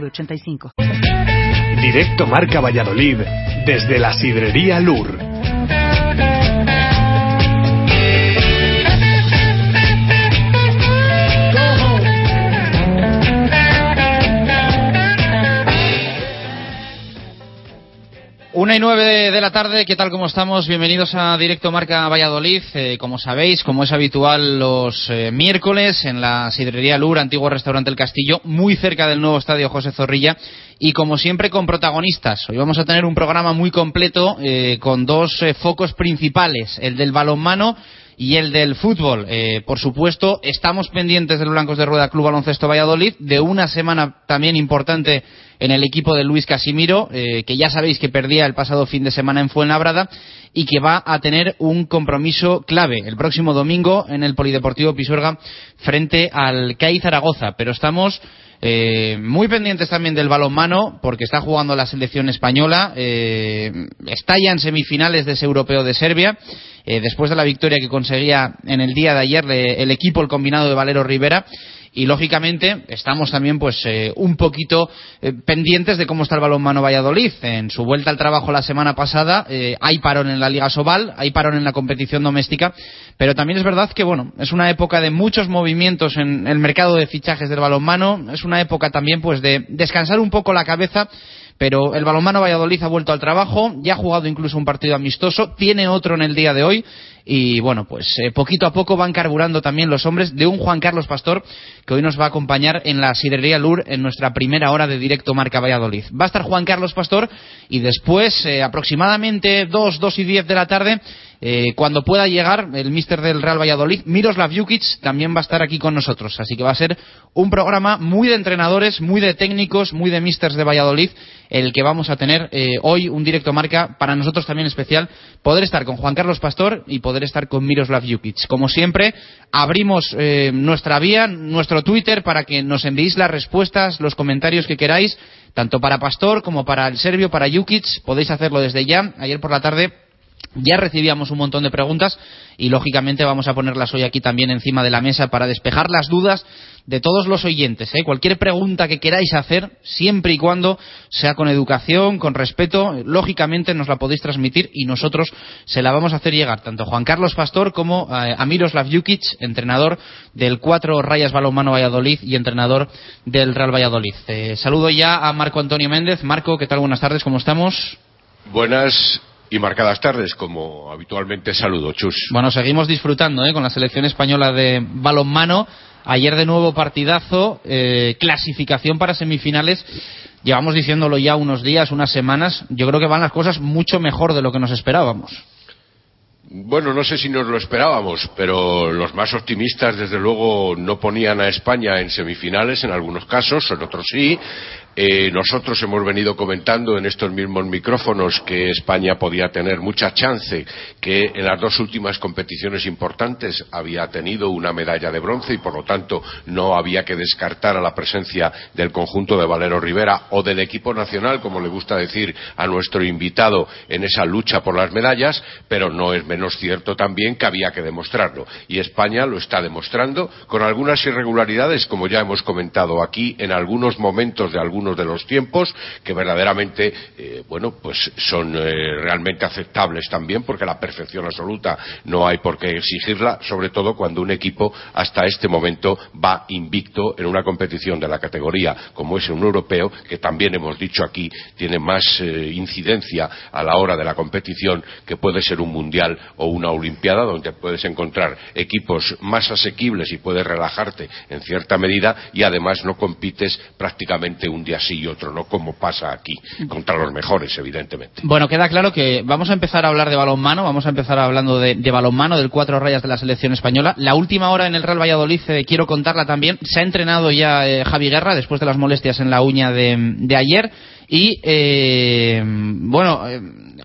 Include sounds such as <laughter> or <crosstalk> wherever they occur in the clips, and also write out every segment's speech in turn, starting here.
906985. Directo Marca Valladolid desde la Sidrería Lur. Una y nueve de la tarde, ¿qué tal? ¿Cómo estamos? Bienvenidos a Directo Marca Valladolid. Eh, como sabéis, como es habitual los eh, miércoles en la Sidrería Lur, antiguo restaurante El Castillo, muy cerca del nuevo estadio José Zorrilla y como siempre con protagonistas. Hoy vamos a tener un programa muy completo eh, con dos focos principales, el del balonmano y el del fútbol. por supuesto, estamos pendientes de los Blancos de Rueda Club Baloncesto Valladolid, de una semana también importante en el equipo de Luis Casimiro, eh, que ya sabéis que perdía el pasado fin de semana en Fuenlabrada y que va a tener un compromiso clave el próximo domingo en el Polideportivo Pisuerga frente al CAI Zaragoza. Pero estamos eh, muy pendientes también del balonmano porque está jugando la selección española, eh, está ya en semifinales de ese europeo de Serbia. después de la victoria que conseguía en el día de ayer el equipo, el combinado de Valero Rivera, y lógicamente estamos también pues eh, un poquito eh, pendientes de cómo está el balonmano Valladolid. En su vuelta al trabajo la semana pasada eh, hay parón en la Liga Sobal, hay parón en la competición doméstica, pero también es verdad que bueno, es una época de muchos movimientos en el mercado de fichajes del balonmano, es una época también pues de descansar un poco la cabeza pero el balonmano Valladolid ha vuelto al trabajo, ya ha jugado incluso un partido amistoso, tiene otro en el día de hoy y bueno, pues eh, poquito a poco van carburando también los hombres de un Juan Carlos Pastor que hoy nos va a acompañar en la Sidrería Lur en nuestra primera hora de directo Marca Valladolid. Va a estar Juan Carlos Pastor y después, eh, aproximadamente dos, dos y diez de la tarde, eh, cuando pueda llegar el míster del Real Valladolid, Miroslav Jukic, también va a estar aquí con nosotros. Así que va a ser un programa muy de entrenadores, muy de técnicos, muy de místers de Valladolid, el que vamos a tener hoy un directo marca para nosotros también especial, poder estar con Juan Carlos Pastor y poder poder estar con Miroslav Jukic. Como siempre, abrimos eh, nuestra vía, nuestro Twitter, para que nos enviéis las respuestas, los comentarios que queráis, tanto para Pastor como para el serbio, para Jukic. Podéis hacerlo desde ya. Ayer por la tarde ya recibíamos un montón de preguntas y lógicamente vamos a ponerlas hoy aquí también encima de la mesa para despejar las dudas de todos los oyentes. ¿eh? Cualquier pregunta que queráis hacer, siempre y cuando sea con educación, con respeto, lógicamente nos la podéis transmitir y nosotros se la vamos a hacer llegar tanto Juan Carlos Pastor como a Miroslav Jukic, entrenador del Cuatro Rayas Balonmano Valladolid y entrenador del Real Valladolid. Eh, saludo ya a Marco Antonio Méndez. Marco, ¿qué tal? Buenas tardes, ¿cómo estamos? Buenas y marcadas tardes, como habitualmente saludo, Chus. Bueno, seguimos disfrutando ¿eh? con la selección española de balonmano. Ayer de nuevo partidazo, eh, clasificación para semifinales. Llevamos diciéndolo ya unos días, unas semanas. Yo creo que van las cosas mucho mejor de lo que nos esperábamos. Bueno, no sé si nos lo esperábamos, pero los más optimistas, desde luego, no ponían a España en semifinales en algunos casos, en otros sí. Eh, nosotros hemos venido comentando en estos mismos micrófonos que España podía tener mucha chance, que en las dos últimas competiciones importantes había tenido una medalla de bronce y por lo tanto no había que descartar a la presencia del conjunto de Valero Rivera o del equipo nacional, como le gusta decir a nuestro invitado en esa lucha por las medallas, pero no es menos cierto también que había que demostrarlo. Y España lo está demostrando con algunas irregularidades, como ya hemos comentado aquí, en algunos momentos de algunos de los tiempos que verdaderamente eh, bueno pues son eh, realmente aceptables también porque la perfección absoluta no hay por qué exigirla sobre todo cuando un equipo hasta este momento va invicto en una competición de la categoría como es un europeo que también hemos dicho aquí tiene más eh, incidencia a la hora de la competición que puede ser un mundial o una olimpiada donde puedes encontrar equipos más asequibles y puedes relajarte en cierta medida y además no compites prácticamente un día y otro no, como pasa aquí, contra los mejores, evidentemente. Bueno, queda claro que vamos a empezar a hablar de balonmano, vamos a empezar hablando de, balonmano, del cuatro rayas de la selección española. La última hora en el Real Valladolid, eh, quiero contarla también, se ha entrenado ya eh, Javi Guerra después de las molestias en la uña de, ayer. Y eh, bueno,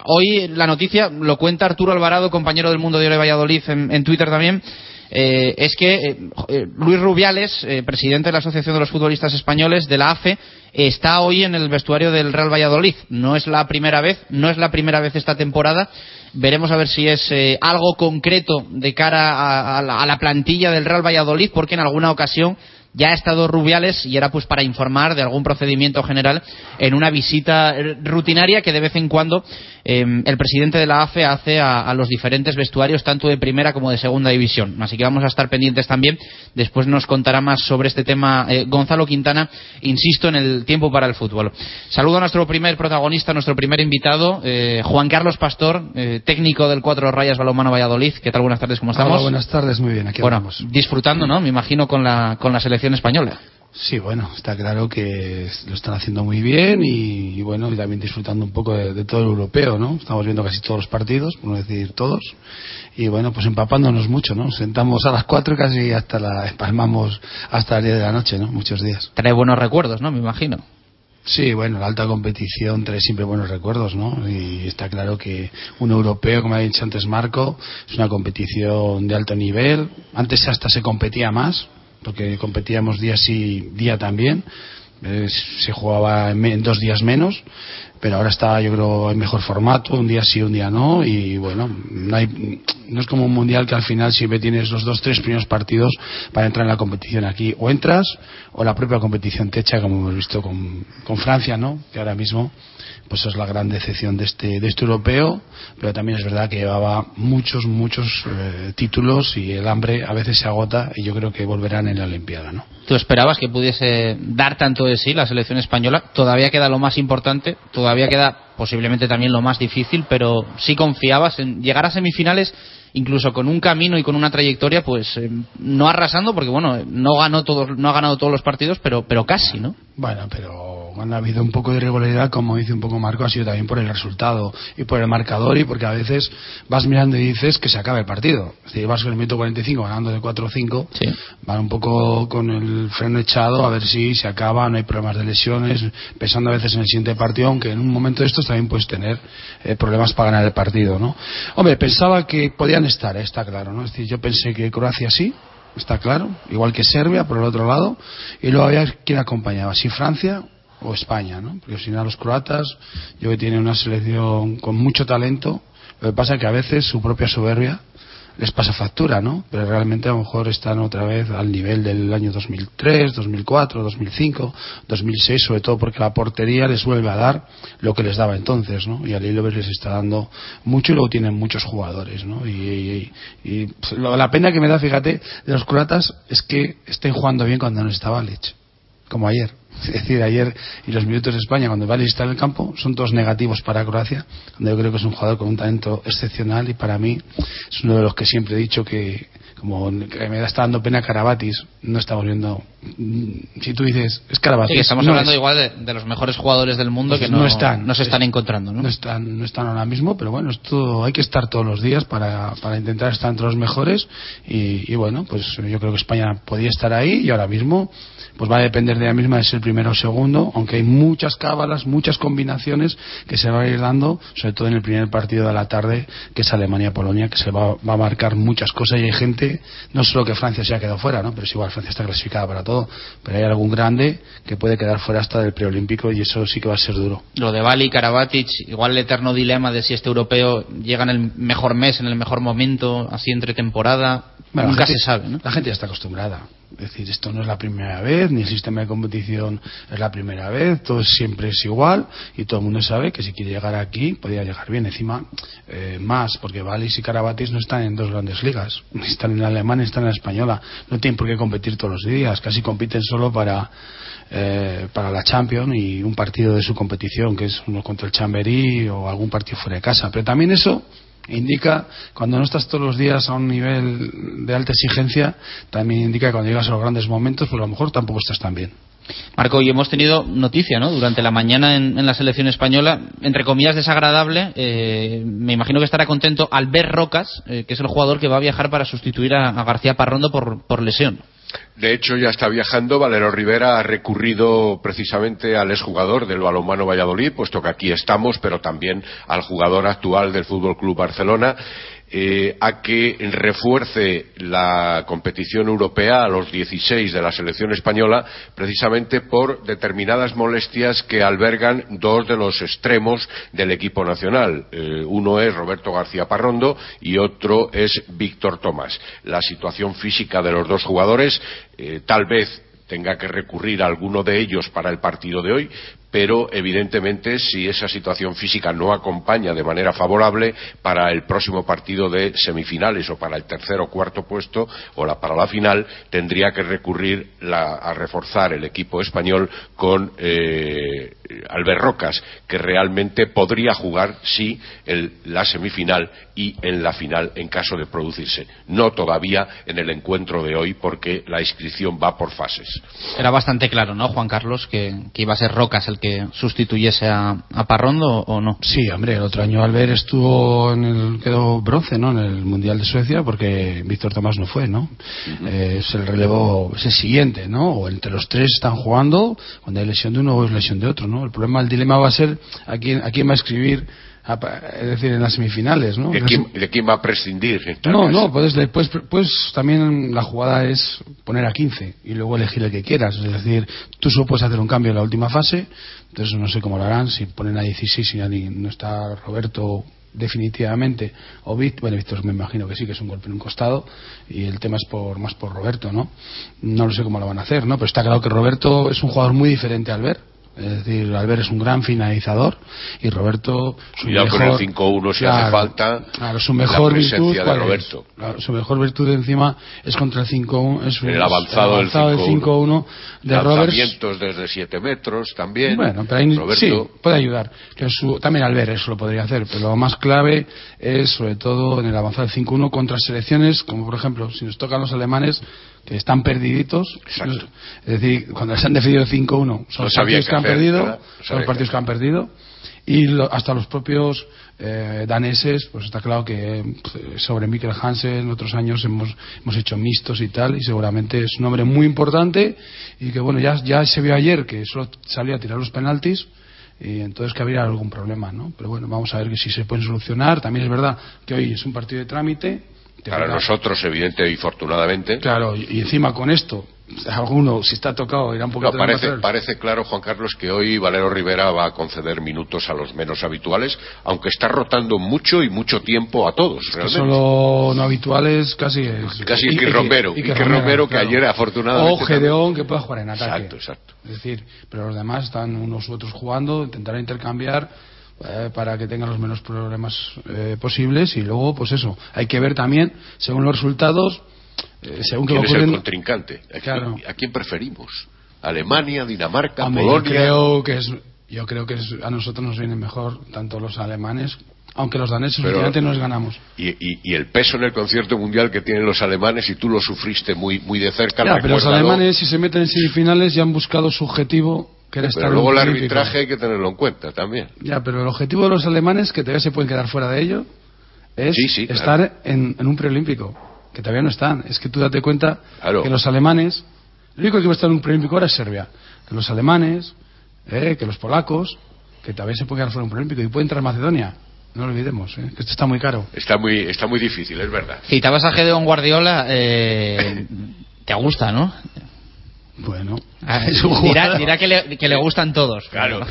hoy la noticia lo cuenta Arturo Alvarado, compañero del Mundo de Valladolid, en Twitter también. Eh, es que eh, eh, Luis Rubiales, presidente de la Asociación de los Futbolistas Españoles, de la AFE, está hoy en el vestuario del Real Valladolid. No es la primera vez, no es la primera vez esta temporada. Veremos a ver si es algo concreto de cara a, la, plantilla del Real Valladolid, porque en alguna ocasión ya ha estado Rubiales y era pues para informar de algún procedimiento general en una visita rutinaria que de vez en cuando em, el presidente de la AFE hace a, los diferentes vestuarios tanto de primera como de segunda división. Así que vamos a estar pendientes también. Después nos contará más sobre este tema eh, Gonzalo Quintana, insisto, en el tiempo para el fútbol. Saludo a nuestro primer protagonista, nuestro primer invitado, eh, Juan Carlos Pastor, eh, técnico del Cuatro Rayas Balomano Valladolid. ¿Qué tal? Buenas tardes, ¿cómo estamos? Hola, buenas tardes, muy bien, aquí bueno, Disfrutando, ¿no? Me imagino con la, con la selección española. Sí, bueno, está claro que lo están haciendo muy bien y, bueno, y también disfrutando un poco de, todo el europeo, ¿no? Estamos viendo casi todos los partidos, por no decir todos, y bueno, pues empapándonos mucho, ¿no? Sentamos a las cuatro y casi hasta la espalmamos hasta el día de la noche, ¿no? Muchos días. Trae buenos recuerdos, ¿no? Me imagino. Sí, bueno, la alta competición trae siempre buenos recuerdos, ¿no? Y está claro que un europeo, como ha dicho antes Marco, es una competición de alto nivel. Antes hasta se competía más, porque competíamos día sí, día también. se jugaba en, dos días menos, pero ahora está, yo creo, en mejor formato, un día sí, un día no, y bueno, no, hay, no es como un mundial que al final siempre tienes los dos, tres primeros partidos para entrar en la competición aquí. O entras, o la propia competición te echa, como hemos visto con Francia, ¿no? Que ahora mismo pues es la gran decepción de este, de este europeo, pero también es verdad que llevaba muchos, muchos eh, títulos y el hambre a veces se agota y yo creo que volverán en la Olimpiada, ¿no? ¿Tú esperabas que pudiese dar tanto de sí la selección española? Todavía queda lo más importante, todavía queda posiblemente también lo más difícil, pero sí confiabas en llegar a semifinales incluso con un camino y con una trayectoria, pues eh, no arrasando, porque bueno, no ganó todos, no ha ganado todos los partidos, pero, pero casi, ¿no? Bueno, pero cuando ha habido un poco de irregularidad, como dice un poco Marco, ha sido también por el resultado y por el marcador y porque a veces vas mirando y dices que se acaba el partido. Decir, vas con el minuto 45 ganando de 4 o 5, van un poco con el freno echado a ver si se acaba, no hay problemas de lesiones, pensando a veces en el siguiente partido, aunque en un momento de estos también puedes tener eh, problemas para ganar el partido, ¿no? Hombre, pensaba que podían estar, eh, está claro, ¿no? Es decir, yo pensé que Croacia sí, está claro, igual que Serbia por el otro lado, y luego había quien acompañaba, si Francia o España, ¿no? Porque si no los croatas, yo que tienen una selección con mucho talento, lo que pasa es que a veces su propia soberbia les pasa factura, ¿no? Pero realmente a lo mejor están otra vez al nivel del año 2003, 2004, 2005, 2006, sobre todo porque la portería les vuelve a dar lo que les daba entonces, ¿no? Y a Lillobert les está dando mucho y luego tienen muchos jugadores, ¿no? Y, pues, la pena que me da, fíjate, de los croatas es que estén jugando bien cuando no estaba Lich, como ayer. Es decir, ayer y los minutos de España, cuando Valis está en el campo, son todos negativos para Croacia, donde yo creo que es un jugador con un talento excepcional y para mí es uno de los que siempre he dicho que, como me está dando pena Carabatis, no estamos viendo. Mm, si tú dices, es Carabatis. Sí, estamos hablando igual de, los mejores jugadores del mundo pues que no, están, no se están encontrando, ¿no? No están, no están ahora mismo, pero bueno, esto hay que estar todos los días para, para intentar estar entre los mejores y, y bueno, pues yo creo que España podía estar ahí y ahora mismo pues va a depender de ella misma de ser primero o segundo, aunque hay muchas cábalas, muchas combinaciones que se van a ir dando, sobre todo en el primer partido de la tarde, que es Alemania-Polonia, que se va, va, a marcar muchas cosas y hay gente, no solo que Francia se ha quedado fuera, ¿no? pero es igual, Francia está clasificada para todo, pero hay algún grande que puede quedar fuera hasta del preolímpico y eso sí que va a ser duro. Lo de Bali, Karabatic, igual el eterno dilema de si este europeo llega en el mejor mes, en el mejor momento, así entre temporada, nunca se sabe. ¿no? La gente ya está acostumbrada. Es decir, esto no es la primera vez, ni el sistema de competición es la primera vez, todo siempre es igual y todo el mundo sabe que si quiere llegar aquí podría llegar bien. Encima, eh, más, porque Valis y Carabatis no están en dos grandes ligas, <laughs> están en la alemana están en la española. No tienen por qué competir todos los días, casi compiten solo para, eh, para la Champions y un partido de su competición, que es uno contra el Chamberí o algún partido fuera de casa. Pero también eso indica cuando no estás todos los días a un nivel de alta exigencia también indica que cuando llegas a los grandes momentos pues a lo mejor tampoco estás tan bien Marco, y hemos tenido noticia, ¿no? Durante la mañana en, la selección española, entre comillas desagradable, eh, me imagino que estará contento Albert Rocas, eh, que es el jugador que va a viajar para sustituir a, García Parrondo por, por lesión. De hecho, ya está viajando. Valero Rivera ha recurrido precisamente al exjugador del balonmano Valladolid, puesto que aquí estamos, pero también al jugador actual del Fútbol Club Barcelona eh, a que refuerce la competición europea a los 16 de la selección española precisamente por determinadas molestias que albergan dos de los extremos del equipo nacional. Eh, uno es Roberto García Parrondo y otro es Víctor Tomás. La situación física de los dos jugadores eh, tal vez tenga que recurrir a alguno de ellos para el partido de hoy, pero evidentemente si esa situación física no acompaña de manera favorable para el próximo partido de semifinales o para el tercer o cuarto puesto o para la final tendría que recurrir a reforzar el equipo español con eh, Albert Rocas que realmente podría jugar sí en la semifinal y en la final en caso de producirse no todavía en el encuentro de hoy porque la inscripción va por fases era bastante claro ¿no Juan Carlos que, que iba a ser Rocas el que sustituyese a, Parrondo o no? Sí, hombre, el otro año Albert estuvo en el, quedó bronce, ¿no? En el Mundial de Suecia porque Víctor Tomás no fue, ¿no? Eh, es el relevo, es el siguiente, ¿no? O entre los tres están jugando, cuando hay lesión de uno o es lesión de otro, ¿no? El problema, el dilema va a ser a quién, a quién va a escribir es decir, en las semifinales, ¿no? ¿De quién, va a prescindir? No, no, puedes, pues, pues también la jugada es poner a 15 y luego elegir el que quieras. Es decir, tú solo puedes hacer un cambio en la última fase, entonces no sé cómo lo harán, si ponen a 16 y ya no está Roberto definitivamente o Víctor, bueno Víctor me imagino que sí que es un golpe en un costado y el tema es por más por Roberto no no lo sé cómo lo van a hacer no pero está claro que Roberto es un jugador muy diferente al ver es decir, Albert es un gran finalizador y Roberto su mejor, con el 5-1 si hace falta claro, su mejor virtud de Roberto. su mejor virtud encima es contra el 5-1 es el avanzado, del 5-1 de Roberts. Desde 7 metros también. Bueno pero ahí, sí puede ayudar que su, también Albert eso lo podría hacer pero lo más clave es sobre todo en el avanzado del 5-1 contra selecciones como por ejemplo si nos tocan los alemanes que están perdiditos. Es decir, cuando se han definido 5-1, son los partidos que, han perdido, son los partidos que han perdido. Y hasta los propios eh, daneses, pues está claro que pues, sobre Mikkel Hansen en otros años hemos, hemos hecho mixtos y tal, y seguramente es un hombre muy importante y que bueno, ya, ya se vio ayer que solo salía a tirar los penaltis y entonces que habría algún problema, ¿no? Pero bueno, vamos a ver si se pueden solucionar. También es verdad que hoy es un partido de trámite para nosotros, evidente y afortunadamente. Claro, y encima con esto, alguno, si está tocado, irá un poco no, parece, parece claro, Juan Carlos, que hoy Valero Rivera va a conceder minutos a los menos habituales, aunque está rotando mucho y mucho tiempo a todos. Solo no habituales, casi es. Casi y, Romero. Y, que, Romero, que ayer afortunadamente. O Gedeón, que pueda jugar en ataque. Exacto, exacto. Es decir, pero los demás están unos u otros jugando, intentarán intercambiar eh, para que tengan los menos problemas eh, posibles y luego pues eso hay que ver también según los resultados eh, según ¿Quién es el contrincante? ¿A, quién, preferimos? ¿Alemania, Dinamarca, Polonia? Yo creo que es, yo creo que a nosotros nos vienen mejor tanto los alemanes aunque los daneses últimamente nos ganamos. Y, y, el peso en el concierto mundial que tienen los alemanes, y tú lo sufriste muy, muy de cerca. Ya, pero los alemanes, si se meten en semifinales, ya han buscado su objetivo pero luego el arbitraje hay que tenerlo en cuenta también. Ya, pero el objetivo de los alemanes, que todavía se pueden quedar fuera de ello, es estar en, un preolímpico, que todavía no están. Es que tú date cuenta que los alemanes, lo único que va a estar en un preolímpico ahora es Serbia. Que los alemanes, eh, que los polacos, que todavía se pueden quedar fuera de un preolímpico y puede entrar Macedonia. No lo olvidemos, eh, que esto está muy caro. Está muy, está muy difícil, es verdad. Citabas a Gedeón Guardiola, eh, te gusta, ¿no? Bueno, ah, <laughs> dirá, que, le, que, le, gustan todos. Claro.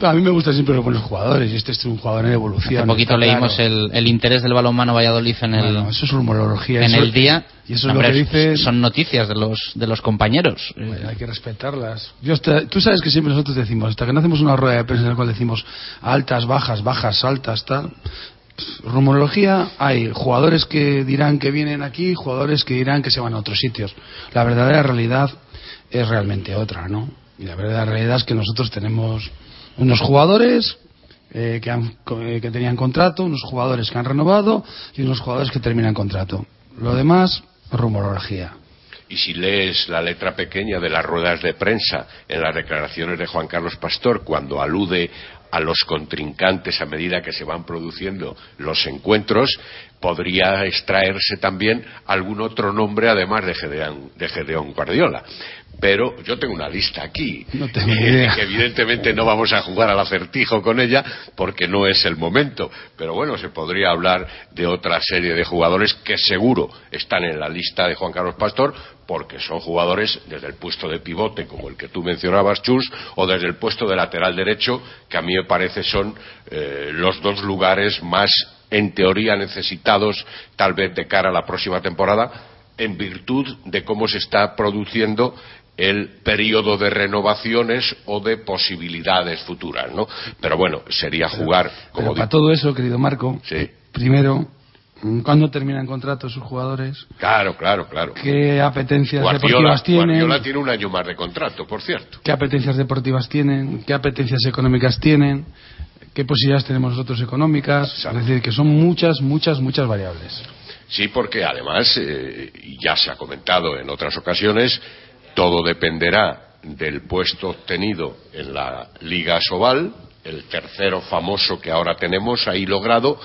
A mí me gustan siempre los buenos jugadores y este es un jugador en evolución. Hace poquito leímos el, el, interés del balonmano Valladolid en el, eso es rumorología. En el día. Y eso es lo que dice... Son noticias de los, de los compañeros. hay que respetarlas. Yo tú sabes que siempre nosotros decimos, hasta que no hacemos una rueda de prensa en la cual decimos altas, bajas, bajas, altas, tal. Rumorología hay jugadores que dirán que vienen aquí, jugadores que dirán que se van a otros sitios. La verdadera realidad es realmente otra, ¿no? Y la verdad realidad es que nosotros tenemos unos jugadores eh, que, han, eh, que tenían contrato, unos jugadores que han renovado y unos jugadores que terminan contrato. Lo demás, rumorología. y si lees la letra pequeña de las ruedas de prensa en las declaraciones de Juan Carlos Pastor cuando alude a los contrincantes a medida que se van produciendo los encuentros, podría extraerse también algún otro nombre además de Gedeón, de Gedeón Guardiola. Pero yo tengo una lista aquí <laughs> que evidentemente no vamos a jugar al acertijo con ella porque no es el momento. Pero bueno se podría hablar de otra serie de jugadores que seguro están en la lista de Juan Carlos Pastor porque son jugadores desde el puesto de pivote como el que tú mencionabas Chus o desde el puesto de lateral derecho que a mí me parece son eh, los dos lugares más en teoría necesitados tal vez de cara a la próxima temporada en virtud de cómo se está produciendo el periodo de renovaciones o de posibilidades futuras, ¿no? Pero bueno, sería jugar como para todo eso, querido Marco. Primero, ¿cuándo terminan contratos sus jugadores? Claro, claro, claro. ¿Qué apetencias deportivas tienen? Guardiola tiene un año más de contrato, por cierto. ¿Qué apetencias deportivas tienen? ¿Qué apetencias económicas tienen? ¿Qué posibilidades tenemos nosotros económicas? Es decir, que son muchas, muchas, muchas variables. Sí, porque además, eh, ya se ha comentado en otras ocasiones, todo dependerá del puesto obtenido en la Liga Sobal, el tercero famoso que ahora tenemos ahí logrado,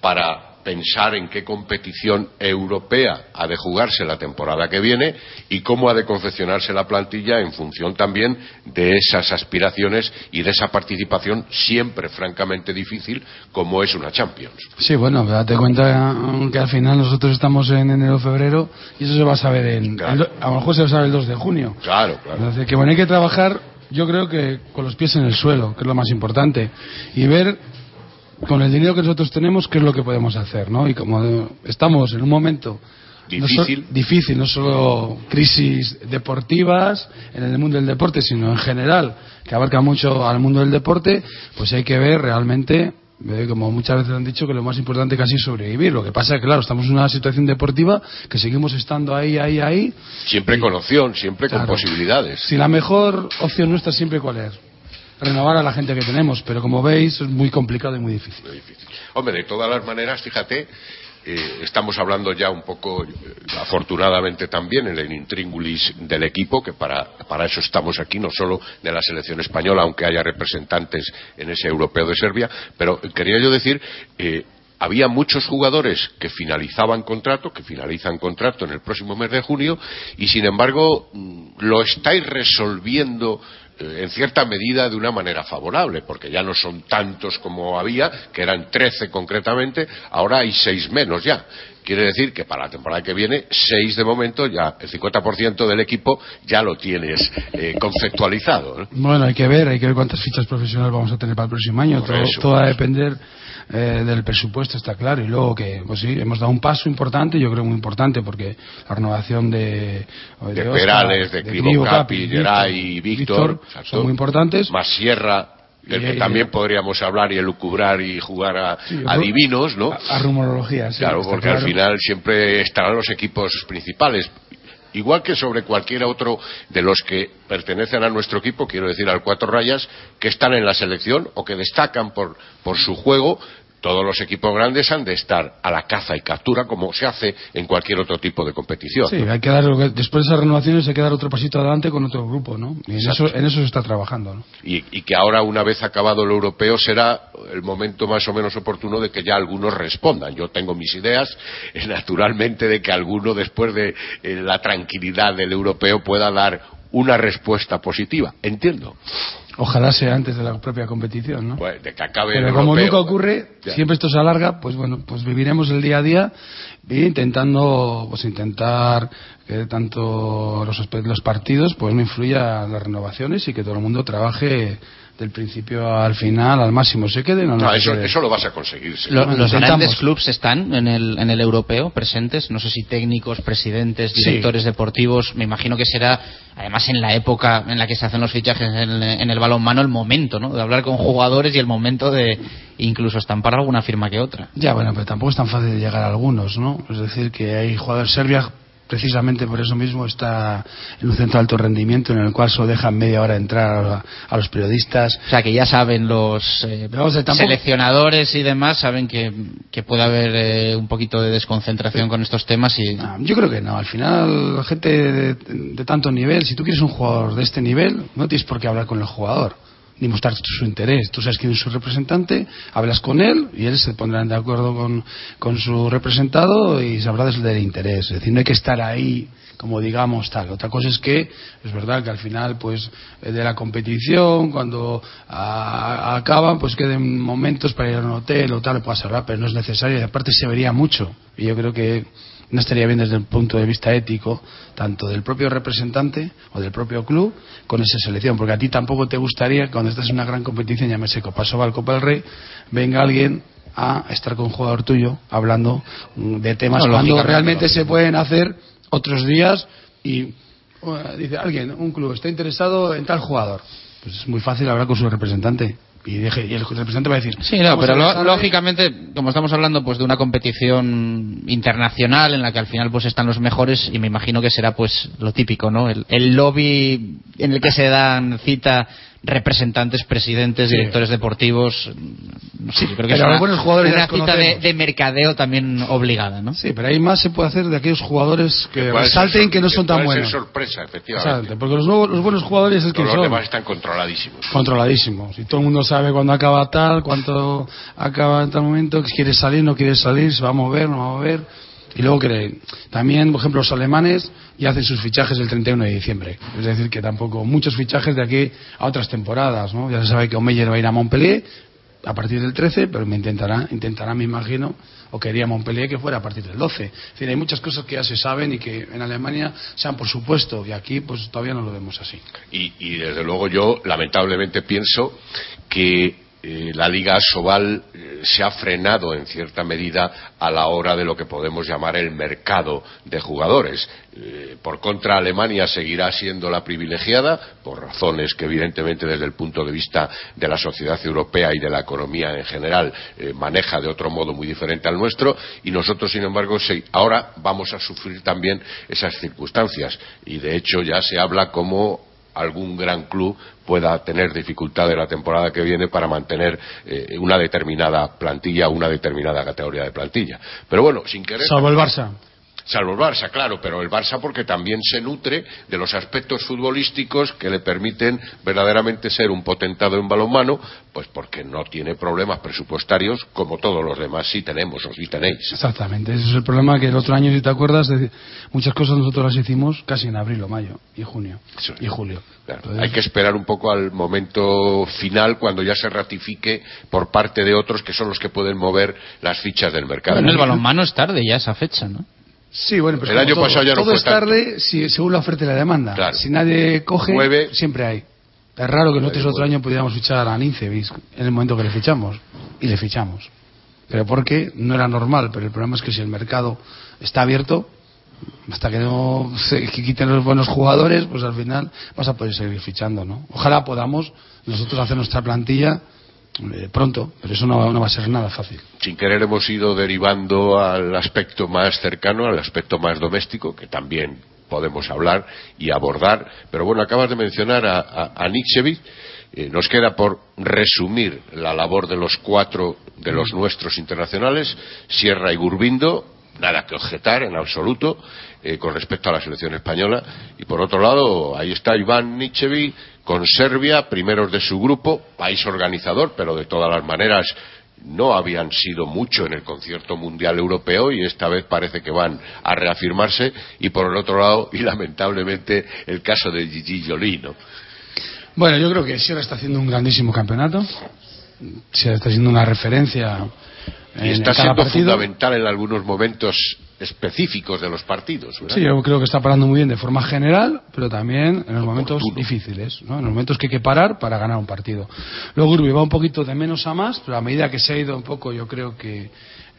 para pensar en qué competición europea ha de jugarse la temporada que viene y cómo ha de confeccionarse la plantilla en función también de esas aspiraciones y de esa participación siempre francamente difícil como es una Champions. Sí, bueno, date cuenta que al final nosotros estamos en enero febrero y eso se va a saber en, a lo mejor se va a saber el 2 de junio. Claro, claro. Entonces, que bueno, hay que trabajar yo creo que con los pies en el suelo, que es lo más importante, y ver con el dinero que nosotros tenemos, qué es lo que podemos hacer, ¿no? Y como estamos en un momento difícil, no, difícil, no solo crisis deportivas en el mundo del deporte, sino en general, que abarca mucho al mundo del deporte, pues hay que ver realmente eh, como muchas veces han dicho que lo más importante casi es sobrevivir. Lo que pasa es que, claro, estamos en una situación deportiva que seguimos estando ahí, ahí, ahí. Siempre con opción, siempre con posibilidades. Si la mejor opción nuestra siempre cuál es renovar a la gente que tenemos, pero como veis es muy complicado y muy difícil. Hombre, de todas las maneras, fíjate, eh, estamos hablando ya un poco, eh, afortunadamente también, en el intríngulis del equipo, que para, para, eso estamos aquí, no solo de la selección española, aunque haya representantes en ese europeo de Serbia, pero quería yo decir, eh, había muchos jugadores que finalizaban contrato, que finalizan contrato en el próximo mes de junio, y sin embargo mm, lo estáis resolviendo en cierta medida de una manera favorable, porque ya no son tantos como había, que eran 13 concretamente, ahora hay seis menos ya. Quiere decir que para la temporada que viene, seis de momento, ya el 50% del equipo ya lo tienes eh, conceptualizado. Bueno, hay que ver, hay que ver cuántas fichas profesionales vamos a tener para el próximo año. todo va a depender eh, del presupuesto, está claro. Y luego que, pues sí, hemos dado un paso importante, yo creo muy importante, porque la renovación de. De, Perales, de, de Capi, Geray y Víctor, son muy importantes. Más Sierra. Del que también podríamos hablar y elucubrar y jugar a, divinos, ¿no? A, rumorología, sí. Claro, porque al final siempre estarán los equipos principales igual que sobre cualquier otro de los que pertenecen a nuestro equipo, quiero decir al cuatro rayas, que están en la selección o que destacan por, por su juego, todos los equipos grandes han de estar a la caza y captura como se hace en cualquier otro tipo de competición. Sí, hay que dar, después de esas renovaciones hay que dar otro pasito adelante con otro grupo, ¿no? Y en eso, en eso, se está trabajando, ¿no? Y, y, que ahora, una vez acabado el europeo, será el momento más o menos oportuno de que ya algunos respondan. Yo tengo mis ideas, <laughs> naturalmente, de que alguno, después de eh, la tranquilidad del europeo, pueda dar una respuesta positiva. Entiendo. Ojalá sea antes de la propia competición, ¿no? Pues de que acabe Pero como nunca ocurre, siempre esto se alarga, pues bueno, pues viviremos el día a día intentando, pues intentar que tanto los, los partidos pues no influya las renovaciones y que todo el mundo trabaje del principio al final, al máximo, ¿se queden o no? no eso, eso, lo vas a conseguir. los grandes clubes están en el, en el europeo presentes, no sé si técnicos, presidentes, directores deportivos, me imagino que será, además en la época en la que se hacen los fichajes en, en el balonmano, el momento, ¿no? De hablar con jugadores y el momento de incluso estampar alguna firma que otra. Ya, bueno, pero tampoco es tan fácil de llegar a algunos, ¿no? Es decir, que hay jugadores serbios precisamente por eso mismo está en un centro de alto rendimiento en el cual solo dejan media hora entrar a, los periodistas. O sea, que ya saben los eh, seleccionadores y demás, saben que, que puede haber eh, un poquito de desconcentración con estos temas. y ah, Yo creo que no. Al final, la gente de, de tanto nivel, si tú quieres un jugador de este nivel, no tienes por qué hablar con el jugador ni mostrar su interés. Tú sabes quién es su representante, hablas con él y él se pondrá de acuerdo con, con su representado y sabrá del interés. Es decir, no hay que estar ahí como digamos tal. Otra cosa es que es verdad que al final pues eh, de la competición cuando acaban pues queden momentos para ir a un hotel o tal, puedas hablar, pero no es necesario y aparte se vería mucho. Y yo creo que no estaría bien desde el punto de vista ético, tanto del propio representante o del propio club, con esa selección, porque a ti tampoco te gustaría, cuando estás en una gran competición, llámese Copa Sobal, Copa del Rey, venga alguien a estar con un jugador tuyo hablando de temas cuando realmente se pueden hacer otros días y dice alguien, un club está interesado en tal jugador. Pues es muy fácil hablar con su representante y, el representante va a decir sí no pero lógicamente como estamos hablando pues de una competición internacional en la que al final pues están los mejores y me imagino que será pues lo típico no el, el lobby en el que se dan cita representantes, presidentes, directores deportivos. sí, creo que es una, jugadores una cita de, mercadeo también obligada, ¿no? Sí, pero hay más se puede hacer de aquellos jugadores que, salten que no son tan buenos. sorpresa, efectivamente. porque los, los, buenos jugadores es que los son. demás están controladísimos. Controladísimos. Y todo el mundo sabe cuándo acaba tal, cuánto acaba en tal momento, que quiere salir, no quiere salir, se va a mover, no va a mover y luego que también, por ejemplo, los alemanes ya hacen sus fichajes el 31 de diciembre. Es decir, que tampoco muchos fichajes de aquí a otras temporadas. ¿no? Ya se sabe que Omeyer va a ir a Montpellier a partir del 13, pero me intentará, intentará, me imagino, o quería Montpellier que fuera a partir del 12. Es decir, hay muchas cosas que ya se saben y que en Alemania sean por supuesto, y aquí pues todavía no lo vemos así. Y, y desde luego yo lamentablemente pienso que eh, la Liga Sobal eh, se ha frenado en cierta medida a la hora de lo que podemos llamar el mercado de jugadores. Eh, por contra, Alemania seguirá siendo la privilegiada, por razones que evidentemente desde el punto de vista de la sociedad europea y de la economía en general maneja de otro modo muy diferente al nuestro, y nosotros, sin embargo, ahora vamos a sufrir también esas circunstancias. Y de hecho ya se habla como algún gran club pueda tener dificultades la temporada que viene para mantener eh, una determinada plantilla, una determinada categoría de plantilla. Pero bueno, sin querer. Salvo el Barça salvo el Barça, claro, pero el Barça porque también se nutre de los aspectos futbolísticos que le permiten verdaderamente ser un potentado en balonmano, pues porque no tiene problemas presupuestarios como todos los demás sí tenemos o sí tenéis. Exactamente, ese es el problema que el otro año, si te acuerdas, de muchas cosas nosotros las hicimos casi en abril o mayo y junio y julio. Hay que esperar un poco al momento final cuando ya se ratifique por parte de otros que son los que pueden mover las fichas del mercado. en el balonmano es tarde ya esa fecha, ¿no? Sí, bueno, pero el año pasado ya no todo es tarde si, según la oferta y la demanda. Si nadie coge, siempre hay. Es raro que nosotros otro año pudiéramos fichar a Nincevis en el momento que le fichamos. Y le fichamos. Pero porque no era normal. Pero el problema es que si el mercado está abierto, hasta que no se quiten los buenos jugadores, pues al final vas a poder seguir fichando, ¿no? Ojalá podamos nosotros hacer nuestra plantilla eh, pronto, pero eso no, va a ser nada fácil. Sin querer hemos ido derivando al aspecto más cercano, al aspecto más doméstico, que también podemos hablar y abordar. Pero bueno, acabas de mencionar a, a, eh, nos queda por resumir la labor de los cuatro de los nuestros internacionales, Sierra y Gurbindo, nada que objetar en absoluto eh, con respecto a la selección española. Y por otro lado, ahí está Iván Nichevi con Serbia, primeros de su grupo, país organizador, pero de todas las maneras no habían sido mucho en el concierto mundial europeo y esta vez parece que van a reafirmarse. Y por el otro lado, y lamentablemente, el caso de Gigi Jolino. Bueno, yo creo que Sierra está haciendo un grandísimo campeonato. Sierra está siendo una referencia. y está siendo fundamental en algunos momentos específicos de los partidos. Sí, yo creo que está parando muy bien de forma general, pero también en los momentos difíciles, ¿no? en los momentos que hay que parar para ganar un partido. Luego Urbi va un poquito de menos a más, pero a medida que se ha ido un poco, yo creo que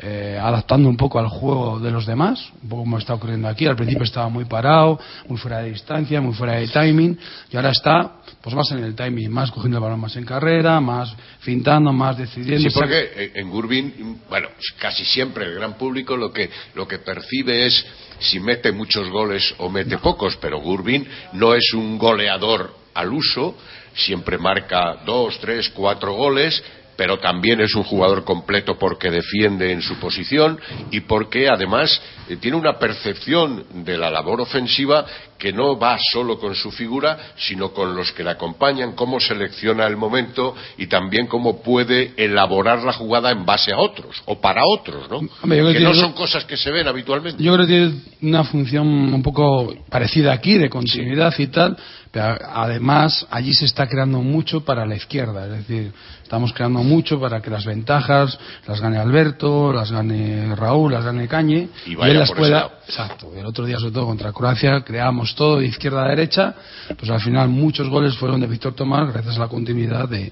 eh, adaptando un poco al juego de los demás, un poco como está ocurriendo aquí. Al principio estaba muy parado, muy fuera de distancia, muy fuera de timing, y ahora está pues más en el timing, más cogiendo el balón más en carrera, más fintando, más decidiendo. Sí, porque en Gurbin, bueno, casi siempre el gran público lo que, lo que percibe es si mete muchos goles o mete pocos, pero Gurbin no es un goleador al uso, siempre marca dos, tres, cuatro goles, pero también es un jugador completo porque defiende en su posición y porque además eh, tiene una percepción de la labor ofensiva que no va solo con su figura, sino con los que le acompañan, cómo selecciona el momento y también cómo puede elaborar la jugada en base a otros o para otros, ¿no? que no son cosas que se ven habitualmente. Yo creo que tiene una función un poco parecida aquí, de continuidad y tal, pero además allí se está creando mucho para la izquierda, es decir, estamos creando mucho para que las ventajas las gane Alberto, las gane Raúl, las gane Cañe y, él las pueda. Exacto. El otro día, sobre todo contra Croacia, creamos todo de izquierda a derecha, pues al final muchos goles fueron de Víctor Tomás gracias a la continuidad de,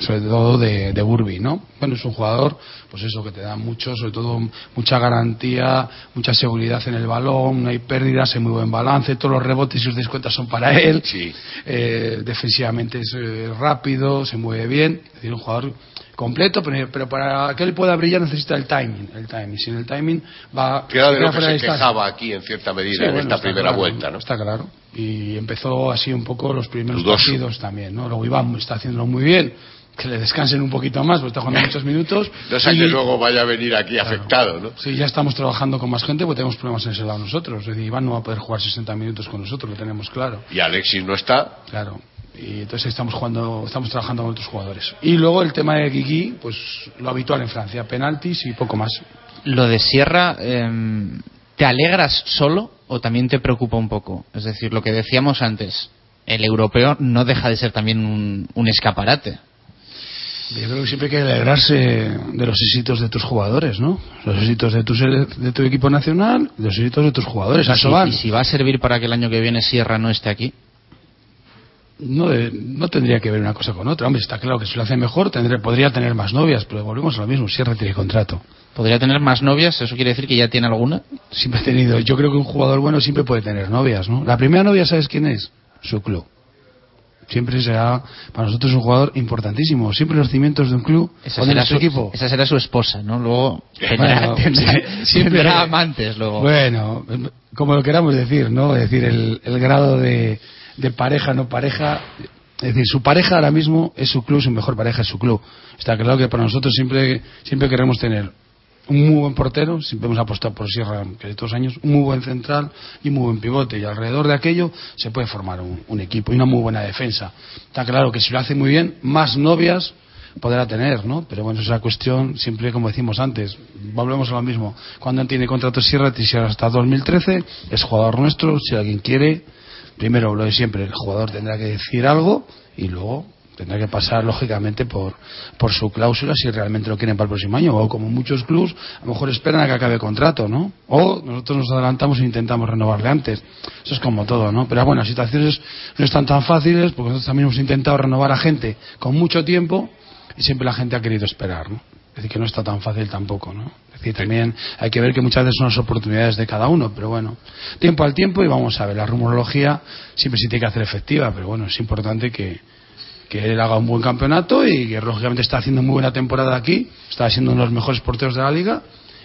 sobre todo de, de Burby, ¿no? Bueno, es un jugador, pues eso, que te da mucho, sobre todo mucha garantía, mucha seguridad en el balón, no hay pérdidas, hay muy buen balance, todos los rebotes y sus descuentas son para él, sí. eh, defensivamente es eh, rápido, se mueve bien, es decir, un jugador completo, pero, pero, para que él pueda brillar necesita el timing. El timing. Sin el timing va. Queda de lo que se quejaba aquí en cierta medida en esta primera vuelta, ¿no? Está claro. Y empezó así un poco los primeros partidos también, ¿no? Luego Iván está haciéndolo muy bien. Que le descansen un poquito más, porque está jugando muchos minutos. <laughs> No sé que luego vaya a venir aquí afectado, ¿no? Sí, ya estamos trabajando con más gente porque tenemos problemas en ese lado nosotros. Es decir, Iván no va a poder jugar 60 minutos con nosotros, lo tenemos claro. Y Alexis no está. Claro y entonces estamos jugando estamos trabajando con otros jugadores y luego el tema de Kiki pues lo habitual en Francia penaltis y poco más lo de Sierra eh, te alegras solo o también te preocupa un poco es decir lo que decíamos antes el europeo no deja de ser también un, un escaparate yo creo que siempre hay que alegrarse de los éxitos de tus jugadores, ¿no? Los éxitos de tu, de tu equipo nacional, los éxitos de tus jugadores. ¿Y, si, ¿Y si va a servir para que el año que viene Sierra no esté aquí? No, no tendría que ver una cosa con otra. Hombre, está claro que si lo hace mejor tendré, podría tener más novias, pero volvemos a lo mismo, cierre tiene contrato. ¿Podría tener más novias? ¿Eso quiere decir que ya tiene alguna? Siempre ha tenido. Yo creo que un jugador bueno siempre puede tener novias, ¿no? La primera novia, ¿sabes quién es? Su club. Siempre será, para nosotros, un jugador importantísimo. Siempre los cimientos de un club esa será su, equipo. Esa será su esposa, ¿no? Luego <laughs> tendrá, <laughs> siempre amantes luego. Bueno, como lo queramos decir, ¿no? Es decir, el, el grado de de pareja, no pareja. Es decir, su pareja ahora mismo es su club, su mejor pareja es su club. Está claro que para nosotros siempre, siempre queremos tener un muy buen portero, siempre hemos apostado por Sierra que de todos años, un muy buen central y un muy buen pivote. Y alrededor de aquello se puede formar un, equipo y una muy buena defensa. Está claro que si lo hace muy bien, más novias podrá tener, ¿no? Pero bueno, esa cuestión, siempre como decimos antes, volvemos a lo mismo. Cuando tiene contrato Sierra, Sierra hasta 2013, es jugador nuestro, si alguien quiere, primero lo de siempre, el jugador tendrá que decir algo y luego tendrá que pasar lógicamente por, por su cláusula si realmente lo quieren para el próximo año o como muchos clubs a lo mejor esperan a que acabe el contrato ¿no? o nosotros nos adelantamos e intentamos renovarle antes eso es como todo ¿no? pero bueno las situaciones no están tan fáciles porque nosotros también hemos intentado renovar a gente con mucho tiempo y siempre la gente ha querido esperar ¿no? es decir que no está tan fácil tampoco ¿no? Decir, también hay que ver que muchas veces son las oportunidades de cada uno, pero bueno, tiempo al tiempo y vamos a ver, la rumorología siempre se tiene que hacer efectiva, pero bueno, es importante que, que él haga un buen campeonato y que lógicamente está haciendo muy buena temporada aquí, está siendo uno de los mejores porteros de la liga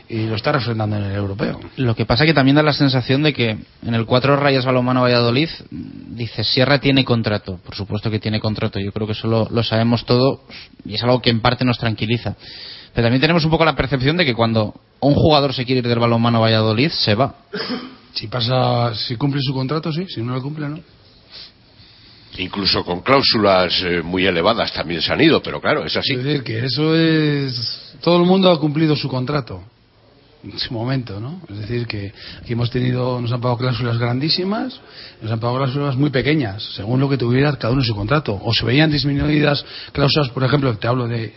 y lo está refrendando en el europeo. Lo que pasa que también da la sensación de que en el cuatro rayas balomano Valladolid dice Sierra tiene contrato, por supuesto que tiene contrato, yo creo que eso lo, lo sabemos todo y es algo que en parte nos tranquiliza. Pero también tenemos un poco la percepción de que cuando un jugador se quiere ir del balonmano a Valladolid, se va. Si pasa, si cumple su contrato, sí. Si no lo cumple, no. Incluso con cláusulas eh, muy elevadas también se han ido, pero claro, es así. Es decir, que eso es. Todo el mundo ha cumplido su contrato en su momento, ¿no? Es decir, que aquí hemos tenido, nos han pagado cláusulas grandísimas, nos han pagado cláusulas muy pequeñas, según lo que tuviera cada uno en su contrato. O se veían disminuidas cláusulas, por ejemplo, te hablo de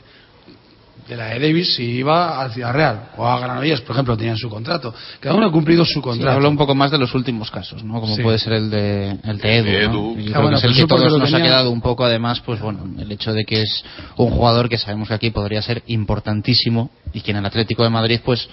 de la de Davis si iba al Ciudad Real o a Granollers, por ejemplo, tenían su contrato. Cada uno ha cumplido su Sí, contrato. habla un poco más de los últimos casos, ¿no? Como Sí. puede ser el de, el de Edu, de ¿no? Edu. Y Ah, creo bueno, que es el que todos nos ha quedado un poco, además, pues bueno, el hecho de que es un jugador que sabemos que aquí podría ser importantísimo y que en el Atlético de Madrid, pues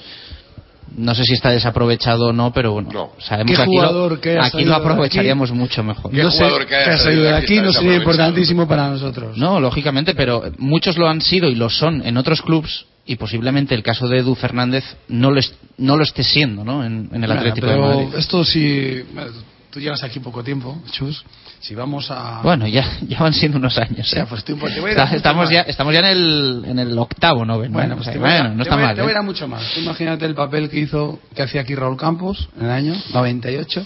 no sé si está desaprovechado o no, pero bueno, No. sabemos ¿Qué que aquí, jugador lo, que aquí lo aprovecharíamos mucho mejor. ¿Qué no sé, jugador que haya salido de aquí aquí no sería importantísimo para nosotros. No, lógicamente, pero muchos lo han sido y lo son en otros clubs y posiblemente el caso de Edu Fernández no lo, es- no lo esté siendo, ¿no? En, en el Bueno, Atlético pero de Madrid. esto si tú llegas aquí poco tiempo, Chus, si vamos a Bueno, ya, ya van siendo unos años. O sea, ¿eh? pues tú, pues te voy a ir estamos, ya, estamos ya en el, en el octavo, noveno. Bueno, pues O sea, te voy a- bueno, no está voy mal. Te voy a ir ¿eh? a mucho más. Tú imagínate el papel que hizo, que hacía aquí Raúl Campos en el año 98,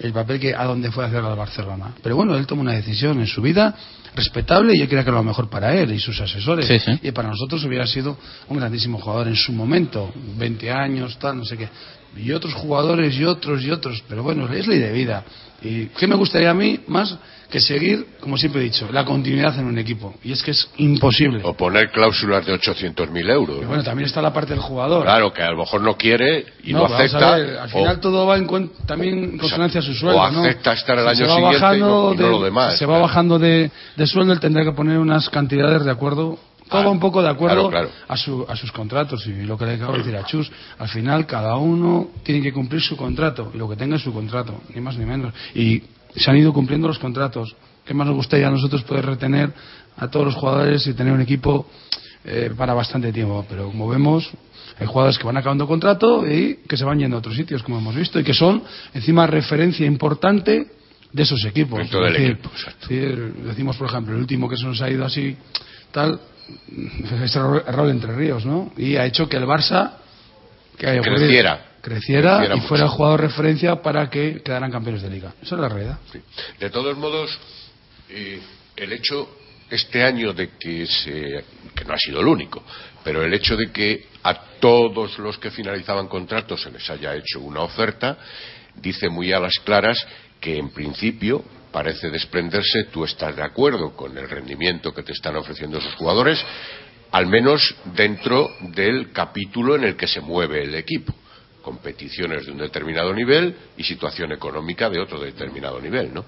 el papel que a donde fue a hacer al Barcelona. Pero bueno, él tomó una decisión en su vida respetable y yo creía que era lo mejor para él y sus asesores. Sí, sí. Y para nosotros hubiera sido un grandísimo jugador en su momento, 20 años, tal, no sé qué. Y otros jugadores y otros y otros, pero bueno, es ley de vida. ¿Y qué me gustaría a mí más que seguir, como siempre he dicho, la continuidad en un equipo? Y es que es imposible. O poner cláusulas de 800.000 euros. Y ¿no? bueno, también está la parte del jugador. Claro, que a lo mejor no quiere y No, lo acepta. ver, al final o- todo va en también en consonancia a su sueldo. o ¿no? acepta estar el año se va siguiente y bajando no- y no de- lo demás, Se va bajando de, de sueldo, él tendrá que poner unas cantidades de acuerdo. Todo Claro, un poco de acuerdo claro, claro. A, su- a sus contratos. Y lo que le acabo de decir a Chus, al final cada uno tiene que cumplir su contrato. Y lo que tenga es su contrato, ni más ni menos. Y se han ido cumpliendo los contratos. ¿Qué más nos gustaría a nosotros poder retener a todos los jugadores y tener un equipo eh, para bastante tiempo? Pero como vemos, hay jugadores que van acabando contrato y que se van yendo a otros sitios, como hemos visto, y que son encima referencia importante de esos equipos. Es decir, equipo, es decir, decimos, por ejemplo, el último que se nos ha ido así, tal, es Raúl Entre Ríos, ¿no? Y ha hecho que el Barça que haya ocurrido, Creciera. creciera, Creciera y mucho. fuera el jugador referencia para que quedaran campeones de liga. Esa es la realidad. Sí. De todos modos, eh, el hecho este año de que se, que no ha sido el único, pero el hecho de que a todos los que finalizaban contratos se les haya hecho una oferta, dice muy a las claras que en principio parece desprenderse, tú estás de acuerdo con el rendimiento que te están ofreciendo esos jugadores, al menos dentro del capítulo en el que se mueve el equipo competiciones de un determinado nivel y situación económica de otro determinado nivel, ¿no?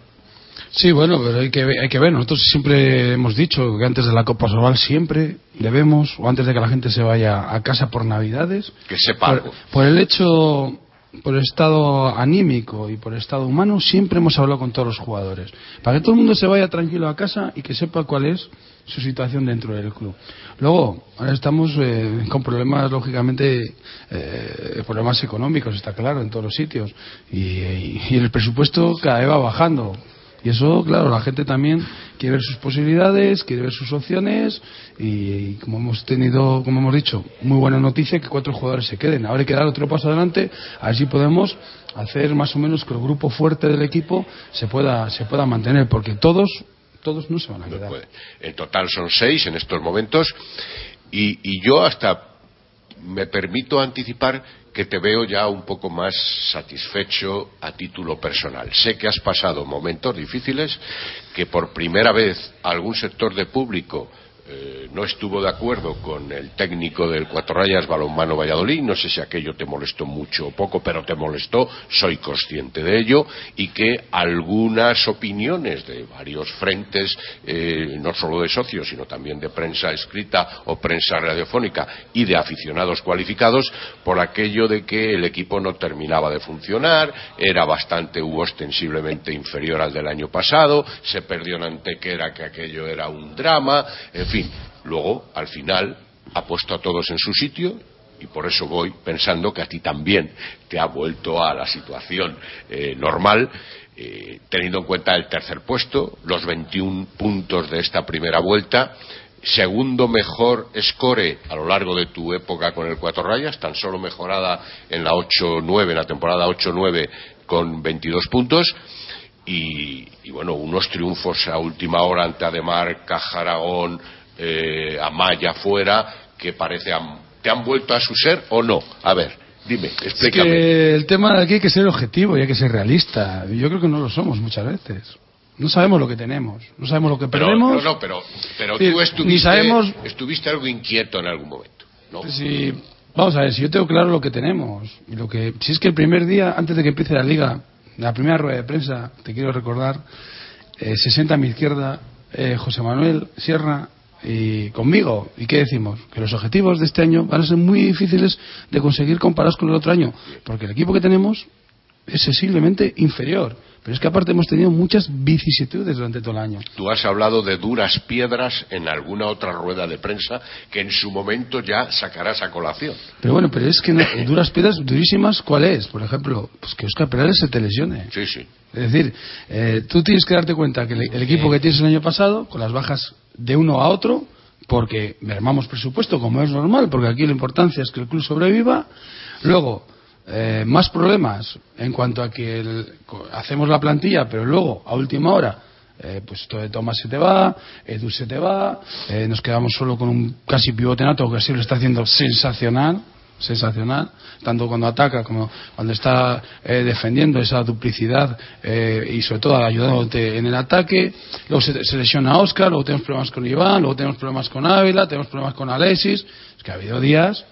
Sí, bueno, pero hay que, ver- hay que ver. Nosotros siempre hemos dicho que antes de la Copa Sobal siempre debemos, o antes de que la gente se vaya a casa por Navidades, Que sepa por, por el hecho, por estado anímico y por estado humano, siempre hemos hablado con todos los jugadores. Para que todo el mundo se vaya tranquilo a casa y que sepa cuál es su situación dentro del club. Luego, ahora estamos eh, con problemas, lógicamente, eh, problemas económicos, está claro, en todos los sitios. Y- y el presupuesto cada vez va bajando. Y eso, claro, la gente también quiere ver sus posibilidades, quiere ver sus opciones y, y como hemos tenido, como hemos dicho, muy buena noticia que cuatro jugadores se queden. Ahora hay que dar otro paso adelante, a ver si podemos hacer más o menos que el grupo fuerte del equipo se pueda, se pueda mantener, porque todos, todos no se van a quedar. En total son seis en estos momentos y, y yo hasta me permito anticipar que te veo ya un poco más satisfecho a título personal. Sé que has pasado momentos difíciles, que por primera vez algún sector de público eh, no estuvo de acuerdo con el técnico del Cuatro Rayas Balonmano Valladolid. No sé si aquello te molestó mucho o poco, pero te molestó, soy consciente de ello, y que algunas opiniones de varios frentes, eh, no solo de socios, sino también de prensa escrita o prensa radiofónica y de aficionados cualificados, por aquello de que el equipo no terminaba de funcionar, era bastante u ostensiblemente inferior al del año pasado, se perdió en Antequera que aquello era un drama, fin, luego al final ha puesto a todos en su sitio y por eso voy pensando que a ti también te ha vuelto a la situación eh, normal, eh, teniendo en cuenta el tercer puesto, los 21 puntos de esta primera vuelta, segundo mejor score a lo largo de tu época con el Cuatro Rayas, tan solo mejorada en la 8-9, en la temporada 8-9 con 22 puntos. Y, y bueno, unos triunfos a última hora ante Ademar, Caja Aragón, eh, Amaya fuera, que parece han- te han vuelto a su ser o no. A ver, dime, Es explícame. que el tema de aquí hay que ser objetivo y hay que ser realista. Yo creo que no lo somos muchas veces. No sabemos lo que tenemos, no sabemos lo que Pero, perdemos. no, no, pero, pero Sí, tú ni estuviste, sabemos- estuviste algo inquieto en algún momento. ¿no? Sí, vamos a ver, si yo tengo claro lo que tenemos. Y lo que, si es que el primer día, antes de que empiece la liga, la primera rueda de prensa, te quiero recordar, eh, se sienta a mi izquierda eh, José Manuel Sierra y conmigo. ¿Y qué decimos? Que los objetivos de este año van a ser muy difíciles de conseguir comparados con el otro año, porque el equipo que tenemos es sensiblemente inferior. Pero es que aparte hemos tenido muchas vicisitudes durante todo el año. Tú has hablado de duras piedras en alguna otra rueda de prensa que en su momento ya sacarás a colación. Pero bueno, pero es que no- <laughs> duras piedras durísimas, ¿cuál es? Por ejemplo, pues que Oscar Perales se te lesione. Sí, sí. Es decir, eh, tú tienes que darte cuenta que el, el equipo que tienes el año pasado, con las bajas de uno a otro, porque mermamos presupuesto, como es normal, porque aquí la importancia es que el club sobreviva. Luego, eh, más problemas en cuanto a que el- hacemos la plantilla, pero luego, a última hora, eh, pues todo de Tomás se te va, Edu se te va, eh, nos quedamos solo con un casi pivote nato que así lo está haciendo sensacional, sensacional, tanto cuando ataca como cuando está eh, defendiendo esa duplicidad eh, y sobre todo ayudándote en el ataque. Luego se, se lesiona a Oscar, luego tenemos problemas con Iván, luego tenemos problemas con Ávila, tenemos problemas con Alexis. Es que ha habido días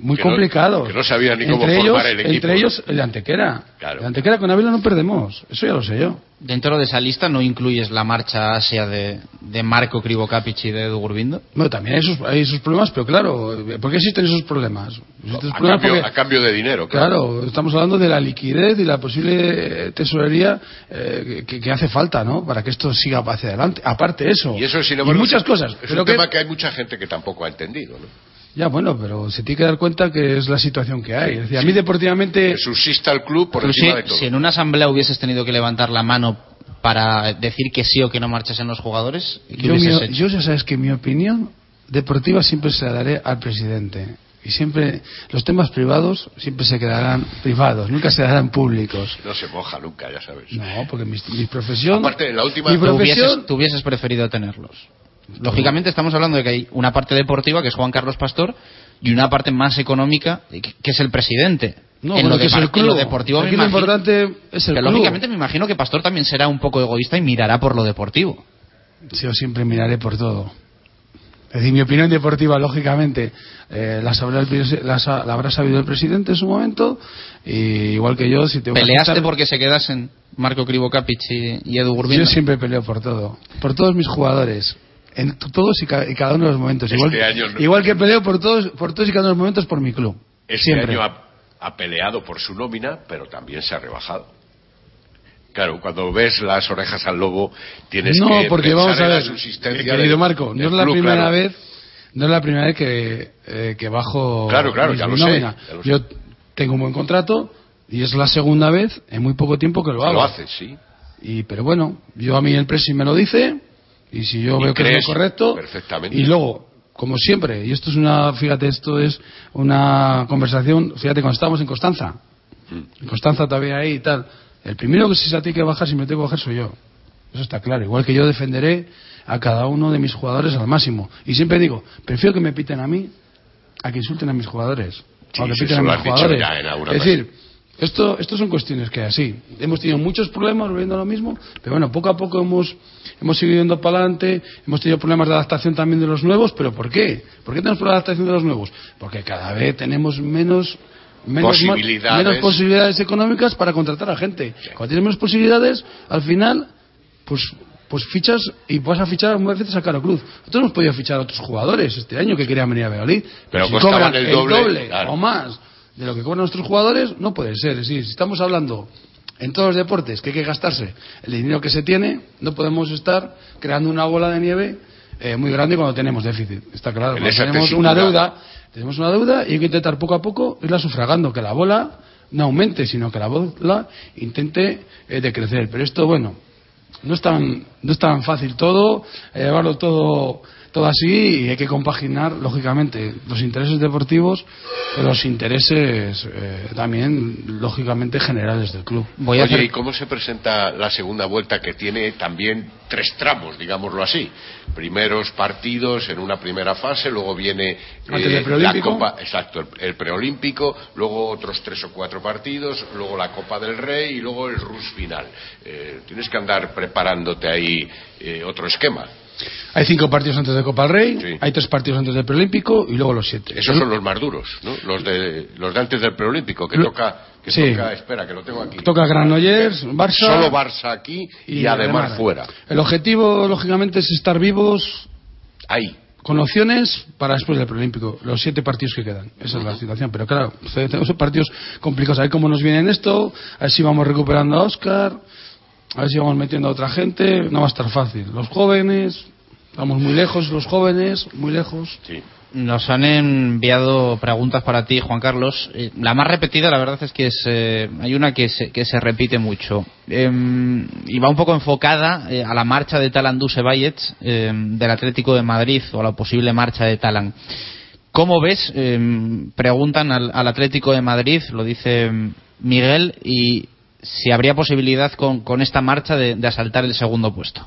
muy Que no- complicados. que no sabía ni cómo entre formar ellos, el equipo, Entre ¿no? ellos el de Antequera. Claro. El de Antequera con Ávila no perdemos, eso ya lo sé yo. Dentro de esa lista no incluyes la marcha a Asia de, de Marco Krivokapic y de Edu Gurbindo. Bueno, también hay sus, hay sus problemas, pero claro, ¿por qué existen esos problemas? Existen A problemas cambio, porque- a cambio de dinero, claro. Claro, estamos hablando de la liquidez y la posible eh, tesorería eh, que, que hace falta, ¿no? Para que esto siga hacia adelante. Aparte de eso. Y eso, sin embargo, muchas es- cosas. Es pero un que- tema que hay mucha gente que tampoco ha entendido, ¿no? Ya, bueno, pero se tiene que dar cuenta que es la situación que hay. Es decir, a mí deportivamente... Que subsista el club por encima si, de todo. si en una asamblea hubieses tenido que levantar la mano para decir que sí o que no marchasen los jugadores, ¿qué Yo, hubieses mi- hecho? yo ya sabes que mi opinión deportiva siempre se la daré al presidente. Y siempre, los temas privados siempre se quedarán privados, nunca se darán públicos. No se moja nunca, ya sabes. No, porque mi, mi profesión... Aparte, la última- mi Tú hubieses, profesión... tú hubieses preferido tenerlos. Lógicamente estamos hablando de que hay una parte deportiva, que es Juan Carlos Pastor, y una parte más económica, que es el presidente. No, en, lo que es el en club. lo deportivo me lo imagino- importante es el que club. lógicamente me imagino que Pastor también será un poco egoísta y mirará por lo deportivo. Yo siempre miraré por todo. Es decir, mi opinión deportiva, lógicamente, eh, la, sabrá el la habrá sabido el presidente en su momento, y igual que yo, si que ¿Peleaste aceptar- porque se quedasen Marco Krivokapic y, y Edu Gurbindo? Yo siempre peleo por todo, por todos mis jugadores, en todos y, ca- y cada uno de los momentos. Este igual, año no- igual que peleo por todos, por todos y cada uno de los momentos por mi club. Este siempre. año ha, ha peleado por su nómina, pero también se ha rebajado. Claro, cuando ves las orejas al lobo, tienes no, que porque pensar vamos a ver, subsistencia eh, querido del- Marco, no es la club, primera claro. vez, no es la primera vez que, eh, que bajo Claro, claro, ya lo sé, nómina. ya lo sé. Yo tengo un buen contrato y es la segunda vez en muy poco tiempo que lo hago. Lo haces, sí. Y, pero bueno, yo a mí el pressing me lo dice y si yo Y veo que es lo correcto perfectamente. y luego como siempre y esto es una fíjate esto es una conversación fíjate cuando estábamos en Constanza. Mm. en Constanza todavía ahí y tal. El primero que si se tiene que bajar si me tengo que bajar soy yo. Eso está claro. Igual que yo defenderé a cada uno de mis jugadores al máximo. Y siempre digo prefiero que me piten a mí a que insulten a mis jugadores. Sí, o que piten a mis jugadores. es decir esto, esto son cuestiones que así. Hemos tenido muchos problemas volviendo a lo mismo, pero bueno, poco a poco hemos, hemos seguido yendo para adelante, hemos tenido problemas de adaptación también de los nuevos, pero ¿por qué? ¿Por qué tenemos problemas de adaptación de los nuevos? Porque cada vez tenemos menos, menos, Posibilidades. menos posibilidades económicas para contratar a gente. Cuando tienes menos posibilidades, al final, pues pues fichas y vas a fichar muchas veces a Caro Cruz. Nosotros hemos podido fichar a otros jugadores este año que querían venir a Valladolid. Pero si costaban el doble, claro. o más de lo que cobran nuestros jugadores, no puede ser. Es decir, si estamos hablando en todos los deportes que hay que gastarse el dinero que se tiene, no podemos estar creando una bola de nieve eh, muy grande cuando tenemos déficit. Está claro. Cuando tenemos tesitura. una deuda, tenemos una deuda y hay que intentar poco a poco irla sufragando, que la bola no aumente, sino que la bola intente eh, decrecer. Pero esto, bueno, no es tan, no es tan fácil todo, eh, llevarlo todo, todo así y hay que compaginar, lógicamente, los intereses deportivos con los intereses eh, también, lógicamente, generales del club. Voy a Oye, hacer- ¿y cómo se presenta la segunda vuelta que tiene también tres tramos, digámoslo así? Primeros partidos en una primera fase, luego viene eh, Antes del la preolímpico. Copa, exacto, el, el preolímpico, luego otros tres o cuatro partidos, luego la Copa del Rey y luego el RUS final. Eh, tienes que andar preparándote ahí eh, otro esquema. Hay cinco partidos antes de Copa del Rey, Sí. hay tres partidos antes del Preolímpico y luego los siete. Esos son los más duros, ¿no? Los de, los de antes del preolímpico, que Lo- toca, que Sí. toca, espera, que lo tengo aquí. Toca Granollers, Barça. Solo Barça aquí y, además fuera. El objetivo, lógicamente, es estar vivos Ahí. con opciones para después del preolímpico, los siete partidos que quedan. Esa es la situación. Pero claro, <laughs> tenemos partidos complicados. A ver cómo nos viene en esto, a ver si vamos recuperando a Oscar, a ver si vamos metiendo a otra gente. No va a estar fácil. Los jóvenes, estamos muy lejos, los jóvenes, muy lejos. Sí. Nos han enviado preguntas para ti, Juan Carlos. Eh, La más repetida, la verdad es que es, eh, hay una que se, que se repite mucho. Em, y va un poco enfocada eh, a la marcha de Talan Dusebayets em, del Atlético de Madrid o a la posible marcha de Talan. ¿Cómo ves? Em, preguntan al, al Atlético de Madrid, lo dice Miguel, y si habría posibilidad con, con esta marcha de, de asaltar el segundo puesto.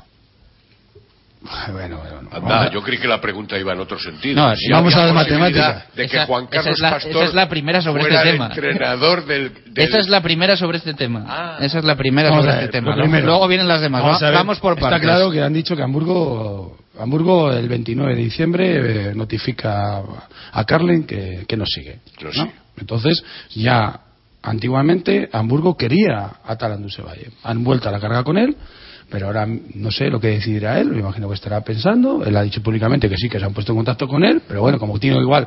Bueno, bueno, no. Anda, Vamos a- yo creí que la pregunta iba en otro sentido. No, Si vamos a la matemática. De que Esa- Juan esa Carlos es la- Pastor esa es la primera sobre fuera este el tema. entrenador del, del- Esa es la primera sobre este tema. Ah. Esa es la primera Vamos sobre a ver, este tema. Luego- primero. Luego vienen las demás. Vamos, Vamos por Está partes. claro que han dicho que Hamburgo, Hamburgo el 29 de diciembre eh, notifica a Carlin que, que no sigue. No ¿no? sigue. Entonces, ya antiguamente Hamburgo quería a Talanduse Valle. Han vuelto a la carga con él, pero ahora no sé lo que decidirá él. Me imagino que estará pensando. Él ha dicho públicamente que sí, que se han puesto en contacto con él, pero bueno, como tiene igual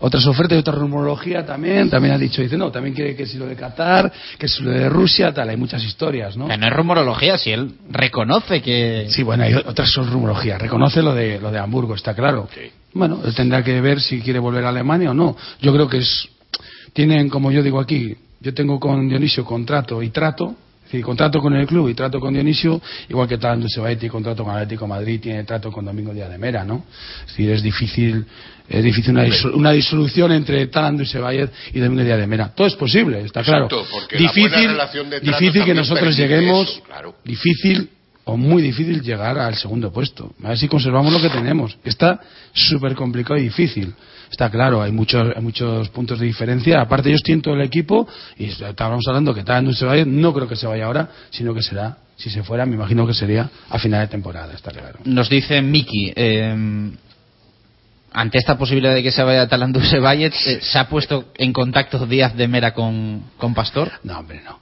otras ofertas y otra rumorología también, también ha dicho, dice, no, también quiere que si lo de Qatar, que si lo de Rusia, tal, hay muchas historias, ¿no? Que no es rumorología, si él reconoce que... Sí, bueno, hay otras son rumorologías. Reconoce lo de, lo de Hamburgo, está claro. Sí. Bueno, él tendrá que ver si quiere volver a Alemania o no. Yo creo que es. Tienen, como yo digo aquí, yo tengo con Dionisio contrato y trato. Es decir, contrato con el club y trato con Dionisio, igual que tal Sebaeti, contrato con Atlético Madrid, tiene trato con Domingo Díaz de Mera, ¿no? Es decir, es difícil, es difícil una, disol- una disolución entre Talandu Sebayet y Domingo Díaz de Mera. Todo es posible, está claro. Exacto, difícil, que nosotros lleguemos, eso, claro. difícil o muy difícil llegar al segundo puesto. A ver si conservamos lo que tenemos. Está súper complicado y difícil. Está claro, hay muchos, hay muchos puntos de diferencia. Aparte, ellos tienen todo el equipo y estábamos hablando que tal no se vaya. No creo que se vaya ahora, sino que será, si se fuera, me imagino que sería a final de temporada. Está claro. Nos dice Miki, eh, ante esta posibilidad de que se vaya Talandu Sebayet, eh, ¿se ha puesto en contacto Díaz de Mera con, con Pastor? No, hombre, no.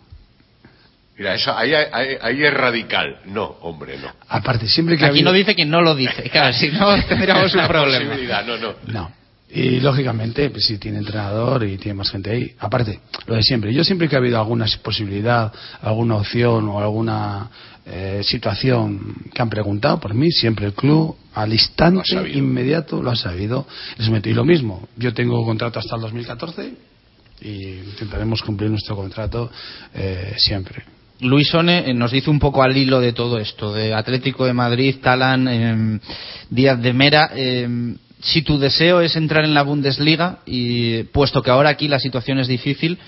Mira, eso, ahí, ahí- ahí es radical. No, hombre, no. Aparte, siempre que ha Aquí habido- no dice que no lo dice. Claro, si no tendríamos un problema. no, no. No. Y lógicamente, pues si tiene entrenador y tiene más gente ahí. Aparte, lo de siempre. Yo siempre que ha habido alguna posibilidad, alguna opción o alguna eh, situación que han preguntado por mí, siempre el club al instante inmediato lo ha sabido. Les metí lo mismo. Yo tengo contrato hasta el 2014 y intentaremos cumplir nuestro contrato eh, siempre. Luis One eh, nos dice un poco al hilo de todo esto, de Atlético de Madrid, Talan, eh, Díaz de Mera. Si tu deseo es entrar en la Bundesliga, y puesto que ahora aquí la situación es difícil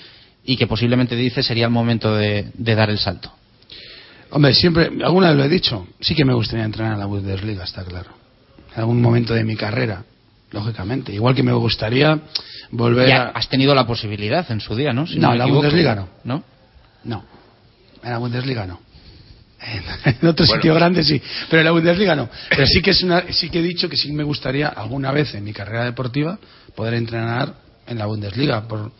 y que posiblemente dice sería el momento de, de dar el salto. Hombre, siempre, alguna vez lo he dicho, sí que me gustaría entrenar en la Bundesliga, está claro. En algún momento de mi carrera, lógicamente. Igual que me gustaría volver Ya a... has tenido la posibilidad en su día, ¿no? Si No, me la. Bundesliga no. ¿No? No, en la Bundesliga no. <laughs> En otro Bueno. sitio grande sí, pero en la Bundesliga no. Pero sí que es una, sí que he dicho que sí me gustaría alguna vez en mi carrera deportiva poder entrenar en la Bundesliga por,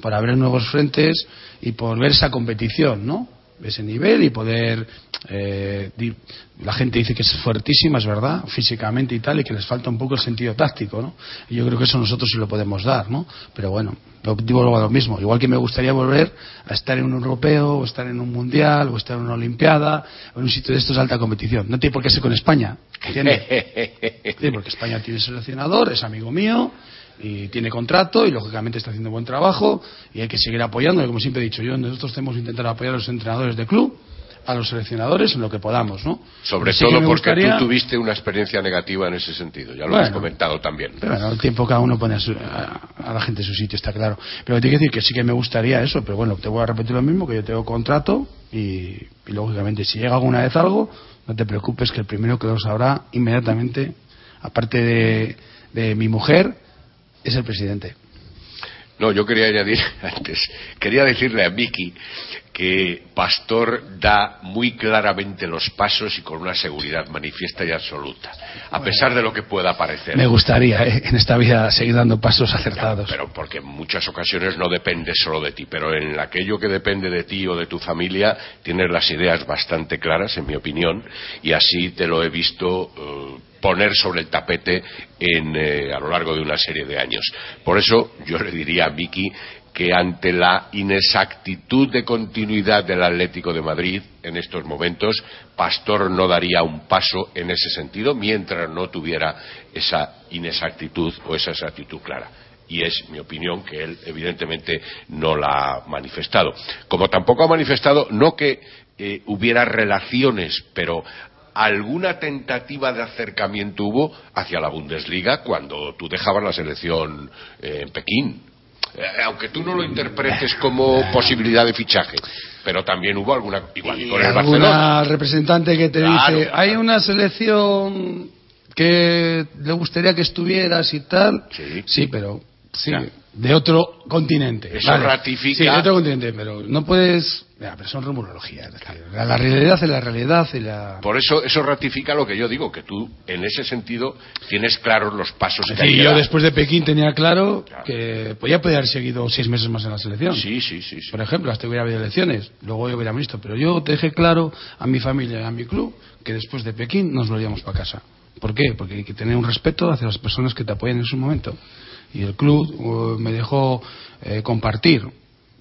por abrir nuevos frentes y por ver esa competición, ¿no? Ese nivel y poder. eh, di- la gente dice que es fuertísima, es verdad, físicamente y tal, y que les falta un poco el sentido táctico, ¿no? Y yo creo que eso nosotros sí lo podemos dar, ¿no? Pero bueno, lo digo luego lo mismo. Igual que me gustaría volver a estar en un europeo, o estar en un mundial, o estar en una olimpiada, o en un sitio de estos de alta competición. No tiene por qué ser con España, ¿entiendes? <laughs> Sí, porque España tiene seleccionador, es amigo mío y tiene contrato y lógicamente está haciendo buen trabajo y hay que seguir apoyándolo. Como siempre he dicho yo, nosotros tenemos que intentar apoyar a los entrenadores de club, a los seleccionadores en lo que podamos, ¿no? Sobre que todo porque gustaría- tú tuviste una experiencia negativa en ese sentido. Ya lo Bueno. has comentado también. Pero bueno, el tiempo cada uno pone a, su- a- a la gente en su sitio, está claro. Pero te quiero decir que sí que me gustaría eso, pero bueno, te voy a repetir lo mismo, que yo tengo contrato y, y lógicamente si llega alguna vez algo, no te preocupes que el primero que lo sabrá inmediatamente, aparte de, de mi mujer, es el presidente. No, yo quería añadir <laughs> antes, quería decirle a Miki que Pastor da muy claramente los pasos y con una seguridad manifiesta y absoluta, a pesar de lo que pueda parecer. Me gustaría ¿eh? en esta vida seguir dando pasos acertados. pero porque en muchas ocasiones no depende solo de ti, pero en aquello que depende de ti o de tu familia tienes las ideas bastante claras, en mi opinión, y así te lo he visto eh, poner sobre el tapete en, eh, a lo largo de una serie de años. Por eso yo le diría a Vicky que ante la inexactitud de continuidad del Atlético de Madrid en estos momentos, Pastor no daría un paso en ese sentido mientras no tuviera esa inexactitud o esa exactitud clara y es mi opinión que él evidentemente no la ha manifestado. Como tampoco ha manifestado no que eh, hubiera relaciones, pero alguna tentativa de acercamiento hubo hacia la Bundesliga cuando tú dejabas la selección eh, en Pekín. Eh, aunque tú no lo interpretes como posibilidad de fichaje, pero también hubo alguna igual que con el alguna Barcelona. representante que te Claro, dice, hay claro. una selección que le gustaría que estuvieras y tal. Sí. pero sí, Ya. de otro continente. Eso ratifica- Sí, de otro continente, pero no puedes... Ya, pero son rumorologías. La, la realidad es la realidad y la... Por eso eso ratifica lo que yo digo, que tú en ese sentido tienes claros los pasos Es que decir, yo después de Pekín tenía claro Claro. que podía haber seguido seis meses más en la selección. Sí, sí, sí. sí. Por ejemplo, hasta hubiera habido elecciones, luego yo hubiera visto, pero yo dejé claro a mi familia y a mi club que después de Pekín nos volvíamos para casa. ¿Por qué? Porque hay que tener un respeto hacia las personas que te apoyan en su momento. Y el club uh, me dejó eh, compartir,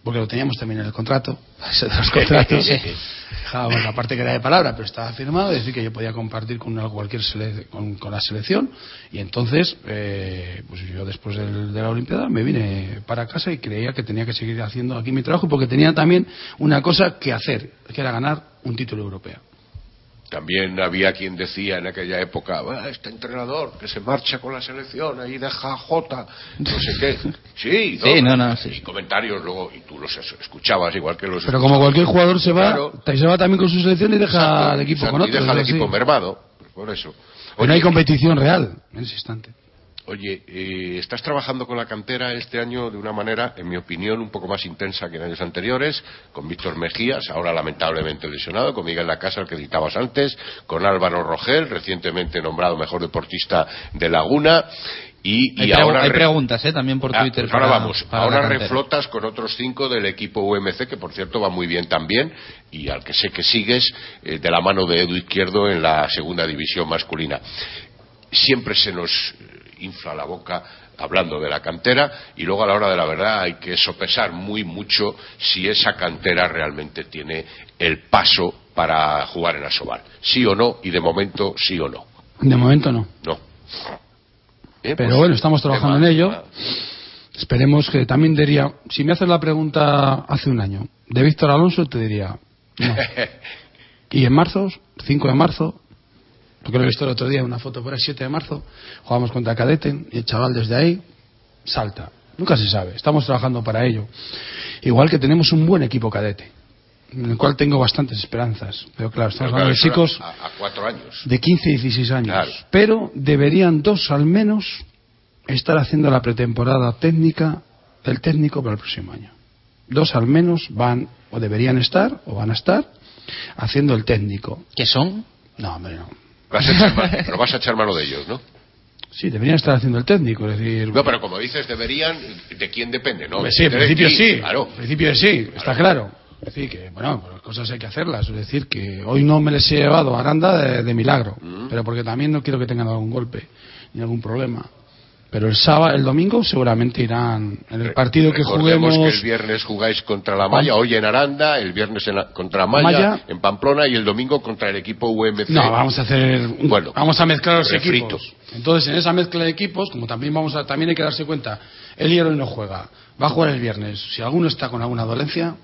porque lo teníamos también en el contrato, <laughs> ese de los contratos, <laughs> dejábamos la parte que era de palabra, pero estaba firmado, es decir, que yo podía compartir con una- cualquier sele- con, con la selección, y entonces, eh, pues yo después del- de la Olimpiada me vine para casa y creía que tenía que seguir haciendo aquí mi trabajo, porque tenía también una cosa que hacer, que era ganar un título europeo. También había quien decía en aquella época, "Ah, este entrenador que se marcha con la selección, ahí deja a Jota, no sé qué. <laughs> Sí, Sí, no, no, sí. Y comentarios luego, y tú los es- escuchabas igual que los Pero como cualquier jugador se va, Claro. se va también con su selección y deja Exacto, al equipo exacto, con y otro. deja al equipo mermado, por eso. Pero no hay Oye, competición real en ese instante. Oye, eh, estás trabajando con la cantera este año de una manera, en mi opinión, un poco más intensa que en años anteriores, con Víctor Mejías, ahora lamentablemente lesionado, con Miguel Lacasa, el que citabas antes, con Álvaro Rogel, recientemente nombrado mejor deportista de Laguna, y, hay, ahora hay re- preguntas ¿eh? también por Ah, Twitter. pues ahora para- vamos, para ahora reflotas con otros cinco del equipo UMC, que por cierto va muy bien también, y al que sé que sigues eh, de la mano de Edu Izquierdo en la segunda división masculina. Siempre se nos infla la boca hablando de la cantera y luego a la hora de la verdad hay que sopesar muy mucho si esa cantera realmente tiene el paso para jugar en Asobal. Sí o no, y de momento sí o no. De momento no. No. Eh, Pero pues, bueno, estamos trabajando tema- en ello. Esperemos que también diría, si me haces la pregunta hace un año, de Víctor Alonso, te diría, no. <laughs> Y en marzo, 5 de marzo, porque lo he visto el otro día, una foto por ahí, 7 de marzo, jugamos contra Cadete y el chaval desde ahí salta. Nunca se sabe, estamos trabajando para ello. Igual que tenemos un buen equipo cadete, en el cual tengo bastantes esperanzas. Pero claro, estamos hablando de chicos a, a cuatro años. de 15 y 16 años. Claro. Pero deberían dos al menos estar haciendo la pretemporada técnica del técnico para el próximo año. Dos al menos van o deberían estar o van a estar haciendo el técnico. ¿Qué son? No, hombre, no. Vas a echar mano, pero vas a echar mano de ellos, ¿no? Sí, deberían estar haciendo el técnico, es decir... No, pero como dices, deberían, ¿de quién depende? No, sí, en principio sí. Claro. En principio sí, está claro. Es decir, que, bueno, pues las cosas hay que hacerlas. Es decir, que hoy no me les he llevado a Aranda de, de milagro. Mm. Pero porque también no quiero que tengan algún golpe ni algún problema. Pero el sábado, el domingo seguramente irán en el partido que juguemos. que el viernes jugáis contra la Malla, hoy en Aranda, el viernes en la- contra Malla, Malla. en Pamplona y el domingo contra el equipo UMC. No, vamos a hacer, un- Bueno, vamos a mezclar los equipos. Entonces, en esa mezcla de equipos, como también vamos a, también hay que darse cuenta, el hierro no juega, va a jugar el viernes. Si alguno está con alguna dolencia,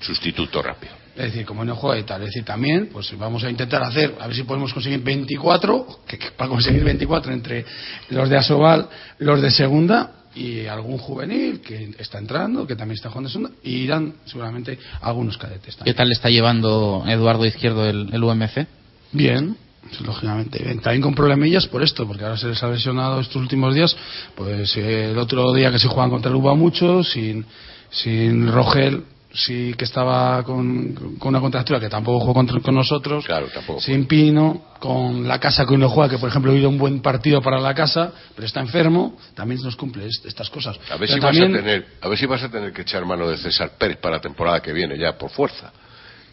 Sustituto rápido. Es decir, como no juega y tal, es decir, también, pues vamos a intentar hacer, a ver si podemos conseguir 24, que, que para conseguir 24 entre los de Asobal, los de segunda y algún juvenil que está entrando, que también está jugando segunda, y irán seguramente algunos cadetes ¿Qué también. tal le está llevando Eduardo Izquierdo el, el UMC? Bien, lógicamente. Bien, También con problemillas por esto, porque ahora se les ha lesionado estos últimos días. Pues eh, el otro día que se juegan contra el Uba mucho, sin, sin Rogel, sí que estaba con, con una contractura que tampoco jugó con nosotros. Claro, tampoco. Sin Pino, con la casa que uno juega, que por ejemplo ha habido un buen partido para la casa, pero está enfermo, también nos cumple est- estas cosas. A ver, Pero si vas a tener, a ver si vas a tener que echar mano de César Pérez para la temporada que viene, ya por fuerza.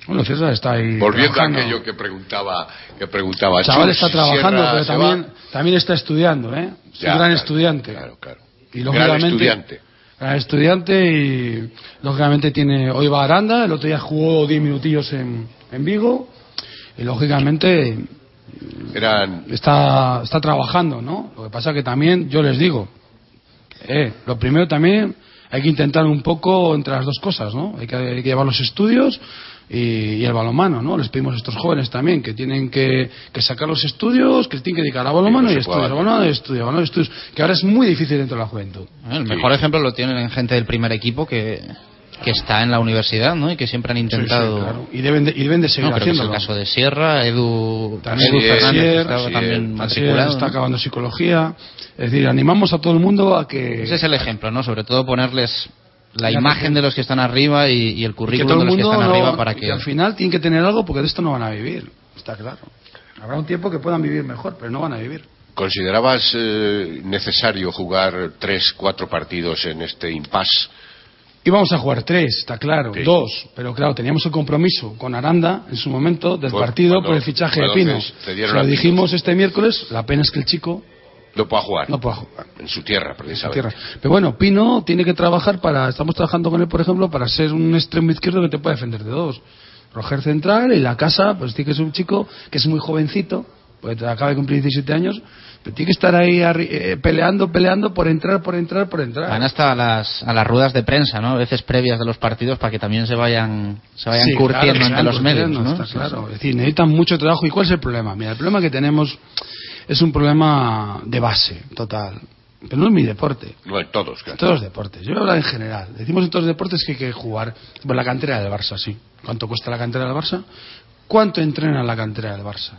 Bueno, César está ahí. Volviendo a trabajando. aquello que preguntaba, que preguntaba El chaval está trabajando, Sierra pero también, también está estudiando, ¿eh? Es Ya, un gran claro, estudiante. Claro, claro. Y Gran lógicamente, estudiante. Estudiante y lógicamente tiene. Hoy va a Aranda, el otro día jugó 10 minutillos en, en Vigo y lógicamente Eran está, está trabajando, ¿no? Lo que pasa que también, yo les digo, eh, lo primero también hay que intentar un poco entre las dos cosas, ¿no? Hay que, hay que llevar los estudios y, y el balonmano, ¿no? Les pedimos a estos jóvenes también que tienen que, que sacar los estudios, que tienen que dedicar a balonmano Que y no estudios, abandonar. balonmano y estudios, balonmano y estudios, que ahora es muy difícil dentro de la juventud. El mejor ejemplo lo tienen gente del primer equipo que, que está en la universidad, ¿no? Y que siempre han intentado. Sí, sí, claro. y, deben de, y deben de seguir No, creo que es el haciéndolo. caso de Sierra, Edu, También Edu Fernández, también matriculado. está acabando psicología. Es decir, animamos a todo el mundo a que. Ese es el ejemplo, ¿no? Sobre todo ponerles la imagen de los que están arriba y, y el que currículum de los que están no- arriba para que... al final tienen que tener algo porque de esto no van a vivir. Está claro. Habrá un tiempo que puedan vivir mejor, pero no van a vivir. ¿Considerabas eh, necesario jugar tres, cuatro partidos en este impasse? Íbamos a jugar tres, está claro, Sí. dos, pero claro, teníamos el compromiso con Aranda en su momento del partido cuando- por el fichaje de Pino. Se lo dijimos este miércoles, la pena es que el chico No pueda jugar. no pueda jugar. En su tierra, en su precisamente. tierra. Pero bueno, Pino tiene que trabajar para, estamos trabajando con él, por ejemplo, para ser un extremo izquierdo que te pueda defender de dos. Roger Central y la casa, pues tiene que ser un chico que es muy jovencito, pues acaba de cumplir 17 años, pero tiene que estar ahí arri- eh, peleando, peleando por entrar, por entrar, por entrar. Van hasta a las, a las ruedas de prensa, ¿no? A veces previas de los partidos para que también se vayan, se vayan Sí, curtiendo claro, que entre sean los medios, ¿no? está claro. Es decir, necesitan mucho trabajo. ¿Y cuál es el problema? Mira, el problema que tenemos es un problema de base, total. Pero no es mi deporte. No en todos, En todos los deportes. Yo voy a hablar en general. Decimos en todos los deportes que hay que jugar. Pues la cantera del Barça, sí. ¿Cuánto cuesta la cantera del Barça? ¿Cuánto entrena la cantera del Barça?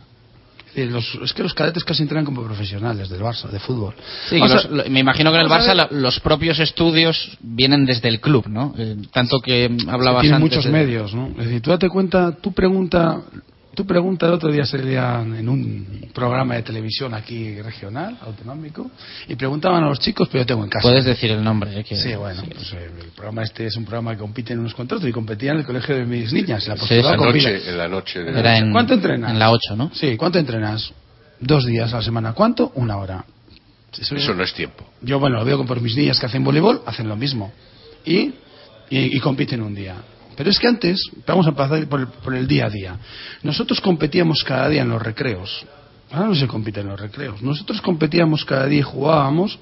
Es, decir, los- es que los cadetes casi entrenan como profesionales del Barça, de fútbol. Sí, los- lo- me imagino que en el Barça la- los propios estudios vienen desde el club, ¿no? Eh, tanto que hablabas tiene antes muchos de- medios, ¿no? Es decir, tú date cuenta, tú pregunta, tú pregunta el otro día salían en un programa de televisión aquí regional, autonómico, y preguntaban a los chicos, pero yo tengo en casa. Puedes decir el nombre, eh, que- Sí, bueno, pues eh, el programa este es un programa que compiten unos contra otros y competía en el colegio de mis niñas. La Sí, En la compite. noche, en la noche de en, ¿Cuánto entrenas? En la 8, ¿no? Sí, ¿cuánto entrenas? Dos días a la semana. ¿Cuánto? Una hora. Eso- Eso no es tiempo. Yo, bueno, lo veo con por mis niñas que hacen voleibol, hacen lo mismo. Y, y, y compiten un día. Pero es que antes, vamos a pasar por el, por el día a día. Nosotros competíamos cada día en los recreos. Ahora no se compite en los recreos. Nosotros competíamos cada día y jugábamos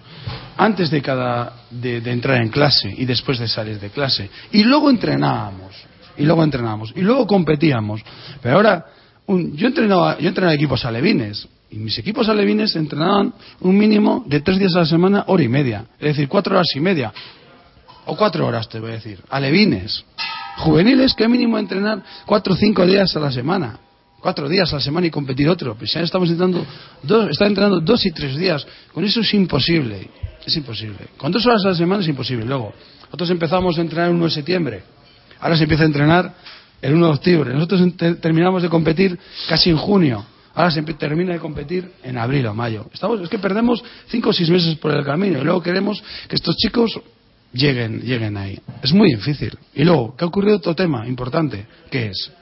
antes de, cada, de, de entrar en clase y después de salir de clase. Y luego entrenábamos. Y luego entrenábamos. Y luego competíamos. Pero ahora, un- yo, entrenaba, yo entrenaba equipos alevines. Y mis equipos alevines entrenaban un mínimo de tres días a la semana, hora y media. Es decir, cuatro horas y media. O cuatro horas, te voy a decir. Alevines. Juveniles, que mínimo entrenar cuatro o cinco días a la semana. Cuatro días a la semana y competir otro. Pues ya estamos entrenando dos, están entrenando dos y tres días. Con eso es imposible. Es imposible. Con dos horas a la semana es imposible. Luego, nosotros empezamos a entrenar el 1 de septiembre. Ahora se empieza a entrenar el 1 de octubre. Nosotros terminamos de competir casi en junio. Ahora se termina de competir en abril o mayo. Estamos, es que perdemos cinco o seis meses por el camino y luego queremos que estos chicos lleguen, lleguen ahí. Es muy difícil. Y luego, ¿qué ha ocurrido otro tema importante? ¿Qué es?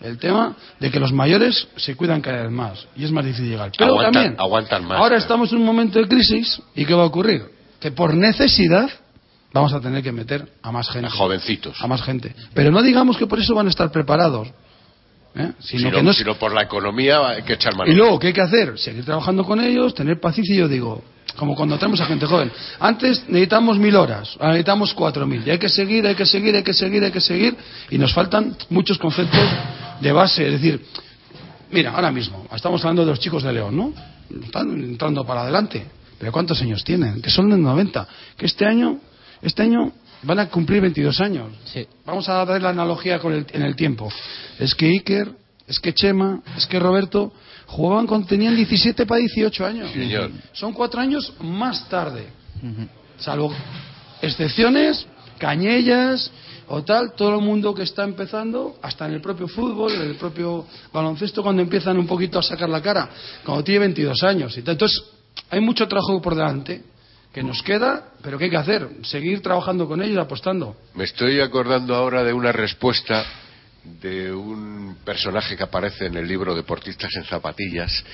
El tema de que los mayores se cuidan cada vez más y es más difícil llegar. Pero Aguantan- también, aguantan más, ahora estamos en un momento de crisis y ¿qué va a ocurrir? Que por necesidad vamos a tener que meter a más gente. A jovencitos. A más gente. Pero no digamos que por eso van a estar preparados. ¿eh? Sino Sino, que no es- sino por la economía hay que echar mano. y luego, ¿qué hay que hacer? Seguir trabajando con ellos, tener paciencia. Y yo digo, como cuando tenemos a gente joven, antes necesitamos mil horas, ahora necesitamos cuatro mil. Y hay que seguir, hay que seguir, hay que seguir, hay que seguir. Y nos faltan muchos conceptos de base. Es decir, mira, ahora mismo, estamos hablando de los chicos de León, ¿no? Están entrando para adelante. Pero ¿cuántos años tienen? Que son de 90. Que este año, este año van a cumplir 22 años. Sí. Vamos a dar la analogía con el- en el tiempo. Es que Iker es que Chema, es que Roberto jugaban cuando tenían 17 para 18 años. Señor. Son cuatro años más tarde. Salvo excepciones, cañellas o tal, todo el mundo que está empezando, hasta en el propio fútbol, en el propio baloncesto, cuando empiezan un poquito a sacar la cara, cuando tiene 22 años. y tal. Entonces, hay mucho trabajo por delante que nos queda, pero ¿qué hay que hacer? Seguir trabajando con ellos, apostando. Me estoy acordando ahora de una respuesta de un personaje que aparece en el libro Deportistas en Zapatillas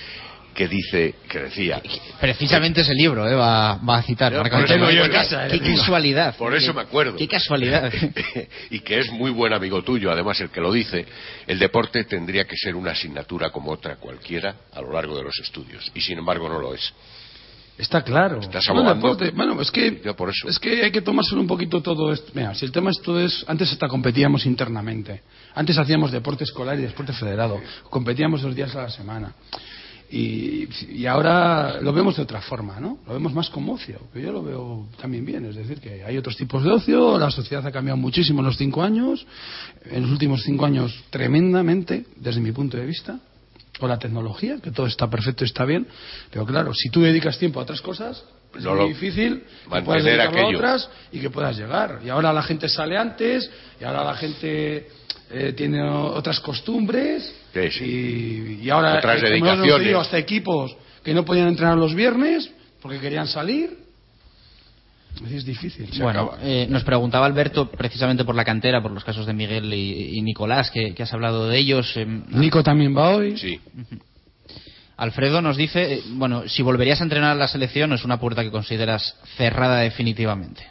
que dice, que decía, Precisamente ese libro eh, va, va a citar. Antonio. casa, eh, Qué casualidad. por eso me acuerdo. Qué casualidad. <laughs> y que es muy buen amigo tuyo, además el que lo dice, el deporte tendría que ser una asignatura como otra cualquiera a lo largo de los estudios, y sin embargo no lo es. Está claro. Estás Bueno, deporte, bueno, es que Ya por eso. es que hay que tomárselo un poquito todo esto. Mira, si el tema esto es antes hasta competíamos internamente. Antes hacíamos deporte escolar y deporte federado. Competíamos dos días a la semana. Y, y ahora lo vemos de otra forma, ¿no? Lo vemos más como ocio, que yo lo veo también bien. Es decir, que hay otros tipos de ocio, la sociedad ha cambiado muchísimo en los cinco años, en los últimos cinco años tremendamente, desde mi punto de vista o la tecnología, que todo está perfecto y está bien, pero claro, si tú dedicas tiempo a otras cosas, es No muy difícil que puedas dedicarlo a otras y que puedas llegar. Y ahora la gente sale antes, y ahora la gente eh, tiene otras costumbres, Sí, sí. Y, y ahora Otras eh, dedicaciones. tenido hasta equipos que no podían entrenar los viernes porque querían salir. Es difícil. Bueno, eh, nos preguntaba Alberto precisamente por la cantera, por los casos de Miguel y, y Nicolás, que, que has hablado de ellos. eh, Nico también va hoy. Sí, Alfredo nos dice, eh, bueno, si volverías a entrenar a la selección, ¿es una puerta que consideras cerrada definitivamente?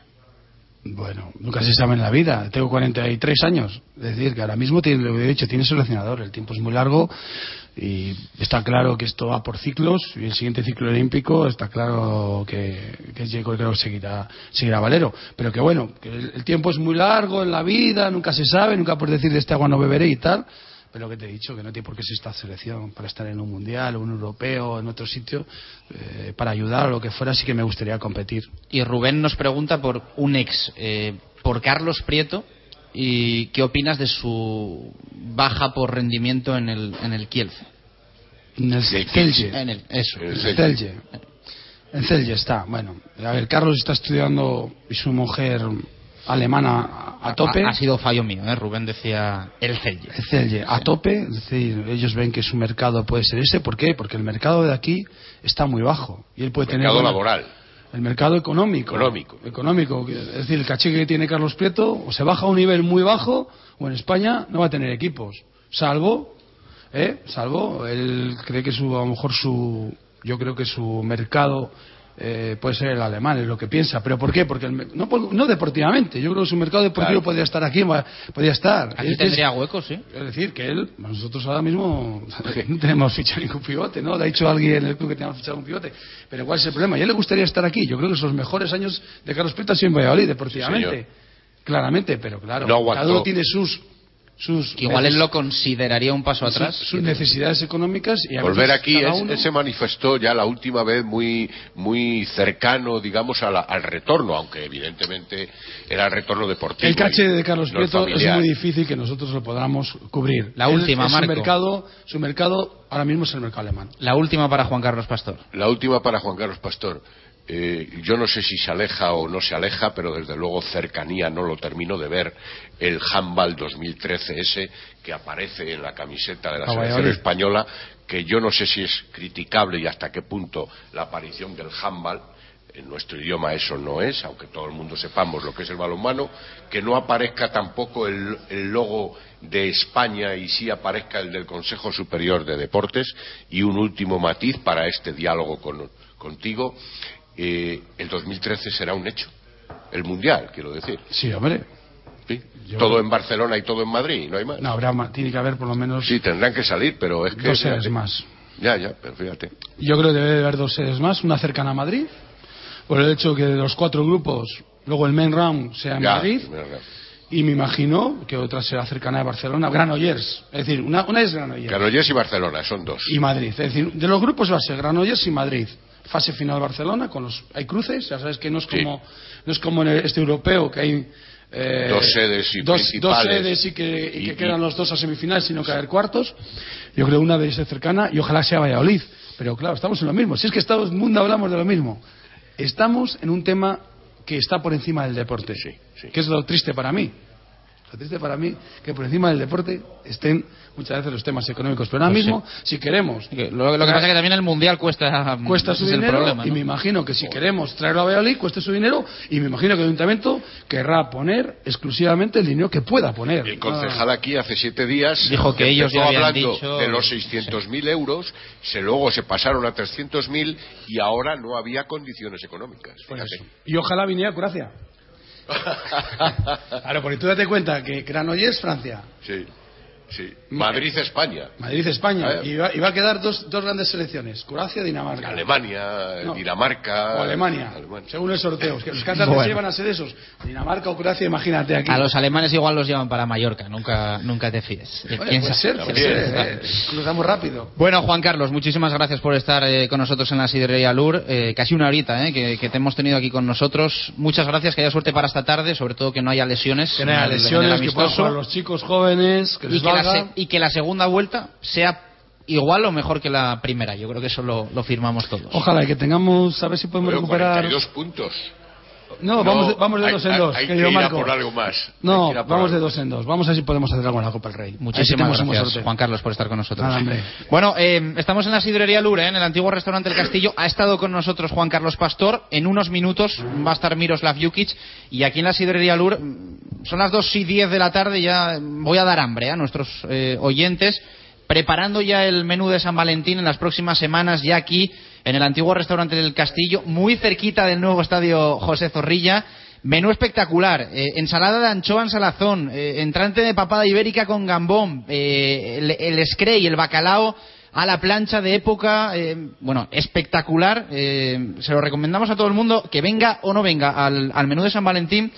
Bueno, nunca se sabe en la vida. Tengo 43 años. Es decir, que ahora mismo, tiene, lo he dicho, tiene seleccionador. El tiempo es muy largo y está claro que esto va por ciclos. Y el siguiente ciclo olímpico está claro que, que creo que seguirá, seguirá Valero. Pero que bueno, que el, el tiempo es muy largo en la vida, nunca se sabe, nunca puedes decir de este agua no beberé y tal. Pero que te he dicho, que no tiene por qué ser esta selección para estar en un mundial un europeo en otro sitio, eh, para ayudar o lo que fuera, sí que me gustaría competir. Y Rubén nos pregunta por un ex, eh, por Carlos Prieto, y qué opinas de su baja por rendimiento en el, en el Kielce. En el Celje. En el, eso. En Celje está. Bueno, a ver, Carlos está estudiando y su mujer alemana a tope. Ha, ha sido fallo mío, ¿eh? Rubén decía el Celje. El Celje a tope, es decir, ellos ven que su mercado puede ser ese. ¿Por qué? Porque el mercado de aquí está muy bajo y él puede tener mercado buena- laboral. el mercado económico. Económico. Económico. Es decir, el caché que tiene Carlos Prieto o se baja a un nivel muy bajo o en España no va a tener equipos. Salvo, ¿eh? Salvo, él cree que su, a lo mejor su, yo creo que su mercado eh, puede ser el alemán, es lo que piensa. ¿Pero por qué? Porque el no, no deportivamente. Yo creo que su mercado deportivo Claro. podría estar aquí, podría estar. Aquí Es- tendría huecos, ¿sí? es decir, que él, nosotros ahora mismo <laughs> no tenemos fichado ningún pivote, ¿no? Le ha dicho alguien en el club que teníamos fichado un pivote. Pero ¿cuál es el problema? Y a él le gustaría estar aquí. Yo creo que son los mejores años de Carlos Prieto han sido en Valladolid, deportivamente. Claramente, pero claro, No cada uno tiene sus... sus Que igual él lo consideraría un paso atrás. sus necesidades económicas y a Volver veces aquí, cada es- uno- él se manifestó ya la última vez muy, muy cercano, digamos, a la- al retorno, aunque evidentemente era el retorno deportivo. El caché de Carlos no Prieto es muy difícil que nosotros lo podamos cubrir. La última, es Marco. mercado, su mercado ahora mismo es el mercado alemán. La última para Juan Carlos Pastor. La última para Juan Carlos Pastor. Eh, yo no sé si se aleja o no se aleja, pero desde luego cercanía no lo termino de ver. El Handball 2013 ese que aparece en la camiseta de la A selección española, que yo no sé si es criticable y hasta qué punto la aparición del Handball en nuestro idioma eso no es, aunque todo el mundo sepamos lo que es el balonmano, que no aparezca tampoco el, el logo de España y sí aparezca el del Consejo Superior de Deportes. Y un último matiz para este diálogo con- contigo, eh, el 2013 será un hecho, el Mundial, quiero decir. Sí, hombre. ¿sí? Yo- Todo en Barcelona y todo en Madrid, no hay más. No, habrá, ma- tiene que haber por lo menos Sí, tendrán que salir, pero es que... dos sedes más. Ya, ya, pero fíjate. Yo creo que debe de haber dos sedes más, una cercana a Madrid, por el hecho que de los cuatro grupos, luego el main round sea en Ya, Madrid, y me imagino que otra será cercana a Barcelona, Granollers, es decir, una, una es Granollers Granollers y Barcelona, son dos. y Madrid, es decir, de los grupos va a ser Granollers y Madrid. Fase final Barcelona, con los hay cruces, ya sabes que no es Sí. como no es como en el- este europeo que hay eh, dos sedes y dos, dos sedes y que, y que quedan los dos a semifinales sino caer cuartos. Yo creo una de ser cercana y ojalá sea Valladolid. Pero claro estamos en lo mismo. Si es que estamos en el mundo hablamos de lo mismo. Estamos en un tema que está por encima del deporte Sí, sí. que es lo triste para mí. Lo triste para mí que por encima del deporte estén muchas veces los temas económicos pero ahora Pues mismo si queremos Que Lo, lo que pasa es que también el mundial cuesta, cuesta ese su dinero problema, y me imagino que si queremos traerlo a Valladolid cueste su dinero y me imagino que el ayuntamiento querrá poner exclusivamente el dinero que pueda poner. El concejal aquí hace siete días Dijo que ellos ya habían hablando dicho- de los 600.000 euros, se, luego se pasaron a 300.000 y ahora no había condiciones económicas. Pues y ojalá viniera Croacia. <laughs> Claro porque tú date cuenta que Granollers Francia. Sí, sí. Madrid-España. Madrid España A ver. y va, y va a quedar dos, dos grandes selecciones Croacia Dinamarca Alemania, No. Dinamarca. o Alemania, Alemania. según el sorteo que los cantantes Bueno. van a ser esos Dinamarca o Croacia imagínate aquí A los alemanes igual los llevan para Mallorca, nunca, nunca te fíes. Oye, ¿Quién puede sabe? ser, puede ser, eh. cruzamos rápido Bueno, Juan Carlos, muchísimas gracias por estar eh, con nosotros en la Sidería Lur. Eh, casi una horita eh, que, que te hemos tenido aquí con nosotros. Muchas gracias, que haya suerte para esta tarde, sobre todo que no haya lesiones. que no haya lesiones que puedan amistoso. jugar los chicos jóvenes que les que la valga. se- y que la segunda vuelta sea igual o mejor que la primera. Yo creo que eso lo, lo firmamos todos. Ojalá y que tengamos, a ver si podemos recuperar. 42 puntos. No, vamos, de, vamos de hay- dos en dos, Hay que ir a por algo más. No, por vamos de dos en dos. Vamos a ver si podemos hacer algo en la Copa del Rey. Muchísimas gracias. Juan Carlos, por estar con nosotros. Nada. Bueno, eh, estamos en la sidrería Lure, en el antiguo restaurante El Castillo. Ha estado con nosotros Juan Carlos Pastor. En unos minutos va a estar Miroslav Jukic. Y aquí en la sidrería Lure mm, son las 2 y 10 de la tarde. Ya voy a dar hambre a nuestros eh, oyentes. Preparando ya el menú de San Valentín en las próximas semanas, ya aquí en el antiguo restaurante del Castillo, muy cerquita del nuevo estadio José Zorrilla. Menú espectacular, eh, ensalada de anchoa en salazón, eh, entrante de papada ibérica con gambón, eh, el, el screy, el bacalao a la plancha de época, bueno, espectacular. se lo recomendamos a todo el mundo que venga o no venga al, al menú de San Valentín.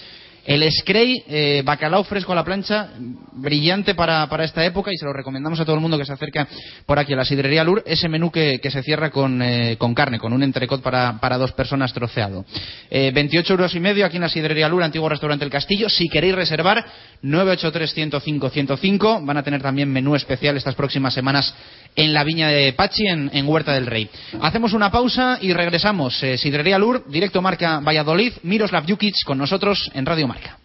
El Scray, eh, bacalao fresco a la plancha, brillante para, esta época y se lo recomendamos a todo el mundo que se acerca por aquí a la sidrería Lur, ese menú que, se cierra con, eh, con carne, con un entrecot para, dos personas troceado. Eh, 28 euros y medio aquí en la sidrería Lur, antiguo restaurante El Castillo. Si queréis reservar, 983-105-105. Van a tener también menú especial estas próximas semanas en la viña de Pachi, en, Huerta del Rey. Hacemos una pausa y regresamos. Eh, sidrería Lur, directo marca Valladolid, Miroslav Jukic con nosotros en Radio Marca.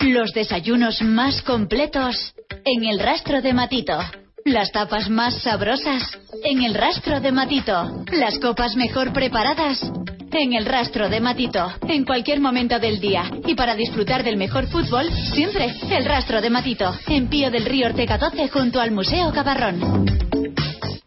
Los desayunos más completos en el rastro de Matito. Las tapas más sabrosas en el rastro de Matito. Las copas mejor preparadas en el rastro de Matito. En cualquier momento del día. Y para disfrutar del mejor fútbol, siempre el rastro de Matito. En Pío del Río Ortega 12 junto al Museo Cabarrón.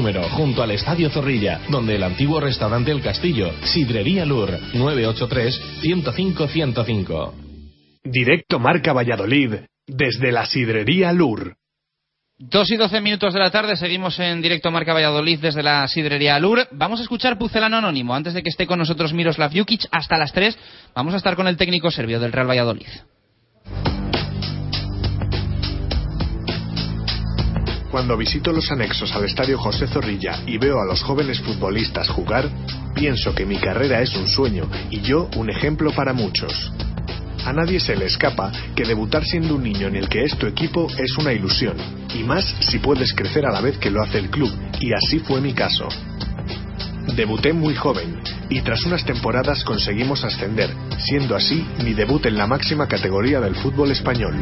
número, junto al Estadio Zorrilla, donde el antiguo restaurante El Castillo, Sidrería Lur, 983-105-105. Directo Marca Valladolid, desde la Sidrería Lur. Dos y doce minutos de la tarde, seguimos en directo Marca Valladolid desde la sidrería Lur. Vamos a escuchar Pucelano Anónimo. Antes de que esté con nosotros Miroslav Jukic, hasta las tres, vamos a estar con el técnico serbio del Real Valladolid. Cuando visito los anexos al estadio José Zorrilla y veo a los jóvenes futbolistas jugar, pienso que mi carrera es un sueño y yo un ejemplo para muchos. A nadie se le escapa que debutar siendo un niño en el que es tu equipo es una ilusión, y más si puedes crecer a la vez que lo hace el club, y así fue mi caso. Debuté muy joven, y tras unas temporadas conseguimos ascender, siendo así mi debut en la máxima categoría del fútbol español.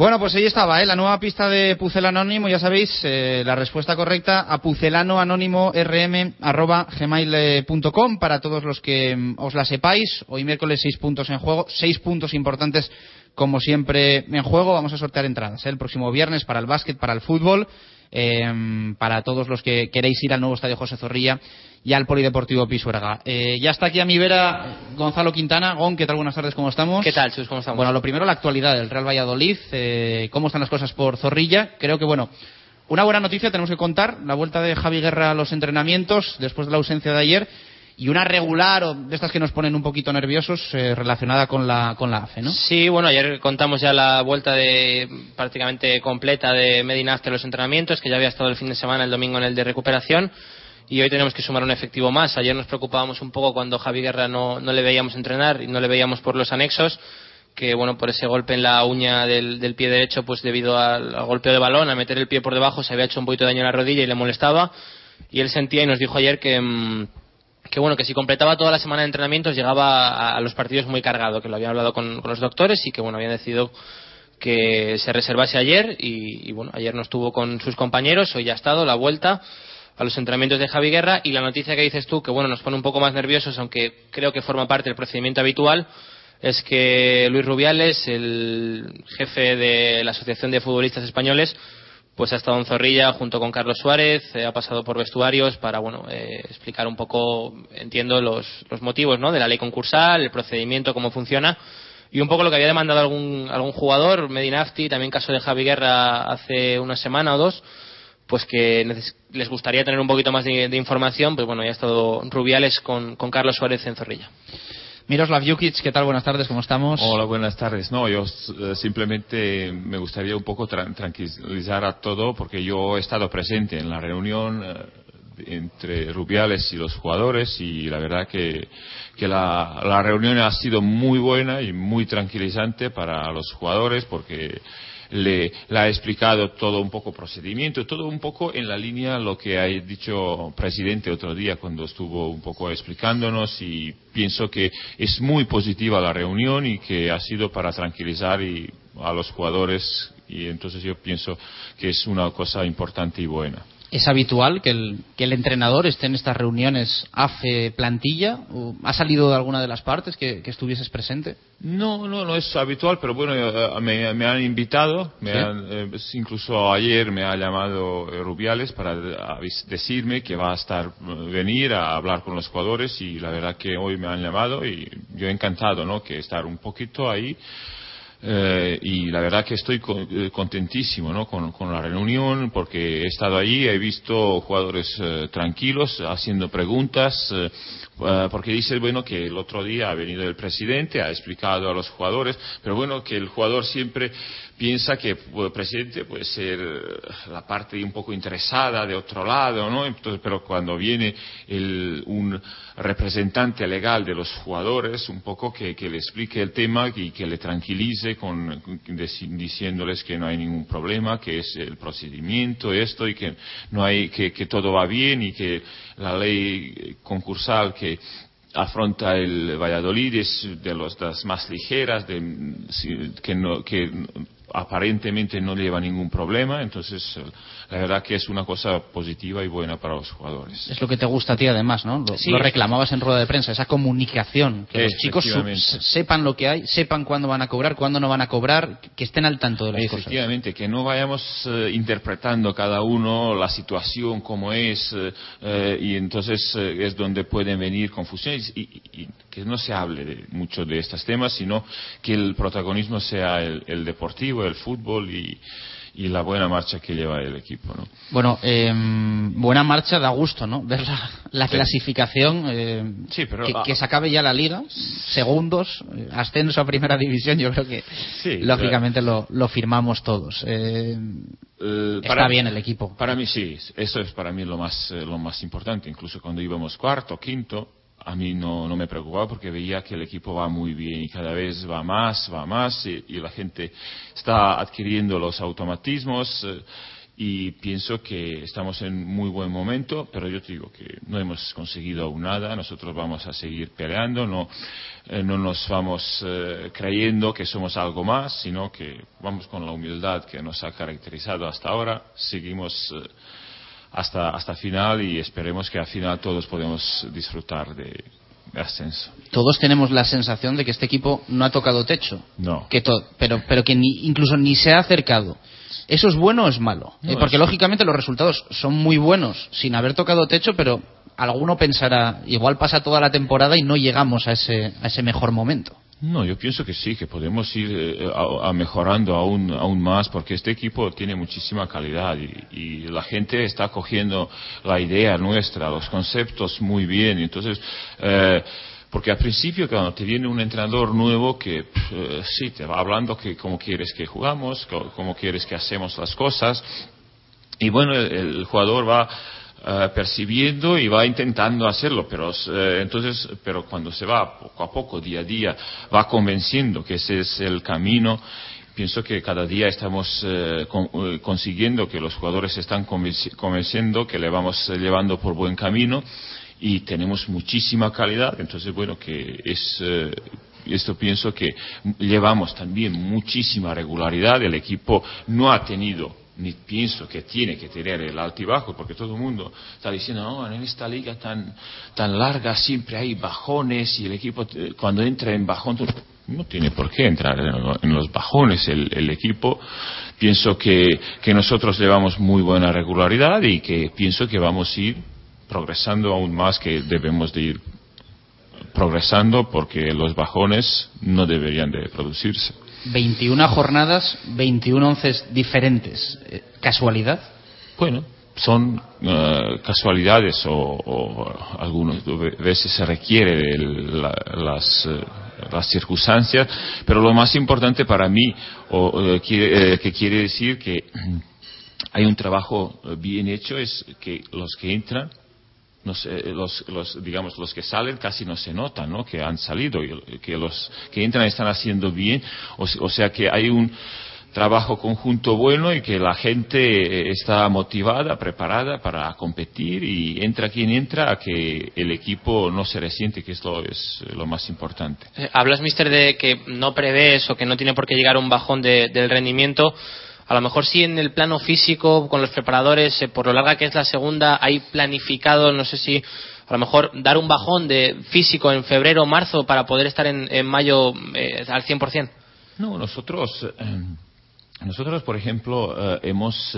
Bueno, pues ahí estaba, ¿eh? la nueva pista de Pucel Anónimo, ya sabéis, eh, la respuesta correcta a pucelanoanónimo.rm.gmail.com para todos los que mm, os la sepáis. Hoy miércoles seis puntos en juego, seis puntos importantes como siempre en juego. Vamos a sortear entradas ¿eh? el próximo viernes para el básquet, para el fútbol, eh, para todos los que queréis ir al nuevo estadio José Zorrilla y al Polideportivo Pisuerga. Eh, ya está aquí a mi vera Gonzalo Quintana. Gon, ¿qué tal? Buenas tardes, ¿cómo estamos? ¿Qué tal, Chus? ¿Cómo estamos? Bueno, lo primero, la actualidad del Real Valladolid. Eh, ¿Cómo están las cosas por Zorrilla? Creo que, bueno, una buena noticia tenemos que contar. La vuelta de Javi Guerra a los entrenamientos después de la ausencia de ayer. Y una regular, o de estas que nos ponen un poquito nerviosos, eh, relacionada con la, con la AFE, ¿no? Sí, bueno, ayer contamos ya la vuelta de prácticamente completa de Medina a los entrenamientos, que ya había estado el fin de semana, el domingo en el de recuperación y hoy tenemos que sumar un efectivo más. Ayer nos preocupábamos un poco cuando Javi Guerra no, no le veíamos entrenar y no le veíamos por los anexos que bueno por ese golpe en la uña del, del pie derecho pues debido al, al, golpeo de balón a meter el pie por debajo se había hecho un poquito de daño en la rodilla y le molestaba y él sentía y nos dijo ayer que mmm, que bueno que si completaba toda la semana de entrenamientos llegaba a, los partidos muy cargado que lo había hablado con, los doctores y que bueno habían decidido que se reservase ayer y, y bueno ayer no estuvo con sus compañeros hoy ya ha estado la vuelta a los entrenamientos de Javi Guerra y la noticia que dices tú, que bueno, nos pone un poco más nerviosos, aunque creo que forma parte del procedimiento habitual, es que Luis Rubiales, el jefe de la Asociación de Futbolistas Españoles, pues ha estado en Zorrilla junto con Carlos Suárez, eh, ha pasado por vestuarios para bueno eh, explicar un poco, entiendo, los, los motivos ¿no? de la ley concursal, el procedimiento, cómo funciona y un poco lo que había demandado algún, algún jugador, Medinafti, también caso de Javi Guerra hace una semana o dos, pues que les gustaría tener un poquito más de, de, información, pues bueno, ya ha estado Rubiales con, con Carlos Suárez en Zorrilla. Miroslav Jukic, ¿qué tal? Buenas tardes, ¿cómo estamos? Hola, buenas tardes. No, yo uh, simplemente me gustaría un poco tra tranquilizar a todo porque yo he estado presente en la reunión uh, entre Rubiales y los jugadores y la verdad que, que la, la reunión ha sido muy buena y muy tranquilizante para los jugadores porque le, le, ha explicado todo un poco procedimiento, todo un poco en la línea lo que ha dicho presidente otro día cuando estuvo un poco explicándonos y pienso que es muy positiva la reunión y que ha sido para tranquilizar y, a los jugadores y entonces yo pienso que es una cosa importante y buena. ¿Es habitual que el, que el entrenador esté en estas reuniones AFE plantilla? ¿Ha salido de alguna de las partes que, que estuvieses presente? No, no, no es habitual, pero bueno, eh, me, me han invitado, me ¿Sí? han, eh, incluso ayer me ha llamado eh, Rubiales para decirme que va a estar, venir a hablar con los jugadores y la verdad que hoy me han llamado y yo he encantado, ¿no? Que estar un poquito ahí. Eh, y la verdad que estoy contentísimo ¿no? con, la reunión porque he estado allí, he visto jugadores eh, tranquilos haciendo preguntas, eh, porque dice bueno que el otro día ha venido el presidente, ha explicado a los jugadores, pero bueno que el jugador siempre piensa que el presidente puede ser la parte un poco interesada de otro lado, ¿no? Entonces, pero cuando viene el, un representante legal de los jugadores, un poco que, que le explique el tema y que le tranquilice con, diciéndoles que no hay ningún problema, que es el procedimiento, esto, y que, no hay, que, que todo va bien y que la ley concursal que afronta el Valladolid es de las más ligeras, de, que, no, que aparentemente no lleva ningún problema, entonces la verdad que es una cosa positiva y buena para los jugadores. Es lo que te gusta a ti además, ¿no? Lo, sí, lo reclamabas en rueda de prensa, esa comunicación, que los chicos sepan lo que hay, sepan cuándo van a cobrar, cuándo no van a cobrar, que estén al tanto de las Efectivamente, cosas. que no vayamos eh, interpretando cada uno la situación como es eh, y entonces eh, es donde pueden venir confusiones y, y, y, que no se hable de, mucho de estos temas, sino que el protagonismo sea el, el deportivo, el fútbol y y la buena marcha que lleva el equipo. ¿no? Bueno, eh, buena marcha da gusto, ¿no? Ver la, la sí. clasificación, eh, sí, pero, que, que, se acabe ya la liga, segundos, ascenso a primera división, yo creo que sí, lógicamente lo, lo, firmamos todos. Eh, está para, bien el equipo. Para mí sí, eso es para mí lo más, lo más importante, incluso cuando íbamos cuarto, quinto, a mí no, no, me preocupaba porque veía que el equipo va muy bien y cada vez va más, va más y, la gente está adquiriendo los automatismos. Eh, y pienso que estamos en muy buen momento, pero yo te digo que no hemos conseguido aún nada, nosotros vamos a seguir peleando, no, eh, no nos vamos eh, creyendo que somos algo más, sino que vamos con la humildad que nos ha caracterizado hasta ahora, seguimos eh, hasta, hasta final y esperemos que al final todos podemos disfrutar de, ascenso. Todos tenemos la sensación de que este equipo no ha tocado techo. No. Que pero, pero que ni, incluso ni se ha acercado. ¿Eso es bueno o es malo? No, Eh, porque es- lógicamente los resultados son muy buenos sin haber tocado techo, pero alguno pensará, igual pasa toda la temporada y no llegamos a ese, a ese mejor momento. No, yo pienso que sí, que podemos ir eh, a, mejorando aún, aún más, porque este equipo tiene muchísima calidad y, la gente está cogiendo la idea nuestra, los conceptos muy bien. Entonces, eh, porque al principio cuando te viene un entrenador nuevo que eh, sí te va hablando que cómo quieres que jugamos, cómo quieres que hacemos las cosas, y bueno, el, el jugador va eh, percibiendo y va intentando hacerlo, pero eh, entonces, pero cuando se va poco a poco, día a día, va convenciendo que ese es el camino. Pienso que cada día estamos eh, consiguiendo que los jugadores se están convenci- convenciendo, que le vamos llevando por buen camino y tenemos muchísima calidad. Entonces, bueno, que es esto pienso que llevamos también muchísima regularidad. El equipo no ha tenido ni pienso que tiene que tener el altibajo, porque todo el mundo está diciendo, no, en esta liga tan, tan larga siempre hay bajones y el equipo eh, cuando entra en bajón no tiene por qué entrar en los bajones el, el equipo. Pienso que, que nosotros llevamos muy buena regularidad y que pienso que vamos a ir progresando aún más que debemos de ir progresando porque los bajones no deberían de producirse. 21 jornadas, 21 onces diferentes. Eh, ¿Casualidad? Bueno, son eh, casualidades o, o algunas veces se requiere de la- las, eh, las circunstancias, pero lo más importante para mí, o, quiere- eh, que quiere decir que hay un trabajo bien hecho, es que los que entran no sé, los, digamos, los que salen casi no se notan, ¿no? Que han salido y que los que entran están haciendo bien, o, o sea que hay un trabajo conjunto bueno y que la gente eh, está motivada, preparada para competir y entra quien entra a que el equipo no se resiente, que esto es lo más importante. Eh, hablas, mister, de que no prevés o que no tiene por qué llegar un bajón de- del rendimiento. A lo mejor sí en el plano físico, con los preparadores, eh, por lo larga que es la segunda, hay planificado, no sé si a lo mejor dar un bajón de físico en febrero o marzo para poder estar en, mayo eh, al 100%. No, nosotros, eh, nosotros por ejemplo, hemos,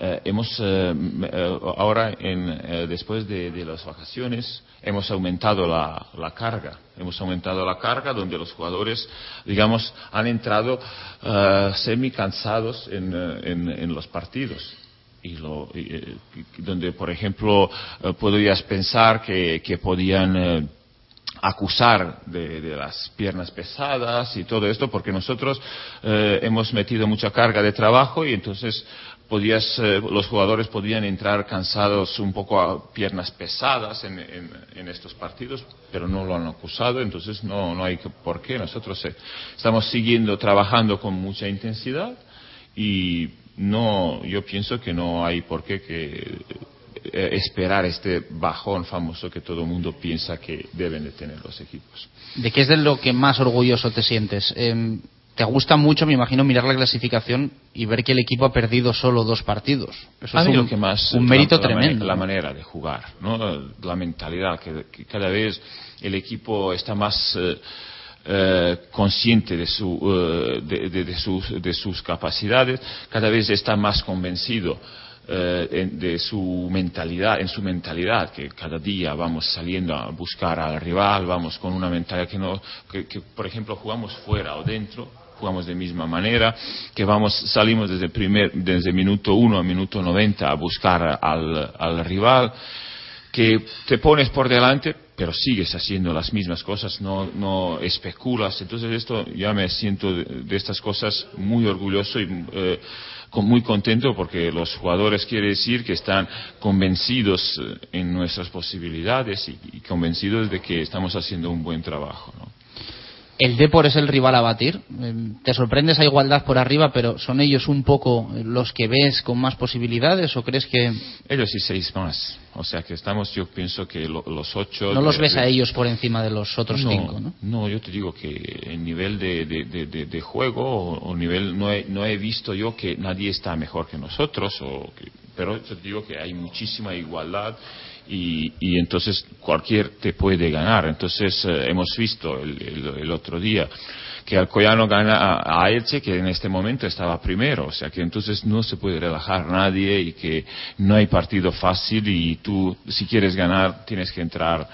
eh, hemos eh, eh, ahora, en, eh, después de, de las vacaciones, hemos aumentado la, la carga. Hemos aumentado la carga donde los jugadores, digamos, han entrado eh, semi cansados en, eh, en- en los partidos y lo, y, donde, por ejemplo, podrías pensar que, que podían acusar de, de las piernas pesadas y todo esto, porque nosotros eh, hemos metido mucha carga de trabajo y entonces podías, eh, los jugadores podían entrar cansados un poco a piernas pesadas en, en- estos partidos, pero no lo han acusado, entonces no, no hay por qué. Nosotros eh, estamos siguiendo trabajando con mucha intensidad y no, yo pienso que no hay por qué que eh, esperar este bajón famoso que todo el mundo piensa que deben de tener los equipos. ¿De qué es de lo que más orgulloso te sientes? Te gusta mucho, me imagino, mirar la clasificación y ver que el equipo ha perdido solo dos partidos. Eso A es un, lo que más un mérito la, tremendo. manera de jugar, ¿no? La mentalidad que, que cada vez el equipo está más eh, eh, consciente de, su, eh, de, de- de sus, de sus capacidades, cada vez está más convencido eh, en- de su mentalidad, en su mentalidad, que cada día vamos saliendo a buscar al rival, vamos con una mentalidad que no, que, que, por ejemplo jugamos fuera o dentro, jugamos de misma manera, que vamos, salimos desde primer, desde minuto uno a minuto 90 a buscar al, al rival, que te pones por delante, pero sigues haciendo las mismas cosas, no, no especulas. Entonces esto ya me siento de, de estas cosas muy orgulloso y eh, con- muy contento porque los jugadores quiere decir que están convencidos eh, en nuestras posibilidades y, y convencidos de que estamos haciendo un buen trabajo. ¿no? El Depor es el rival a batir. Eh, Te sorprende esa igualdad por arriba, pero ¿son ellos un poco los que ves con más posibilidades o crees que Ellos y seis más. O sea que estamos, yo pienso que lo- los ocho... no los ves a ellos por encima de los otros no, cinco? ¿no? no, yo te digo que el nivel de, de- de- de- de juego o, o nivel no he, no he visto yo que nadie está mejor que nosotros, o que- pero yo te digo que hay muchísima igualdad y, y entonces cualquier te puede ganar. Entonces eh, hemos visto el, el- el otro día que Alcoyano gana a, a Elche, que en este momento estaba primero, o sea que entonces no se puede relajar nadie y que no hay partido fácil y tú, si quieres ganar, tienes que entrar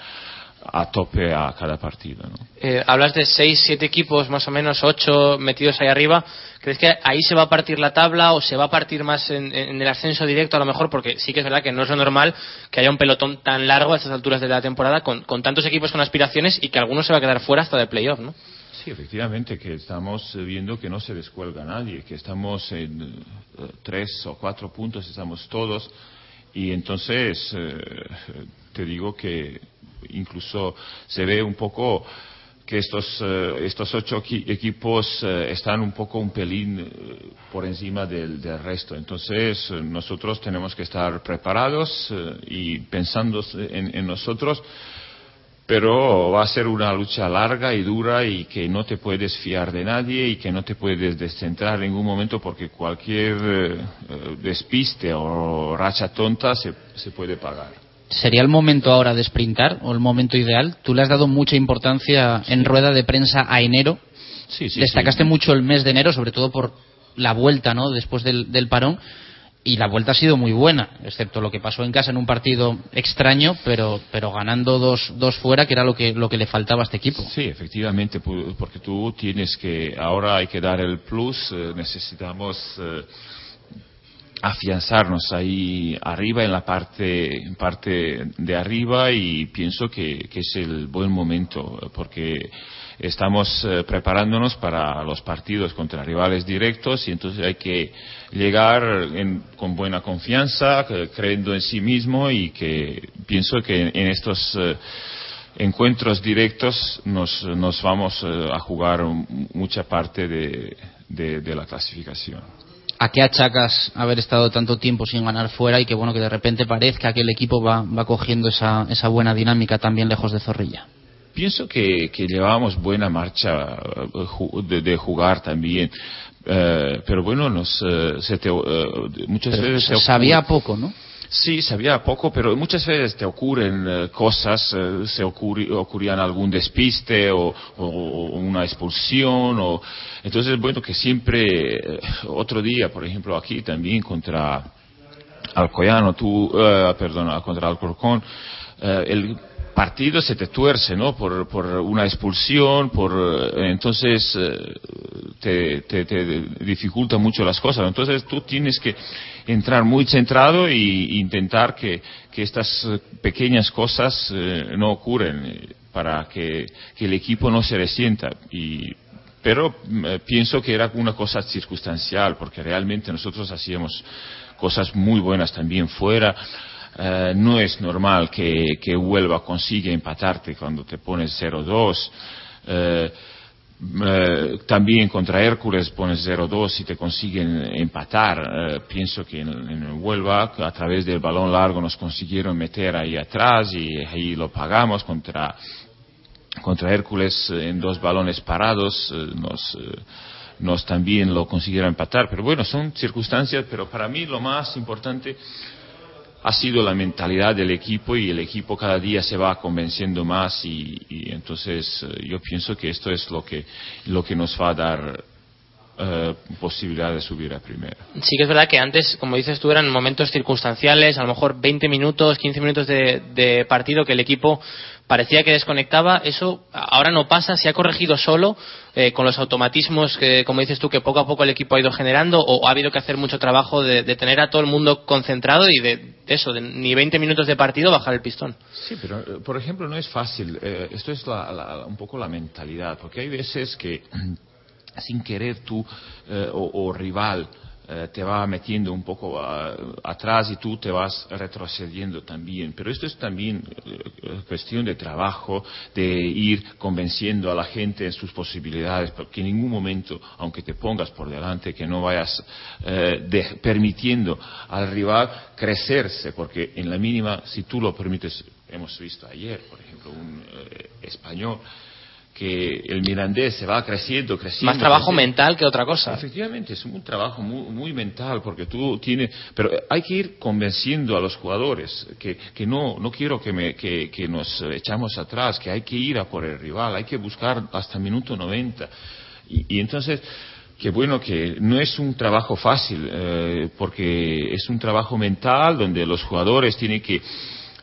a tope a cada partido. ¿no? Eh, hablas de seis, siete equipos, más o menos ocho metidos ahí arriba. ¿Crees que ahí se va a partir la tabla o se va a partir más en, en el ascenso directo a lo mejor? Porque sí que es verdad que no es lo normal que haya un pelotón tan largo a estas alturas de la temporada con, con tantos equipos con aspiraciones y que alguno se va a quedar fuera hasta de playoff, ¿no? Sí, efectivamente, que estamos eh, viendo que no se descuelga nadie, que estamos en eh, tres o cuatro puntos, estamos todos, y entonces eh, te digo que incluso se ve un poco que estos, eh, estos ocho equi- equipos eh, están un poco un pelín eh, por encima del, resto. Entonces, nosotros tenemos que estar preparados y pensando en, en nosotros pero va a ser una lucha larga y dura y que no te puedes fiar de nadie y que no te puedes descentrar en ningún momento porque cualquier despiste o racha tonta se, se puede pagar. ¿Sería el momento ahora de sprintar o el momento ideal? Tú le has dado mucha importancia en rueda de prensa a enero. Sí, sí, Destacaste mucho el mes de enero, sobre todo por la vuelta, ¿no? Después del, del parón. Y la vuelta ha sido muy buena, excepto lo que pasó en casa en un partido extraño, pero, pero ganando dos, dos fuera, que era lo que, lo que le faltaba a este equipo. Sí, efectivamente, porque tú tienes que, ahora hay que dar el plus, eh, necesitamos eh, afianzarnos ahí arriba en la parte, parte de arriba y pienso que, que es el buen momento eh, porque estamos eh, preparándonos para los partidos contra rivales directos y entonces hay que llegar en- con buena confianza, que- creyendo en sí mismo y que pienso que en estos eh, encuentros directos nos, nos vamos eh, a jugar mucha parte de- de la clasificación. ¿A qué achacas haber estado tanto tiempo sin ganar fuera y que bueno que de repente parezca que el equipo va, va cogiendo esa, esa buena dinámica también lejos de Zorrilla? Pienso que, que llevábamos buena marcha eh, de, de jugar también, Eh, pero bueno, nos, eh, se te, eh, muchas Pero veces se te sabía poco, ¿no? Sí, sabía poco, pero muchas veces te ocurren eh, cosas, eh, se ocurrían algún despiste o, una expulsión, o entonces bueno que siempre eh, otro día, por ejemplo aquí también contra Alcoyano, tú, perdona, contra Alcorcón, el partido se te tuerce, ¿no? Por, por una expulsión, por entonces te, te- te dificulta mucho las cosas. Entonces tú tienes que entrar muy centrado y intentar que, que estas eh, pequeñas cosas eh, no ocurren eh, para que, que el equipo no se resienta. Y, pero mm, pienso que era una cosa circunstancial, porque realmente nosotros hacíamos cosas muy buenas también fuera. No es normal que, que Huelva consiga empatarte cuando te pones 0-2. Eh, también contra Hércules pones 0-2 y te consiguen empatar. Eh, pienso que en, en Huelva, a través del balón largo, nos consiguieron meter ahí atrás y ahí lo pagamos contra, contra Hércules en dos balones parados. eh, nos, eh, nos también lo consiguieron empatar. Pero bueno, son circunstancias, pero para mí lo más importante ha sido la mentalidad del equipo y el equipo cada día se va convenciendo más y, y entonces eh, yo pienso que esto es lo que, lo que nos va a dar eh, posibilidad de subir a primera. Sí que es verdad que antes, como dices tú, eran momentos circunstanciales, a lo mejor 20 minutos, 15 minutos de, de partido que el equipo parecía que desconectaba. Eso ahora no pasa, se ha corregido solo eh, con los automatismos que, como dices tú, que poco a poco el equipo ha ido generando o ha habido que hacer mucho trabajo de, de tener a todo el mundo concentrado y de, de eso, de ni 20 minutos de partido bajar el pistón. Sí, pero eh, por ejemplo no es fácil. Eh, esto es la, la, un poco la mentalidad, porque hay veces que sin querer tú eh, o, rival eh, te va metiendo un poco a, atrás y tú te vas retrocediendo también. Pero esto es también eh, cuestión de trabajo, de ir convenciendo a la gente en sus posibilidades, porque en ningún momento, aunque te pongas por delante, que no vayas eh, de, permitiendo al rival crecerse, porque en la mínima, si tú lo permites, hemos visto ayer, por ejemplo, un español, que el mirandés se va creciendo, creciendo. Más trabajo creciendo. mental que otra cosa. Efectivamente, es un trabajo muy, muy, mental porque tú tienes, pero hay que ir convenciendo a los jugadores que, que no, no quiero que, me, que, que, nos echamos atrás, que hay que ir a por el rival, hay que buscar hasta minuto 90. Y, y entonces, que bueno que no es un trabajo fácil eh, porque es un trabajo mental donde los jugadores tienen que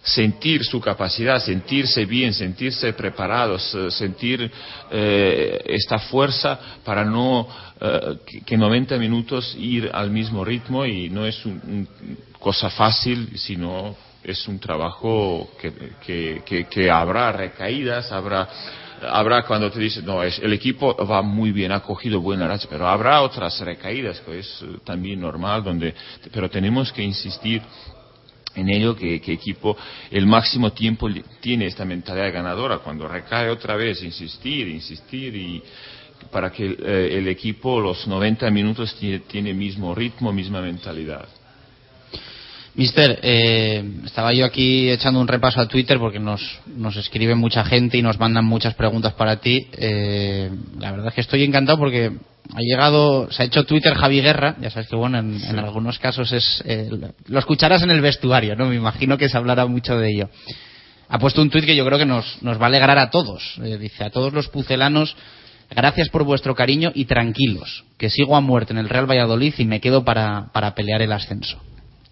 sentir su capacidad, sentirse bien, sentirse preparados, sentir eh, esta fuerza para no eh, que 90 minutos ir al mismo ritmo y no es una un cosa fácil, sino es un trabajo que, que, que, que habrá recaídas, habrá habrá cuando te dices, no, es, el equipo va muy bien, ha cogido buena racha, pero habrá otras recaídas, que es también normal, donde, pero tenemos que insistir en ello que, que, equipo el máximo tiempo tiene esta mentalidad ganadora cuando recae otra vez insistir insistir y para que eh, el equipo los 90 minutos tiene, tiene mismo ritmo misma mentalidad Mister, eh, estaba yo aquí echando un repaso a Twitter porque nos, nos escribe mucha gente y nos mandan muchas preguntas para ti. Eh, la verdad es que estoy encantado porque ha llegado, se ha hecho Twitter Javi Guerra, ya sabes que bueno, en, sí. en algunos casos es, eh, lo escucharás en el vestuario, ¿no? Me imagino que se hablará mucho de ello. Ha puesto un tuit que yo creo que nos, nos va a alegrar a todos. Eh, dice, a todos los pucelanos, gracias por vuestro cariño y tranquilos, que sigo a muerte en el Real Valladolid y me quedo para, para pelear el ascenso.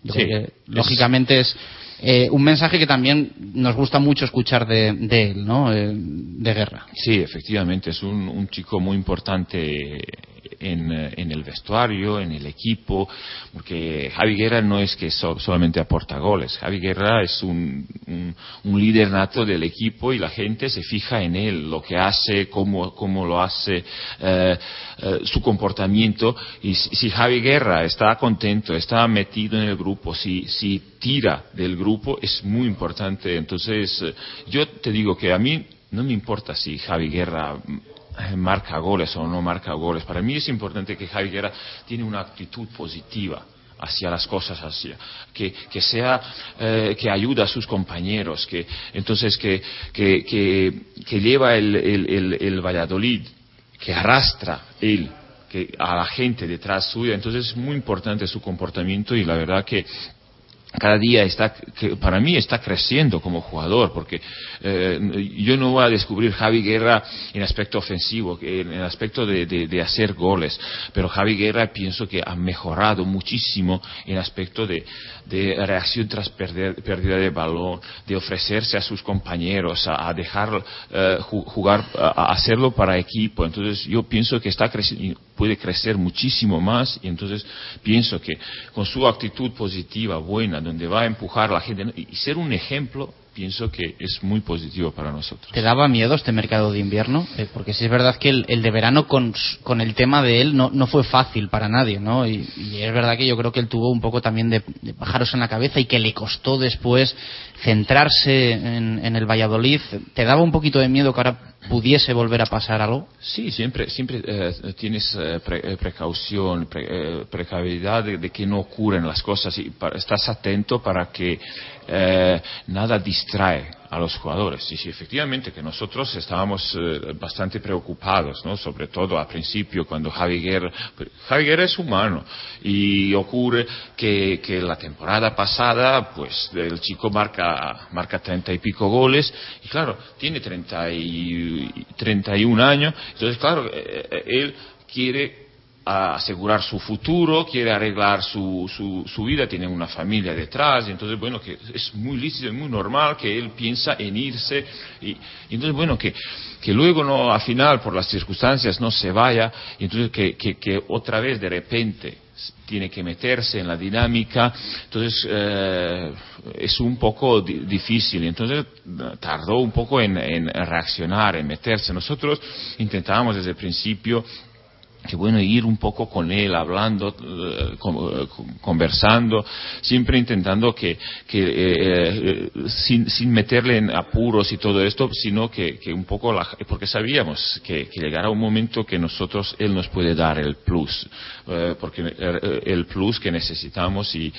Yo sí, creo que, lógicamente es eh, un mensaje que también nos gusta mucho escuchar de, de él, ¿no? Eh, de guerra. Sí, efectivamente, es un, un chico muy importante en, en, el vestuario, en el equipo, porque Javi Guerra no es que so, solamente aporta goles, Javi Guerra es un, un, un, líder nato del equipo y la gente se fija en él, lo que hace, cómo, cómo lo hace, eh, eh, su comportamiento, y si, si, Javi Guerra está contento, está metido en el grupo, si, si tira del grupo, es muy importante. Entonces, eh, yo te digo que a mí no me importa si Javi Guerra marca goles o no marca goles. Para mí es importante que Javi Guerra tiene una actitud positiva hacia las cosas hacia que, que sea eh, que ayuda a sus compañeros que entonces que, que, que, que lleva el, el, el, el, Valladolid que arrastra él que a la gente detrás suya entonces es muy importante su comportamiento y la verdad que cada día está, que para mí está creciendo como jugador, porque eh, yo no voy a descubrir Javi Guerra en aspecto ofensivo, en el aspecto de, hacer goles, pero Javi Guerra pienso que ha mejorado muchísimo en aspecto de, de reacción tras perder, pérdida de balón, de ofrecerse a sus compañeros, a, a dejar eh, jugar, a, hacerlo para equipo. Entonces yo pienso que está creciendo, puede crecer muchísimo más y entonces pienso que con su actitud positiva, buena, donde va a empujar la gente y ser un ejemplo pienso que es muy positivo para nosotros. ¿Te daba miedo este mercado de invierno? Eh, porque sí es verdad que el, de verano con, el tema de él no, fue fácil para nadie, ¿no? Y, y, es verdad que yo creo que él tuvo un poco también de, de pájaros en la cabeza y que le costó después centrarse en, en, el Valladolid. ¿Te daba un poquito de miedo que ahora pudiese volver a pasar algo? Sí, siempre, siempre eh, tienes eh, pre, precaución, pre, precavidad de, de, que no ocurren las cosas y para, estás atento para que eh, nada distrae a los jugadores. Y sí, efectivamente que nosotros estábamos eh, bastante preocupados, ¿no? sobre todo al principio cuando Javi Guerra, es humano y ocurre que, que la temporada pasada pues el chico marca, marca 30 y pico goles y claro, tiene 30 y, 31 años, entonces claro, eh, él quiere asegurar su futuro, quiere arreglar su, su, su, vida, tiene una familia detrás, y entonces, bueno, que es muy lícito, es muy normal que él piensa en irse, y, y entonces, bueno, que, que luego no, al final, por las circunstancias, no se vaya, y entonces que, que, que otra vez de repente tiene que meterse en la dinámica, entonces eh, es un poco di difícil, entonces tardó un poco en, en reaccionar, en meterse. Nosotros intentábamos desde el principio que bueno ir un poco con él hablando eh, conversando siempre intentando que, que eh, eh, sin, sin, meterle en apuros y todo esto sino que, que un poco la, porque sabíamos que, que, llegará un momento que nosotros él nos puede dar el plus eh, porque el, el plus que necesitamos y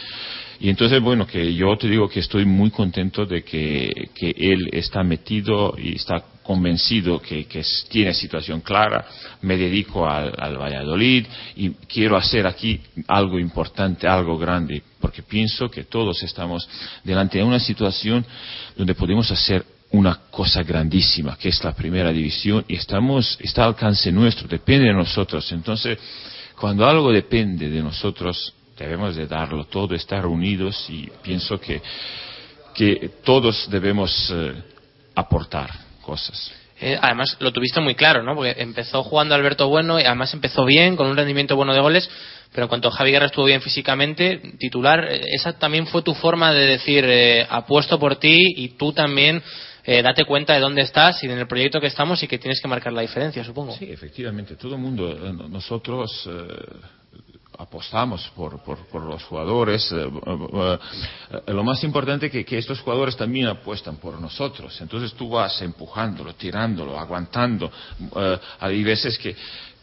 y entonces, bueno, que yo te digo que estoy muy contento de que, que él está metido y está convencido que, que, tiene situación clara, me dedico al, al, Valladolid y quiero hacer aquí algo importante, algo grande, porque pienso que todos estamos delante de una situación donde podemos hacer una cosa grandísima, que es la primera división, y estamos, está al alcance nuestro, depende de nosotros. Entonces, cuando algo depende de nosotros, debemos de darlo todo, estar unidos y pienso que, que todos debemos eh, aportar cosas. Eh, además, lo tuviste muy claro, ¿no? Porque empezó jugando Alberto Bueno y además empezó bien, con un rendimiento bueno de goles, pero en cuanto Javi Guerra estuvo bien físicamente, titular, eh, esa también fue tu forma de decir, eh, apuesto por ti y tú también eh, date cuenta de dónde estás y en el proyecto que estamos y que tienes que marcar la diferencia, supongo. Sí, efectivamente, todo el mundo, nosotros apostamos por, por, por, los jugadores. Eh, eh, eh, lo más importante es que, estos jugadores también apuestan por nosotros. Entonces tú vas empujándolo, tirándolo, aguantando. Hay veces que,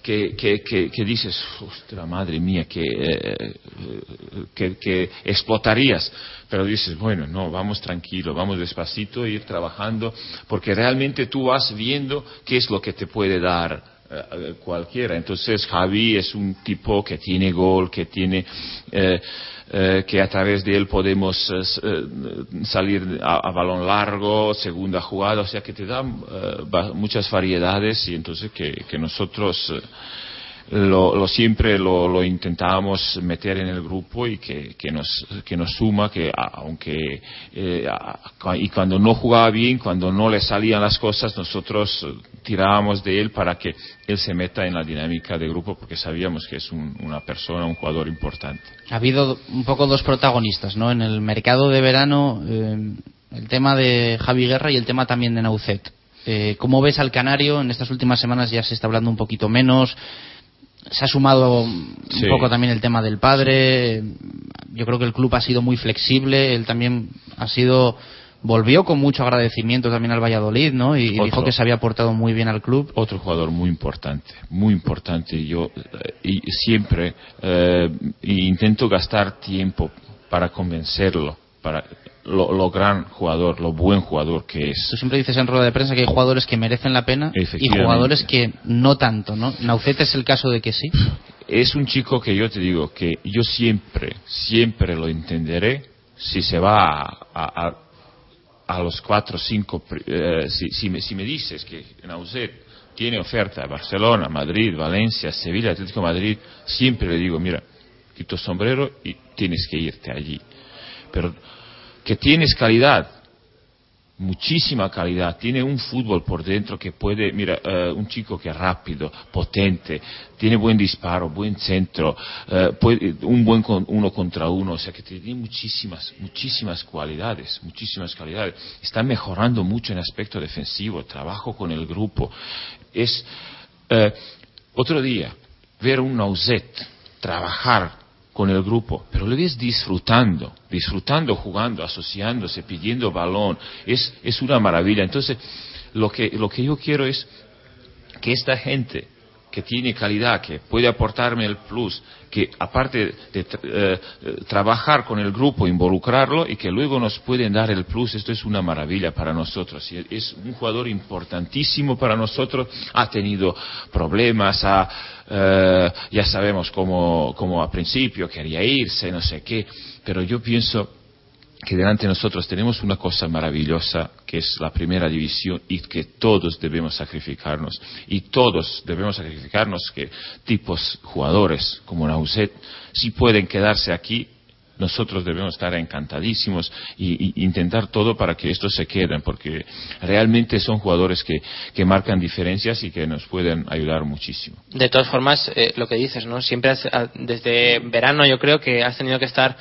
que, dices, ostras, madre mía, que, que, que, explotarías. Pero dices, bueno, no, vamos tranquilo, vamos despacito, ir trabajando, porque realmente tú vas viendo qué es lo que te puede dar eh, cualquiera. Entonces Javi es un tipo que tiene gol, que tiene eh, eh, que a través de él podemos eh, salir a, a, balón largo, segunda jugada, o sea que te da muchas variedades y entonces que, que nosotros lo, lo, siempre lo, lo, intentábamos meter en el grupo y que, que, nos, que nos suma, que aunque eh, y cuando no jugaba bien, cuando no le salían las cosas, nosotros tirábamos de él para que él se meta en la dinámica de grupo porque sabíamos que es un, una persona, un jugador importante. Ha habido un poco dos protagonistas, ¿no? En el mercado de verano, eh, el tema de Javi Guerra y el tema también de Naucet. Eh, ¿Cómo ves al Canario? En estas últimas semanas ya se está hablando un poquito menos se ha sumado un sí. poco también el tema del padre. Yo creo que el club ha sido muy flexible. Él también ha sido volvió con mucho agradecimiento también al Valladolid, ¿no? Y, dijo que se había portado muy bien al club. Otro jugador muy importante, muy importante. Yo y siempre eh, intento gastar tiempo para convencerlo, para lo, lo, gran jugador, lo buen jugador que es. Tú siempre dices en rueda de prensa que hay jugadores que merecen la pena y jugadores que no tanto, ¿no? Naucet es el caso de que sí. Es un chico que yo te digo que yo siempre, siempre lo entenderé si se va a, a, a los cuatro o cinco. Eh, si, si, me, si me dices que Naucet tiene oferta a Barcelona, Madrid, Valencia, Sevilla, Atlético Madrid, siempre le digo, mira, quito sombrero y tienes que irte allí. Pero que tienes calidad, muchísima calidad, tiene un fútbol por dentro que puede, mira, uh, un chico que es rápido, potente, tiene buen disparo, buen centro, puede, un buen con, uno contra uno, o sea que tiene muchísimas, muchísimas cualidades, muchísimas cualidades. Está mejorando mucho en aspecto defensivo, trabajo con el grupo. Es, uh, otro día, ver un Nauset trabajar con el grupo, pero lo ves disfrutando, disfrutando, jugando, asociándose, pidiendo balón, es, es una maravilla. Entonces, lo que, lo que yo quiero es que esta gente que tiene calidad, que puede aportarme el plus, que aparte de eh, trabajar con el grupo, involucrarlo y que luego nos pueden dar el plus, esto es una maravilla para nosotros. Es un jugador importantísimo para nosotros, ha tenido problemas, ha, eh, ya sabemos cómo, cómo a principio quería irse, no sé qué, pero yo pienso que delante de nosotros tenemos una cosa maravillosa que es la primera división y que todos debemos sacrificarnos y todos debemos sacrificarnos que tipos jugadores como Nauset si pueden quedarse aquí nosotros debemos estar encantadísimos y, intentar todo para que estos se queden, porque realmente son jugadores que, que marcan diferencias y que nos pueden ayudar muchísimo. De todas formas, eh, lo que dices, ¿no? Siempre desde verano yo creo que has tenido que estar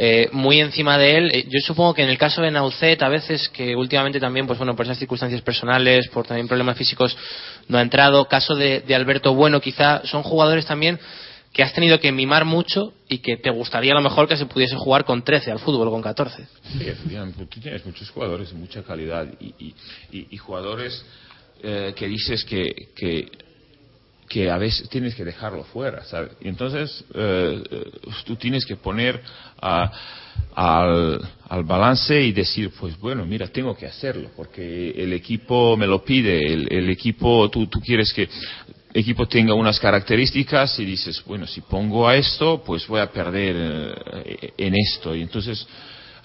eh, muy encima de él. Eh, yo supongo que en el caso de Naucet, a veces, que últimamente también, pues bueno, por esas circunstancias personales, por también problemas físicos, no ha entrado. Caso de, Alberto Bueno, quizá son jugadores también que has tenido que mimar mucho y que te gustaría a lo mejor que se pudiese jugar con 13 al fútbol, con 14. Sí, tú tienes muchos jugadores de mucha calidad y, jugadores eh, que dices que, que que a veces tienes que dejarlo fuera, ¿sabes? Y entonces eh, eh, tú tienes que poner al, balance y decir, pues bueno, mira, tengo que hacerlo, porque el equipo me lo pide, el, equipo, tú, tú quieres que el equipo tenga unas características y dices, bueno, si pongo a esto, pues voy a perder eh, en esto. Y entonces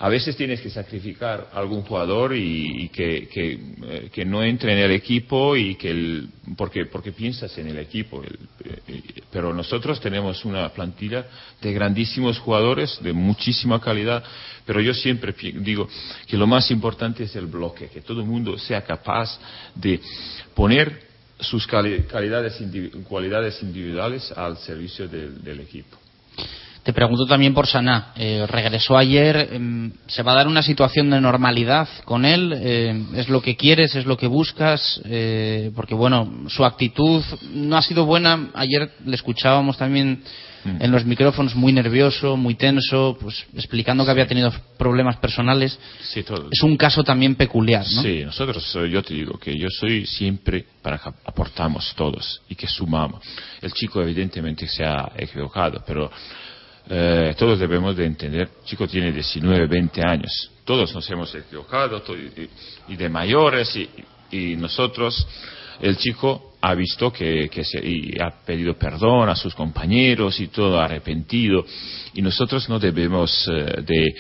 a veces tienes que sacrificar algún jugador y, que, eh, que, no entre en el equipo y que el, porque, porque piensas en el equipo. Eh, pero nosotros tenemos una plantilla de grandísimos jugadores, de muchísima calidad, pero yo siempre digo que lo más importante es el bloque, que todo el mundo sea capaz de poner sus cualidades individuales al servicio del equipo. Te pregunto también por Saná. Eh, regresó ayer. Em, ¿Se va a dar una situación de normalidad con él? Eh, ¿Es lo que quieres? ¿Es lo que buscas? Eh, porque, bueno, su actitud no ha sido buena. Ayer le escuchábamos también mm. en los micrófonos muy nervioso, muy tenso, pues explicando que había tenido problemas personales. Es un caso también peculiar, ¿no? Sí, nosotros, yo te digo que yo soy siempre para que aportamos todos y que sumamos. El chico evidentemente se ha equivocado, pero eh, todos debemos de entender, el chico tiene 19, 20 años, todos nos hemos equivocado, y, de mayores, y, nosotros, el chico ha visto que, se, y ha pedido perdón a sus compañeros y todo arrepentido, y nosotros no debemos eh, de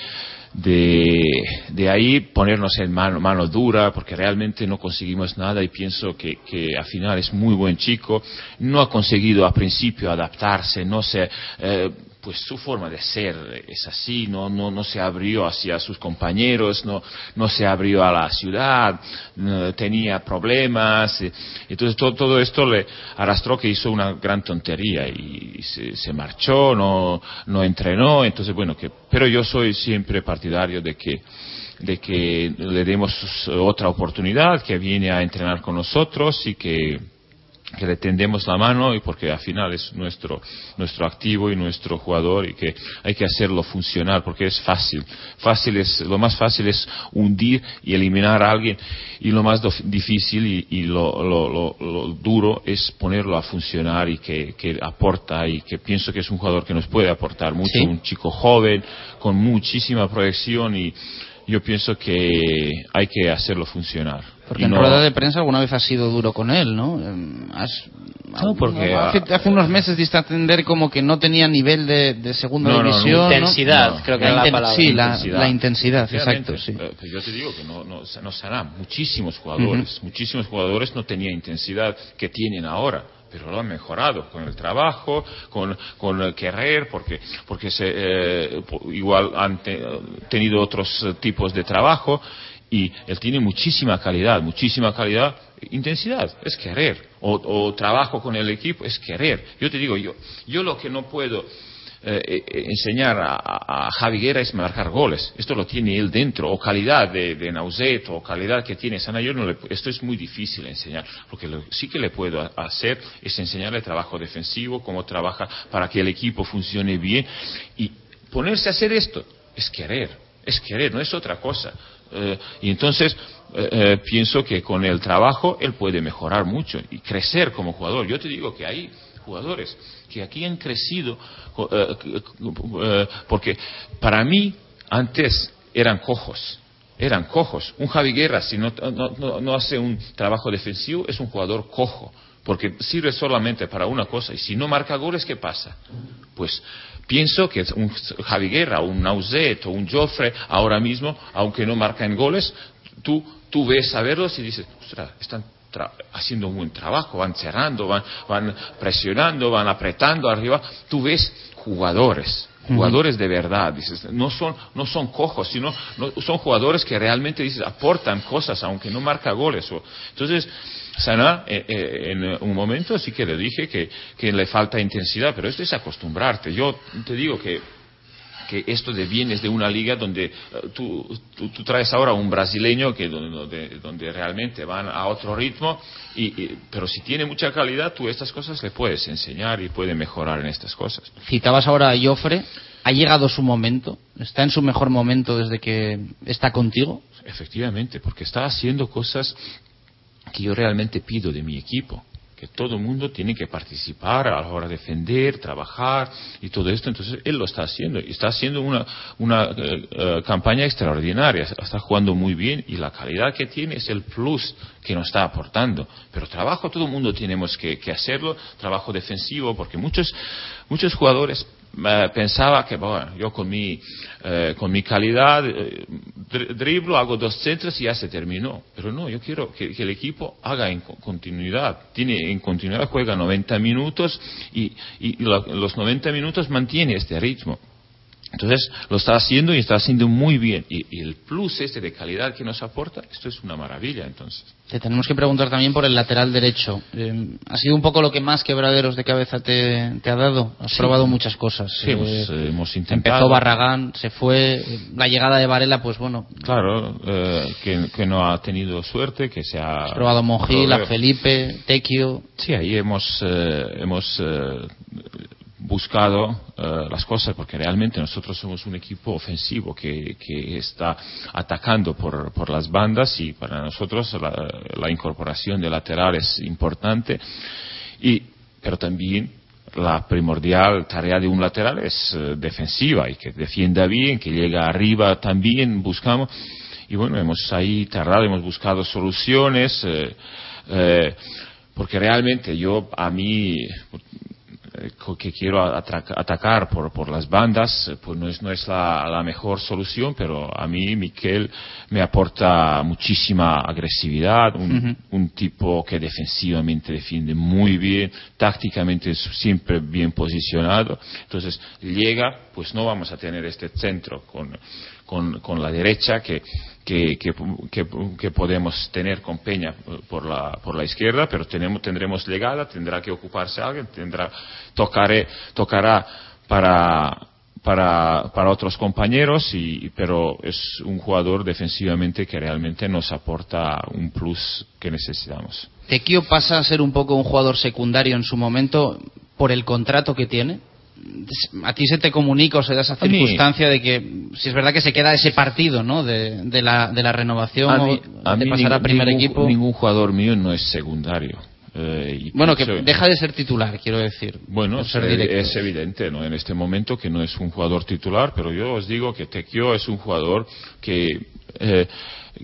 de, ahí ponernos en mano, mano, dura porque realmente no conseguimos nada y pienso que, que, al final es muy buen chico, no ha conseguido al principio adaptarse, no se, eh, pues su forma de ser es así, no, no, no se abrió hacia sus compañeros, no, no se abrió a la ciudad, tenía problemas, entonces todo, todo, esto le arrastró que hizo una gran tontería y se, se, marchó, no, no entrenó, entonces bueno, que, pero yo soy siempre partidario de que de que le demos otra oportunidad, que viene a entrenar con nosotros y que que le tendemos la mano y porque al final es nuestro, nuestro activo y nuestro jugador y que hay que hacerlo funcionar porque es fácil. fácil es, lo más fácil es hundir y eliminar a alguien y lo más difícil y, lo, lo, duro es ponerlo a funcionar y que, que, aporta y que pienso que es un jugador que nos puede aportar mucho, un chico joven con muchísima proyección y yo pienso que hay que hacerlo funcionar. Porque en rueda de prensa alguna vez has sido duro con él, ¿no? Em, no, porque hace, unos meses diste a entender como que no tenía nivel de, segunda división. intensidad, creo que la, la palabra. Sí, la intensidad, exacto. Sí. Eh, yo te digo que no, no, no será. Muchísimos jugadores, muchísimos jugadores no tenían intensidad que tienen ahora pero lo han mejorado con el trabajo, con, con el querer, porque, porque se, eh, igual han tenido otros tipos de trabajo y él tiene muchísima calidad, muchísima calidad, intensidad, es querer, o, trabajo con el equipo, es querer. Yo te digo, yo, yo lo que no puedo eh, eh, enseñar a, a, es marcar goles. Esto lo tiene él dentro. O calidad de, de Nauset o calidad que tiene Sana. esto es muy difícil enseñar. Lo sí que le puedo hacer es enseñarle trabajo defensivo, cómo trabaja para que el equipo funcione bien. Y ponerse a hacer esto es querer. Es querer, no es otra cosa. Eh, y entonces pienso que con el trabajo él puede mejorar mucho y crecer como jugador. Yo te digo que hay jugadores que aquí han crecido, eh, eh, porque para mí antes eran cojos, eran cojos. Un Javi Guerra, si no, no, hace un trabajo defensivo, es un jugador cojo porque sirve solamente para una cosa. Y si no marca goles, ¿qué pasa? Pues pienso que un Javi Guerra, un Nauset o un Joffre, ahora mismo, aunque no marcan goles, tú, tú ves a verlos y dices, ostras, están haciendo un buen trabajo, van cerrando, van, van presionando, van apretando arriba. Tú ves jugadores, jugadores de verdad, dices, no son, no son cojos, sino son jugadores que realmente dices, aportan cosas, aunque no marca goles. Entonces, Sana, eh, eh, en un momento sí que le dije que, que, le falta intensidad, pero esto es acostumbrarte. Yo te digo que, que esto de vienes de una liga donde eh, tú, tú, traes ahora un brasileño que donde, donde, realmente van a otro ritmo, y, pero si tiene mucha calidad, tú estas cosas le puedes enseñar y puede mejorar en estas cosas. Citabas ahora a Joffre. ¿Ha llegado su momento? ¿Está en su mejor momento desde que está contigo? Efectivamente, porque está haciendo cosas que yo realmente pido de mi equipo, que todo el mundo tiene que participar a la hora de defender, trabajar y todo esto. Entonces él lo está haciendo y está haciendo una, una eh, campaña extraordinaria, está jugando muy bien y la calidad que tiene es el plus que nos está aportando. Pero trabajo todo el mundo tenemos que, que hacerlo, trabajo defensivo, porque muchos, muchos jugadores pensaba que bueno, yo con mi, eh, con mi calidad eh, driblo, hago dos centros y ya se terminó. Pero no, yo quiero que, el equipo haga en continuidad. Tiene en continuidad, juega 90 minutos y, y los 90 minutos mantiene este ritmo. Entonces lo está haciendo y está haciendo muy bien. Y, el plus este de calidad que nos aporta, esto es una maravilla entonces. Te tenemos que preguntar también por el lateral derecho. Eh, ¿Ha sido un poco lo que más quebraderos de cabeza te, ha dado? Has probado muchas cosas. Sí, hemos, eh, eh, intentado. Empezó Barragán, se fue. La llegada de Varela, pues bueno. Claro, que, no ha tenido suerte, que se ha. Has probado Monjil, a Felipe, Tequio. Sí, ahí hemos, hemos buscado eh, las cosas porque realmente nosotros somos un equipo ofensivo que, está atacando por, las bandas y para nosotros la, incorporación de lateral es importante. Y pero también la primordial tarea de un lateral es eh, defensiva y que defienda bien, que llega arriba también buscamos. Y bueno hemos ahí tardado, hemos buscado soluciones eh, porque realmente yo a mí que quiero atacar por, por, las bandas, eh, pues no es, no es la, la, mejor solución, pero a mí Miquel me aporta muchísima agresividad, un, un, tipo que defensivamente defiende muy bien, tácticamente es siempre bien posicionado, entonces llega, pues no vamos a tener este centro con, con, con la derecha que que, que, podemos tener con Peña por la, por la izquierda, pero tenemos, tendremos legada, tendrá que ocuparse alguien, tendrá, tocaré, tocará para, para, para otros compañeros, y, pero es un jugador defensivamente que realmente nos aporta un plus que necesitamos. Tequio pasa a ser un poco un jugador secundario en su momento por el contrato que tiene a ti se te comunica o se da esa circunstancia de que si es verdad que se queda ese partido ¿no? de, la, de la renovación a mí, pasar primer ningún, equipo ningún jugador mío no es secundario eh, bueno que deja de ser titular quiero decir bueno es, es, evidente ¿no? en este momento que no es un jugador titular pero yo os digo que Tequio es un jugador que eh,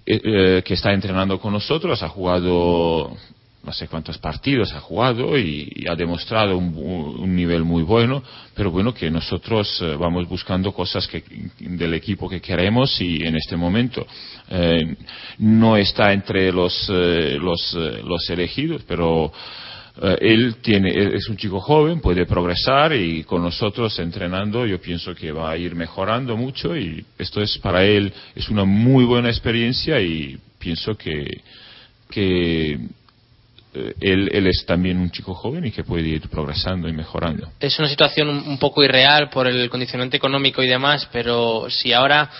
eh, que está entrenando con nosotros ha jugado no sé cuántos partidos ha jugado y, ha demostrado un, nivel muy bueno, pero bueno que nosotros eh, vamos buscando cosas que, del equipo que queremos y en este momento eh, no está entre los, eh, los, los, elegidos, pero él tiene, es un chico joven, puede progresar y con nosotros entrenando yo pienso que va a ir mejorando mucho y esto es para él es una muy buena experiencia y pienso que, que eh, él, es también un chico joven y que puede ir progresando y mejorando. Es una situación un poco irreal por el condicionante económico y demás, pero si ahora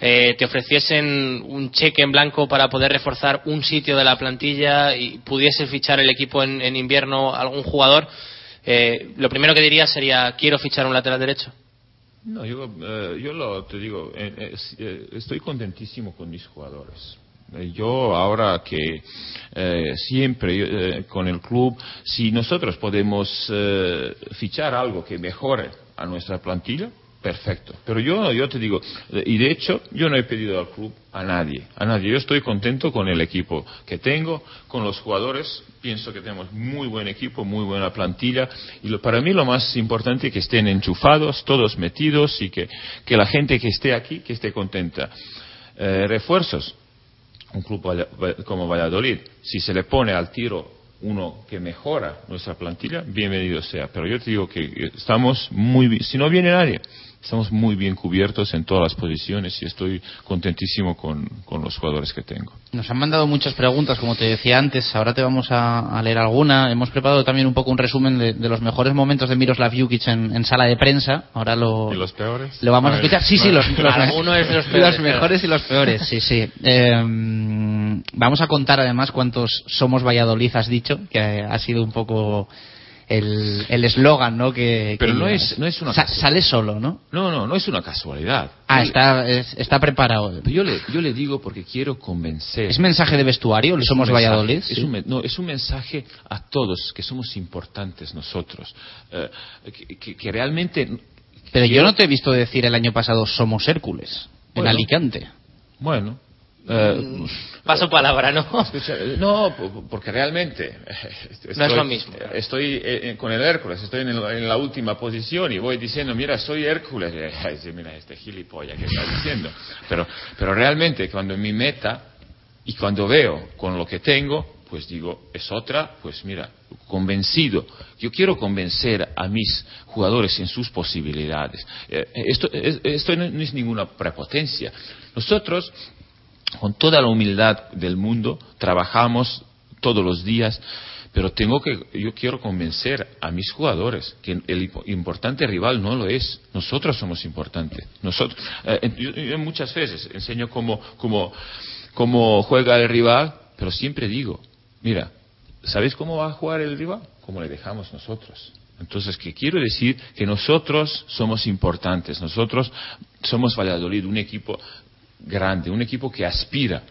eh, te ofreciesen un cheque en blanco para poder reforzar un sitio de la plantilla y pudiese fichar el equipo en, invierno algún jugador, eh, lo primero que diría sería quiero fichar un lateral derecho. No, yo, yo lo, te digo, estoy contentísimo con mis jugadores eh, yo ahora que eh, siempre eh, con el club, si nosotros podemos fichar algo que mejore a nuestra plantilla, perfecto. Pero yo, yo te digo, y de hecho, yo no he pedido al club a nadie, a nadie. Yo estoy contento con el equipo que tengo, con los jugadores. Pienso que tenemos muy buen equipo, muy buena plantilla. Y lo, para mí lo más importante es que estén enchufados, todos metidos y que, que la gente que esté aquí, que esté contenta. Eh, refuerzos. Un club como Valladolid, si se le pone al tiro uno que mejora nuestra plantilla, bienvenido sea. Pero yo te digo que estamos muy. Si no viene nadie, estamos muy bien cubiertos en todas las posiciones y estoy contentísimo con, los jugadores que tengo. Nos han mandado muchas preguntas, como te decía antes, ahora te vamos a, leer alguna. Hemos preparado también un poco un resumen de, los mejores momentos de Miroslav Jukic en, sala de prensa. Ahora lo, ¿Y los peores? Lo vamos a, escuchar. Sí, sí, los, los, los, <laughs> mejores y los peores. Sí, sí. Em, vamos a contar además cuántos somos Valladolid, has dicho, que ha sido un poco el eslogan, ¿no? Que, Pero no es, no es una sale solo, ¿no? No, no, no es una casualidad. Ah, está, está preparado. Yo le, yo le digo porque quiero convencer. ¿Es mensaje de vestuario? ¿Le somos Valladolid? Es un, no, es un mensaje a todos que somos importantes nosotros. Eh, que, realmente. Pero yo no te he visto decir el año pasado somos Hércules en Alicante. Bueno, eh, Paso palabra, ¿no? no, porque realmente estoy, no es lo mismo. Estoy eh, con el Hércules, estoy en, la última posición y voy diciendo, mira, soy Hércules. Y, mira, este gilipollas que está diciendo. Pero, pero realmente cuando mi meta y cuando veo con lo que tengo, pues digo, es otra, pues mira, convencido. Yo quiero convencer a mis jugadores en sus posibilidades. Eh, esto, esto no es ninguna prepotencia. Nosotros con toda la humildad del mundo, trabajamos todos los días, pero tengo que, yo quiero convencer a mis jugadores que el importante rival no lo es, nosotros somos importantes. Nosotros, eh, yo, muchas veces enseño cómo, cómo juega el rival, pero siempre digo, mira, ¿sabéis cómo va a jugar el rival? Como le dejamos nosotros. Entonces, ¿qué quiero decir? Que nosotros somos importantes, nosotros somos Valladolid, un equipo grande, un equipo que aspira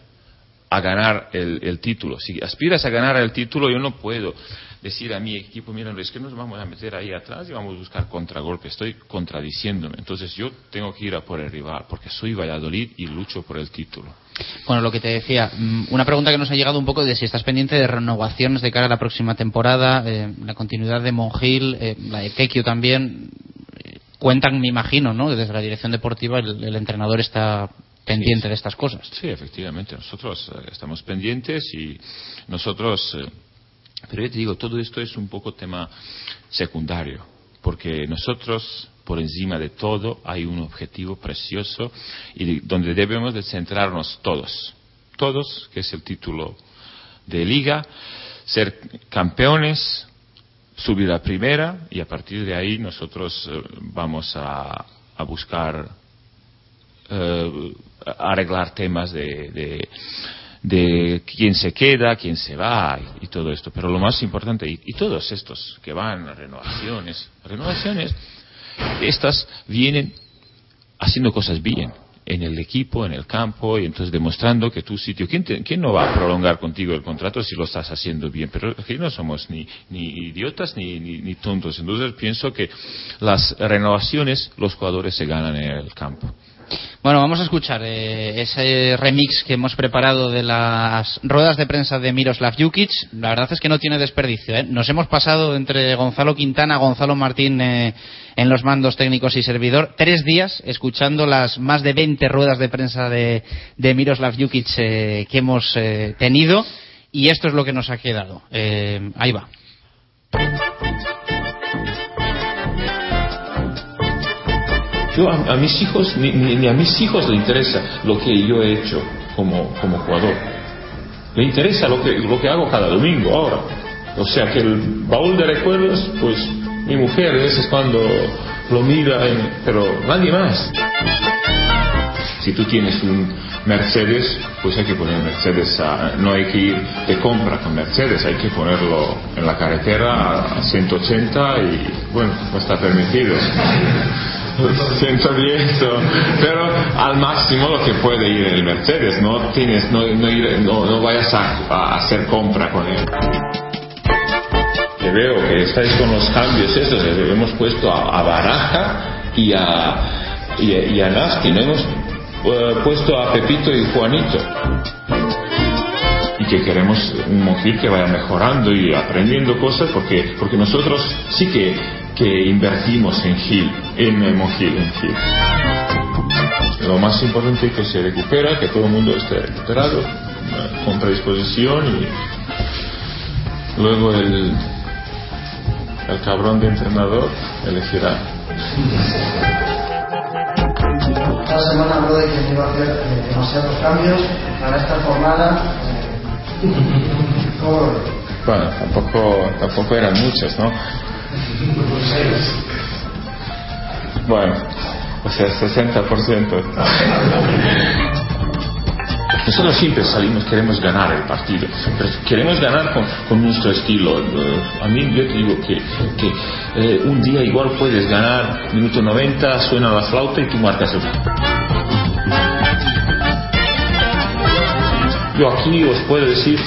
a ganar el, título. Si aspiras a ganar el título, yo no puedo decir a mi equipo, mira, es que nos vamos a meter ahí atrás y vamos a buscar contragolpe. Estoy contradiciéndome. Entonces yo tengo que ir a por el rival, porque soy Valladolid y lucho por el título. Bueno, lo que te decía, mm, una pregunta que nos ha llegado un poco de si estás pendiente de renovaciones de cara a la próxima temporada, eh, la continuidad de Mongil, eh, la de también. Eh, cuentan, me imagino, ¿no? Desde la dirección deportiva el entrenador está pendiente de estas cosas. Sí, efectivamente. Nosotros eh, estamos pendientes y nosotros. Eh, pero yo te digo, todo esto es un poco tema secundario, porque nosotros, por encima de todo, hay un objetivo precioso y donde debemos de centrarnos todos. Todos, que es el título de liga, ser campeones, subir a primera y a partir de ahí nosotros eh, vamos a, a buscar eh, arreglar temas de, de, quién se queda, quién se va y, todo esto. Pero lo más importante, y, todos estos que van a renovaciones, renovaciones, estas vienen haciendo cosas bien en el equipo, en el campo, y entonces demostrando que tu sitio, ¿quién, ¿quién, no va a prolongar contigo el contrato si lo estás haciendo bien? Pero aquí no somos ni, ni idiotas ni, ni, ni, tontos. Entonces pienso que las renovaciones, los jugadores se ganan en el campo. Bueno, vamos a escuchar eh, ese remix que hemos preparado de las ruedas de prensa de Miroslav Jukic. La verdad es que no tiene desperdicio. ¿eh? Nos hemos pasado entre Gonzalo Quintana, Gonzalo Martín eh, en los mandos técnicos y servidor tres días escuchando las más de 20 ruedas de prensa de, Miroslav Jukic que hemos tenido y esto es lo que nos ha quedado. ahí va. A, mis hijos, ni, a mis hijos le interesa lo que yo he hecho como, como jugador. Le interesa lo que, lo que hago cada domingo ahora. O sea que el baúl de recuerdos, pues mi mujer a veces cuando lo mira, pero nadie más. Si tú tienes un Mercedes, pues hay que poner Mercedes, no hay que ir de compra con Mercedes, hay que ponerlo en la carretera a 180 y bueno, no está permitido. 110, pero al máximo lo que puede ir el Mercedes, no tienes, no, no, no, vayas a, hacer compra con él. Que veo que estáis con los cambios esos, hemos puesto a, Baraja y a, Y, y además tenemos eh, puesto a Pepito y Juanito. Y que queremos un Monjil que vaya mejorando y aprendiendo cosas porque, porque nosotros sí que, que invertimos en Gil, en el Monjil, en Gil. Lo más importante es que se recupera, que todo el mundo esté recuperado, con predisposición y luego el, el cabrón de entrenador elegirá. Esta semana habló de que iba a hacer eh, demasiados cambios para esta jornada. eh. <laughs> Bueno, tampoco, tampoco eran muchos, ¿no? Bueno, o sea, 60%. Nosotros siempre salimos, queremos ganar el partido, queremos ganar con, con nuestro estilo. Eh, A mí yo te digo que, que eh, un día igual puedes ganar, minuto 90, suena la flauta y tú marcas el... Yo aquí os puedo decir,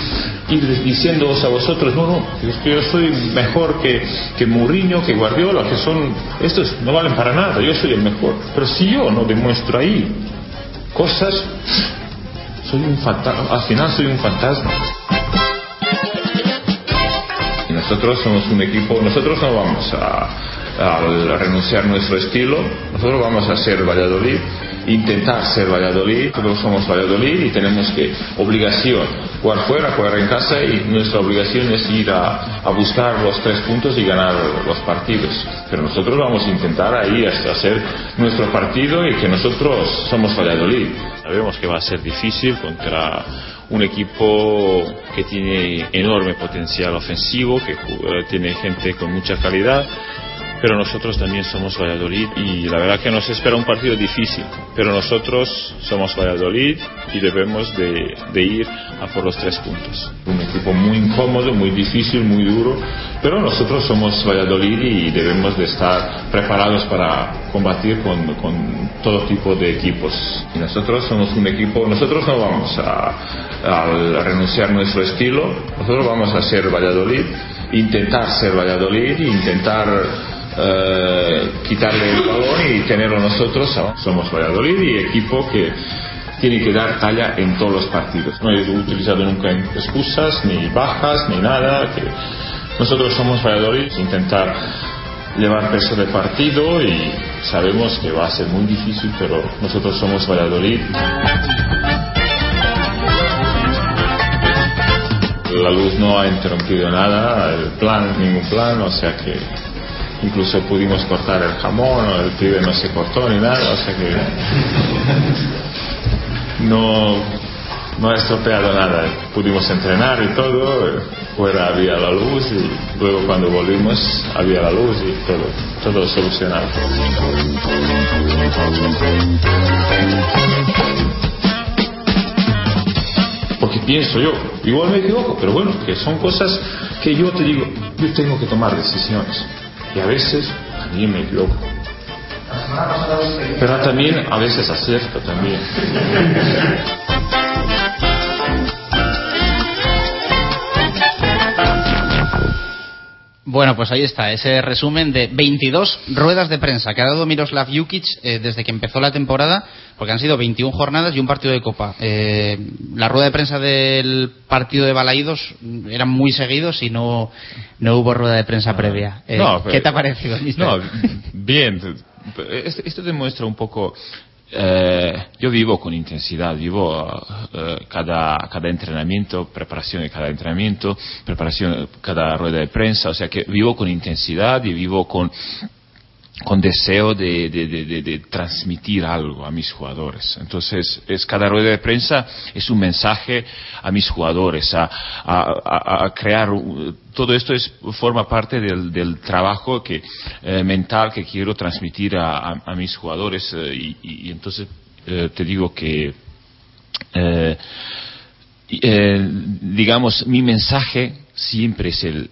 ir diciéndoos a vosotros, no, no, es que yo soy mejor que, que Mourinho, que Guardiola, que son, estos no valen para nada, yo soy el mejor. Pero si yo no demuestro ahí cosas, soy un fantasma, al final soy un fantasma. Nosotros somos un equipo, nosotros no vamos a, a renunciar a nuestro estilo, nosotros vamos a ser Valladolid, intentar ser Valladolid, nosotros somos Valladolid y tenemos que, obligación, jugar fuera, jugar en casa y nuestra obligación es ir a, a buscar los tres puntos y ganar los partidos. Pero nosotros vamos a intentar ahí hasta hacer nuestro partido y que nosotros somos Valladolid. Sabemos que va a ser difícil contra un equipo que tiene enorme potencial ofensivo, que eh, tiene gente con mucha calidad, pero nosotros también somos Valladolid y la verdad que nos espera un partido difícil, pero nosotros somos Valladolid y debemos de, de ir a por los tres puntos. Un equipo muy incómodo, muy difícil, muy duro, pero nosotros somos Valladolid y debemos de estar preparados para combatir con, con todo tipo de equipos. Y nosotros somos un equipo, nosotros no vamos a, a renunciar a nuestro estilo, nosotros vamos a ser Valladolid, intentar ser Valladolid, intentar eh, quitarle el balón y tenerlo nosotros. ¿no? Somos Valladolid y equipo que tiene que dar talla en todos los partidos. No he utilizado nunca excusas, ni bajas, ni nada. Que nosotros somos Valladolid, intentar llevar peso de partido y sabemos que va a ser muy difícil, pero nosotros somos Valladolid. La luz no ha interrumpido nada, el plan, ningún plan, o sea que incluso pudimos cortar el jamón, el pibe no se cortó ni nada, o sea que no, no ha estropeado nada. Pudimos entrenar y todo, fuera había la luz y luego cuando volvimos había la luz y todo, todo solucionado. Porque pienso yo, igual me equivoco, pero bueno, que son cosas que yo te digo, yo tengo que tomar decisiones. Y a veces también me equivoco. Pero también a veces acierto también. Bueno, pues ahí está, ese resumen de 22 ruedas de prensa que ha dado Miroslav Jukic eh, desde que empezó la temporada, porque han sido 21 jornadas y un partido de Copa. Eh, la rueda de prensa del partido de Balaídos eran muy seguidos y no, no hubo rueda de prensa previa. Eh, No, ¿Qué te ha parecido, <laughs> mister? No, bien. Esto, esto demuestra un poco. Eh, yo vivo con intensidad, vivo eh, cada, cada entrenamiento, preparación de cada entrenamiento, preparación cada rueda de prensa, o sea que vivo con intensidad y vivo con, con deseo de, de- transmitir algo a mis jugadores. Entonces, es cada rueda de prensa es un mensaje a mis jugadores, a, a- crear. Todo esto es, forma parte del, del trabajo que, eh, mental que quiero transmitir a, a- mis jugadores eh, y, entonces eh, te digo que digamos, mi mensaje siempre es el,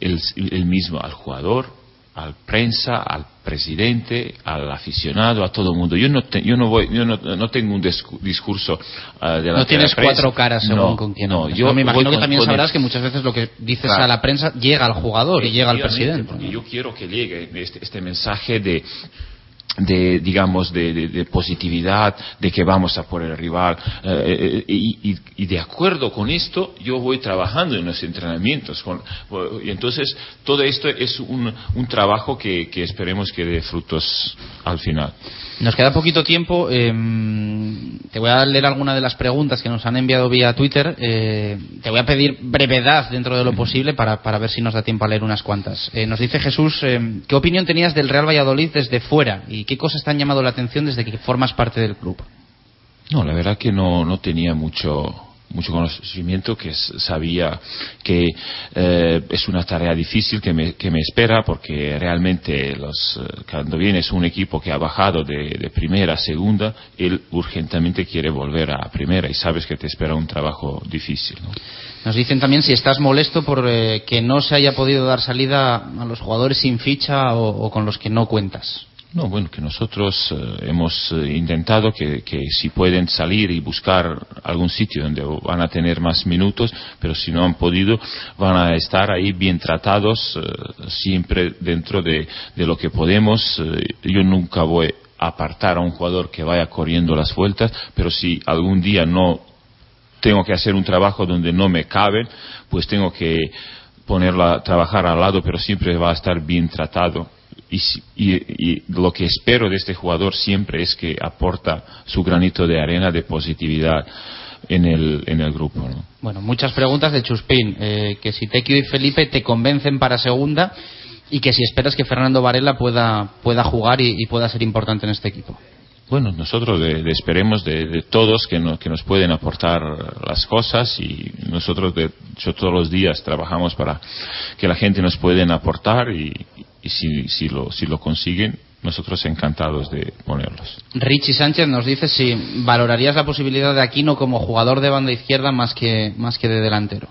el, el mismo al jugador, al prensa, al presidente, al aficionado, a todo el mundo. Yo no, te- yo no, voy, yo no, no tengo un discu- discurso No de la tienes prensa. cuatro caras según No, con quién no, yo No, me imagino que con- también con sabrás el- que muchas veces lo que dices Claro. a la prensa llega al jugador y llega al presidente. Porque yo quiero que llegue este, este mensaje de, de digamos de, de- de positividad de que vamos a por el rival eh, eh, y, y- y de acuerdo con esto yo voy trabajando en los entrenamientos con- y entonces todo esto es un, un trabajo que, que esperemos que dé frutos al final Nos queda poquito tiempo. eh, te voy a leer alguna de las preguntas que nos han enviado vía Twitter. eh, te voy a pedir brevedad dentro de lo posible para, para ver si nos da tiempo a leer unas cuantas. Eh, nos dice Jesús, eh, ¿qué opinión tenías del Real Valladolid desde fuera? ¿Y qué cosas te han llamado la atención desde que formas parte del club? No, la verdad que no, no tenía mucho mucho conocimiento que sabía que eh, es una tarea difícil que me, que me espera porque realmente los, eh, cuando vienes un equipo que ha bajado de, de primera a segunda él urgentemente quiere volver a primera y sabes que te espera un trabajo difícil ¿no? Nos dicen también si estás molesto por eh, que no se haya podido dar salida a los jugadores sin ficha o, o con los que no cuentas. No, bueno, que nosotros eh, hemos eh, intentado que, si pueden salir y buscar algún sitio donde van a tener más minutos, pero si no han podido, van a estar ahí bien tratados, eh, siempre dentro de, lo que podemos. Yo nunca voy a apartar a un jugador que vaya corriendo las vueltas, pero si algún día no tengo que hacer un trabajo donde no me caben, pues tengo que ponerlo a trabajar al lado, pero siempre va a estar bien tratado. Y, y- y lo que espero de este jugador siempre es que aporta su granito de arena de positividad en el, en el grupo. ¿no? Bueno, muchas preguntas de Chuspín. eh, que si Tequio y Felipe te convencen para segunda y que si esperas que Fernando Varela pueda, pueda jugar y, y pueda ser importante en este equipo. Bueno, nosotros de- de esperemos de, de todos que, no- que nos pueden aportar las cosas y nosotros de hecho todos los días trabajamos para que la gente nos pueden aportar y, y si, si, lo, si lo consiguen nosotros encantados de ponerlos. Richie Sánchez nos dice si valorarías la posibilidad de Aquino como jugador de banda izquierda más que, más que de delantero.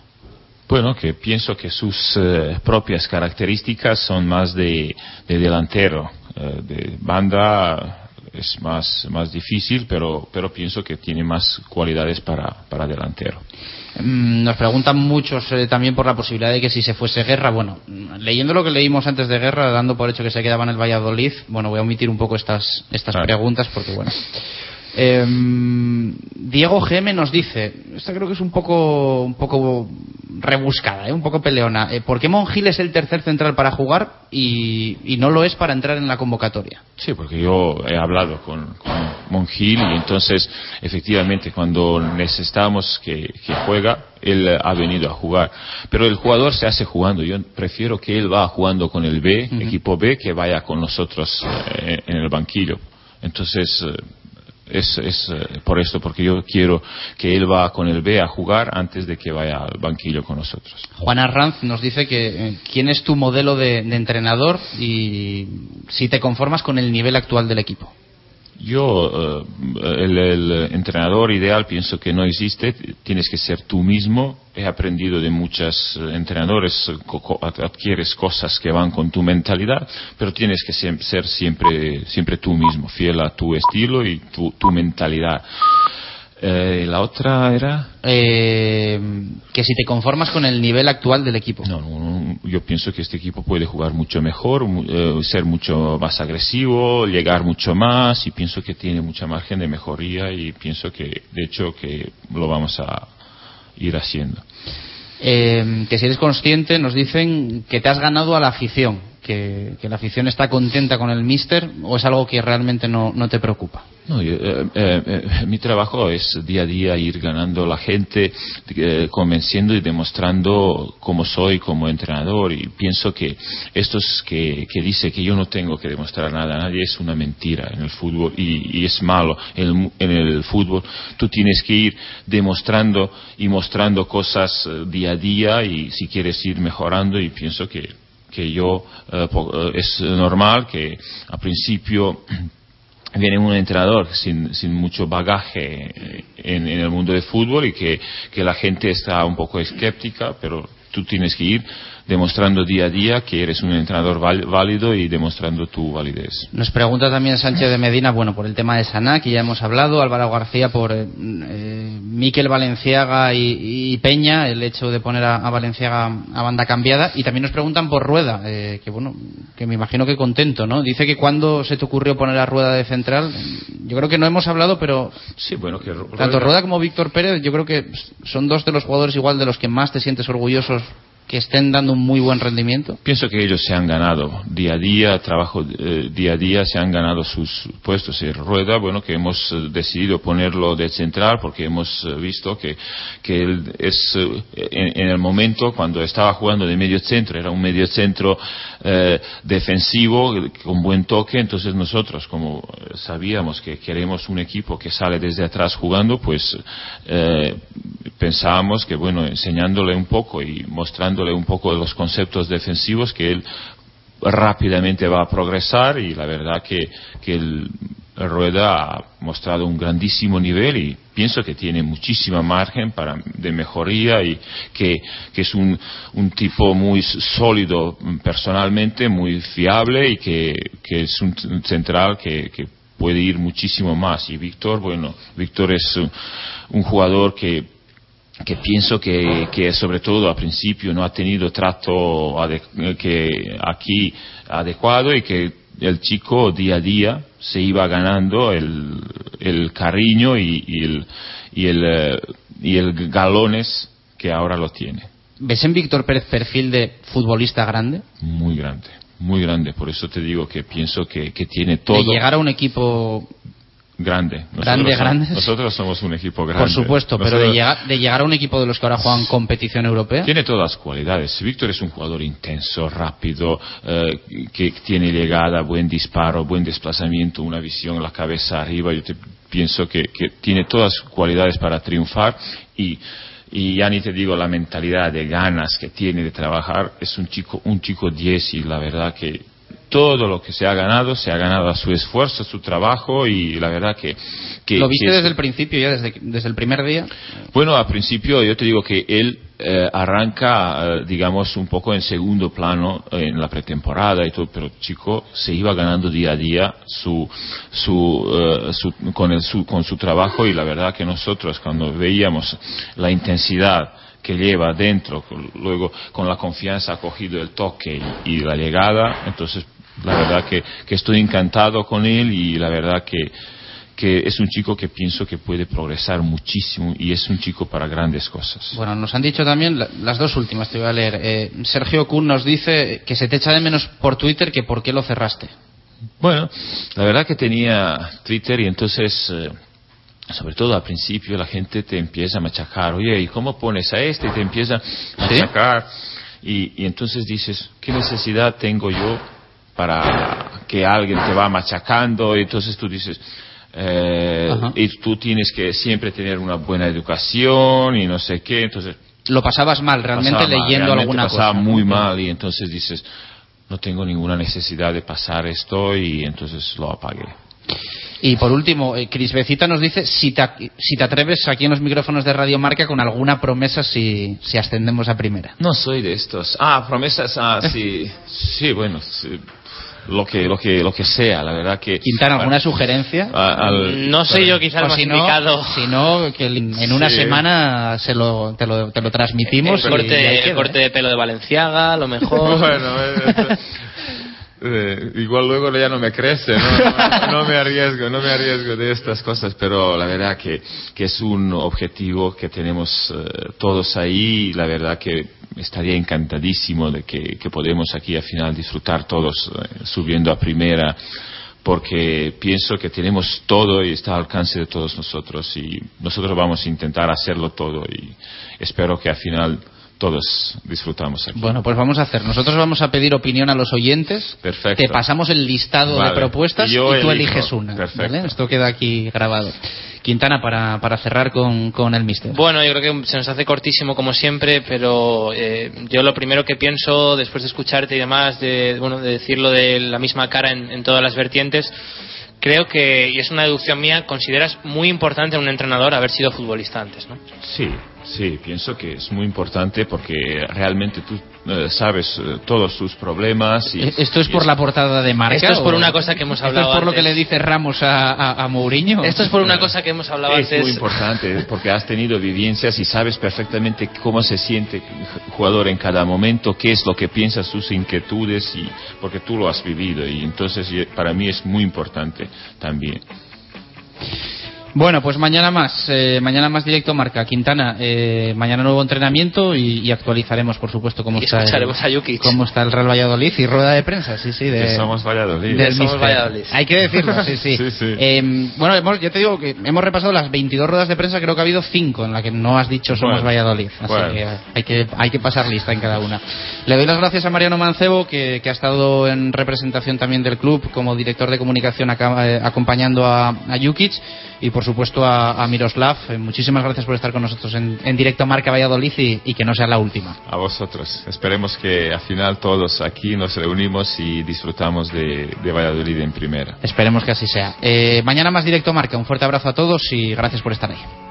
Bueno, que pienso que sus eh, propias características son más de, de delantero, eh, de banda es más, más difícil, pero, pero pienso que tiene más cualidades para, para delantero. Mm, Nos preguntan muchos eh, también por la posibilidad de que si se fuese Guerra, bueno, leyendo lo que leímos antes de Guerra, dando por hecho que se quedaba en el Valladolid, bueno, voy a omitir un poco estas, estas preguntas porque, bueno. Em, Diego GM nos dice, esta creo que es un poco, un poco rebuscada, ¿eh? un poco peleona. eh, ¿Por qué Monjil es el tercer central para jugar y, y no lo es para entrar en la convocatoria? Sí, porque yo he hablado con, con Monjil y entonces, efectivamente, cuando necesitamos que, que juega, él ha venido a jugar. Pero el jugador se hace jugando. Yo prefiero que él va jugando con el B, equipo B, que vaya con nosotros eh, en el banquillo. Entonces, es, es eh, por esto, porque yo quiero que él va con el B a jugar antes de que vaya al banquillo con nosotros. Juan Arranz nos dice que eh, quién es tu modelo de, de entrenador y si te conformas con el nivel actual del equipo. Yo, eh, el, el entrenador ideal pienso que no existe, tienes que ser tú mismo. He aprendido de muchos eh, entrenadores, eh, adquieres cosas que van con tu mentalidad, pero tienes que ser siempre, siempre tú mismo, fiel a tu estilo y tu, tu mentalidad. Eh, la otra era. Eh, que si te conformas con el nivel actual del equipo. No, no, yo pienso que este equipo puede jugar mucho mejor, eh, ser mucho más agresivo, llegar mucho más y pienso que tiene mucha margen de mejoría y pienso que, de hecho, que lo vamos a ir haciendo. Eh, que si eres consciente, nos dicen que te has ganado a la afición, que, la afición está contenta con el míster o es algo que realmente no, no te preocupa. No, yo, eh, eh, eh, mi trabajo es día a día ir ganando la gente, convenciendo y demostrando cómo soy como entrenador. Y pienso que estos que, que dice que yo no tengo que demostrar nada a nadie es una mentira en el fútbol y, es malo. En el, en el fútbol tú tienes que ir demostrando y mostrando cosas día a día y si quieres ir mejorando y pienso que, que yo eh, eh, es normal que al principio <clears throat> viene un entrenador sin, sin mucho bagaje en, en el mundo del fútbol y que, que la gente está un poco escéptica, pero tú tienes que ir demostrando día a día que eres un entrenador válido y demostrando tu validez. Nos pregunta también Sánchez de Medina, bueno, por el tema de Saná, que ya hemos hablado, Álvaro García por eh, eh, Miquel Valenciaga y, Peña, el hecho de poner a, Valenciaga a banda cambiada, y también nos preguntan por Rueda, eh, que bueno, que me imagino que contento, ¿no? Dice que cuando se te ocurrió poner a Rueda de central, yo creo que no hemos hablado, pero sí, bueno, que tanto Rueda como Víctor Pérez, yo creo que son dos de los jugadores igual de los que más te sientes orgullosos que estén dando un muy buen rendimiento? Pienso que ellos se han ganado día a día, trabajo eh, día a día, se han ganado sus puestos en rueda. Bueno, que hemos eh, decidido ponerlo de central porque hemos eh, visto que, que él es en, el momento cuando estaba jugando de medio centro, era un medio centro defensivo con buen toque. Entonces nosotros, como sabíamos que queremos un equipo que sale desde atrás jugando, pues pensábamos que, bueno, enseñándole un poco y mostrando un poco los conceptos defensivos que él rápidamente va a progresar y la verdad que, que el, Rueda ha mostrado un grandísimo nivel y pienso que tiene muchísima margen para, de mejoría y que, que es un, un, tipo muy sólido personalmente, muy fiable y que, que es un central que, que, puede ir muchísimo más. Y Víctor, bueno, Víctor es un jugador que que pienso que, que, sobre todo al principio no ha tenido trato que aquí adecuado y que el chico día a día se iba ganando el, el cariño y, el, y, el, eh, y el galones que ahora lo tiene. ¿Ves en Víctor Pérez perfil de futbolista grande? Muy grande, muy grande. Por eso te digo que pienso que, que tiene todo. De llegar a un equipo grande. Nosotros grande, Nosotros somos un equipo grande. Por supuesto, pero de llegar, de llegar a un equipo de los que ahora juegan competición europea. Tiene todas las cualidades. Víctor es un jugador intenso, rápido, eh, que tiene llegada, buen disparo, buen desplazamiento, una visión, la cabeza arriba. Yo pienso que, tiene todas las cualidades para triunfar y y ya ni te digo la mentalidad de ganas que tiene de trabajar es un chico un chico 10 y la verdad que todo lo que se ha ganado se ha ganado a su esfuerzo, a su trabajo y la verdad que... ¿Lo viste desde el principio, ya desde, desde el primer día? Bueno, al principio yo te digo que él eh, arranca, eh, digamos, un poco en segundo plano en la pretemporada y todo, pero chico se iba ganando día a día su, su, eh, su, con, el, su, con su trabajo y la verdad que nosotros cuando veíamos la intensidad que lleva dentro, luego con la confianza ha cogido el toque y la llegada, entonces la verdad que, estoy encantado con él y la verdad que, es un chico que pienso que puede progresar muchísimo y es un chico para grandes cosas. Bueno, nos han dicho también las dos últimas, te voy a leer. Eh, Sergio Kuhn nos dice que se te echa de menos por Twitter que por qué lo cerraste. Bueno, la verdad que tenía Twitter y entonces, eh, sobre todo al principio, la gente te empieza a machacar. Oye, ¿y cómo pones a este? Y te empieza a machacar. Y, y entonces dices, ¿qué necesidad tengo yo para que alguien te va machacando y entonces tú dices eh, y tú tienes que siempre tener una buena educación y no sé qué entonces lo pasabas mal realmente leyendo alguna cosa pasaba muy mal y entonces dices no tengo ninguna necesidad de pasar esto y entonces lo apagué y por último, eh, Cris Becita nos dice si te, si te atreves aquí en los micrófonos de Radio Marca con alguna promesa si, si ascendemos a primera. No soy de estos. Ah, promesas, ah, <laughs> sí. Sí, bueno, lo que lo que lo que sea la verdad que Quintana alguna sugerencia no sé yo quizás más si indicado. si no que en una semana se lo te, lo te lo transmitimos el corte, el corte de pelo de Valenciaga lo mejor. <laughs> Bueno eh, igual luego ya no me crece, ¿no? no, me arriesgo, no me arriesgo de estas cosas, pero la verdad que, que es un objetivo que tenemos eh, todos ahí la verdad que estaría encantadísimo de que, que podemos aquí al final disfrutar todos eh, subiendo a primera porque pienso que tenemos todo y está al alcance de todos nosotros y nosotros vamos a intentar hacerlo todo y espero que al final todos disfrutamos aquí. Bueno, pues vamos a hacer. Nosotros vamos a pedir opinión a los oyentes. Perfecto. Te pasamos el listado de propuestas y, tú eliges una. Perfecto. Esto queda aquí grabado. Quintana, para, para cerrar con, con el mister. Bueno, yo creo que se nos hace cortísimo como siempre, pero eh, yo lo primero que pienso después de escucharte y demás, de, bueno, de decirlo de la misma cara en, en todas las vertientes, creo que, y es una deducción mía, consideras muy importante en un entrenador haber sido futbolista antes, ¿no? Sí, Sí, pienso que es muy importante porque realmente tú eh, sabes eh, todos sus problemas. Y, ¿E-, ¿Esto es y por la portada de marca? Esto es por una cosa que hemos hablado ¿Esto es por lo antes. que le dice Ramos a, a, a Mourinho? Esto es por una cosa que hemos hablado Es antes. muy importante <laughs> porque has tenido vivencias y sabes perfectamente cómo se siente el jugador en cada momento, qué es lo que piensa, sus inquietudes, y porque tú lo has vivido y entonces y- para mí es muy importante también. Bueno, pues mañana más, eh, mañana más directo marca Quintana, eh, mañana nuevo entrenamiento y, y actualizaremos, por supuesto, cómo Y está, el, a Jukic. cómo está el Real Valladolid y rueda de prensa, sí, sí, de, Que somos Valladolid. del Somos. Valladolid. Hay que decirlo, sí, sí. <laughs> Sí, sí. Eh, bueno, hemos, yo te digo que hemos repasado las 22 ruedas de prensa, creo que ha habido 5 en las que no has dicho somos Bueno, Valladolid, así bueno. que hay que hay que pasar lista en cada una. Le doy las gracias a Mariano Mancebo, que, que ha estado en representación también del club como director de comunicación acá- eh, acompañando a, a Jukic y por supuesto a, a Miroslav. Eh, muchísimas gracias por estar con nosotros en, en directo Marca Valladolid y, y que no sea la última. A vosotros. Esperemos que al final todos aquí nos reunimos y disfrutamos de, de Valladolid en primera. Esperemos que así sea. Eh, mañana más directo Marca. Un fuerte abrazo a todos y gracias por estar ahí.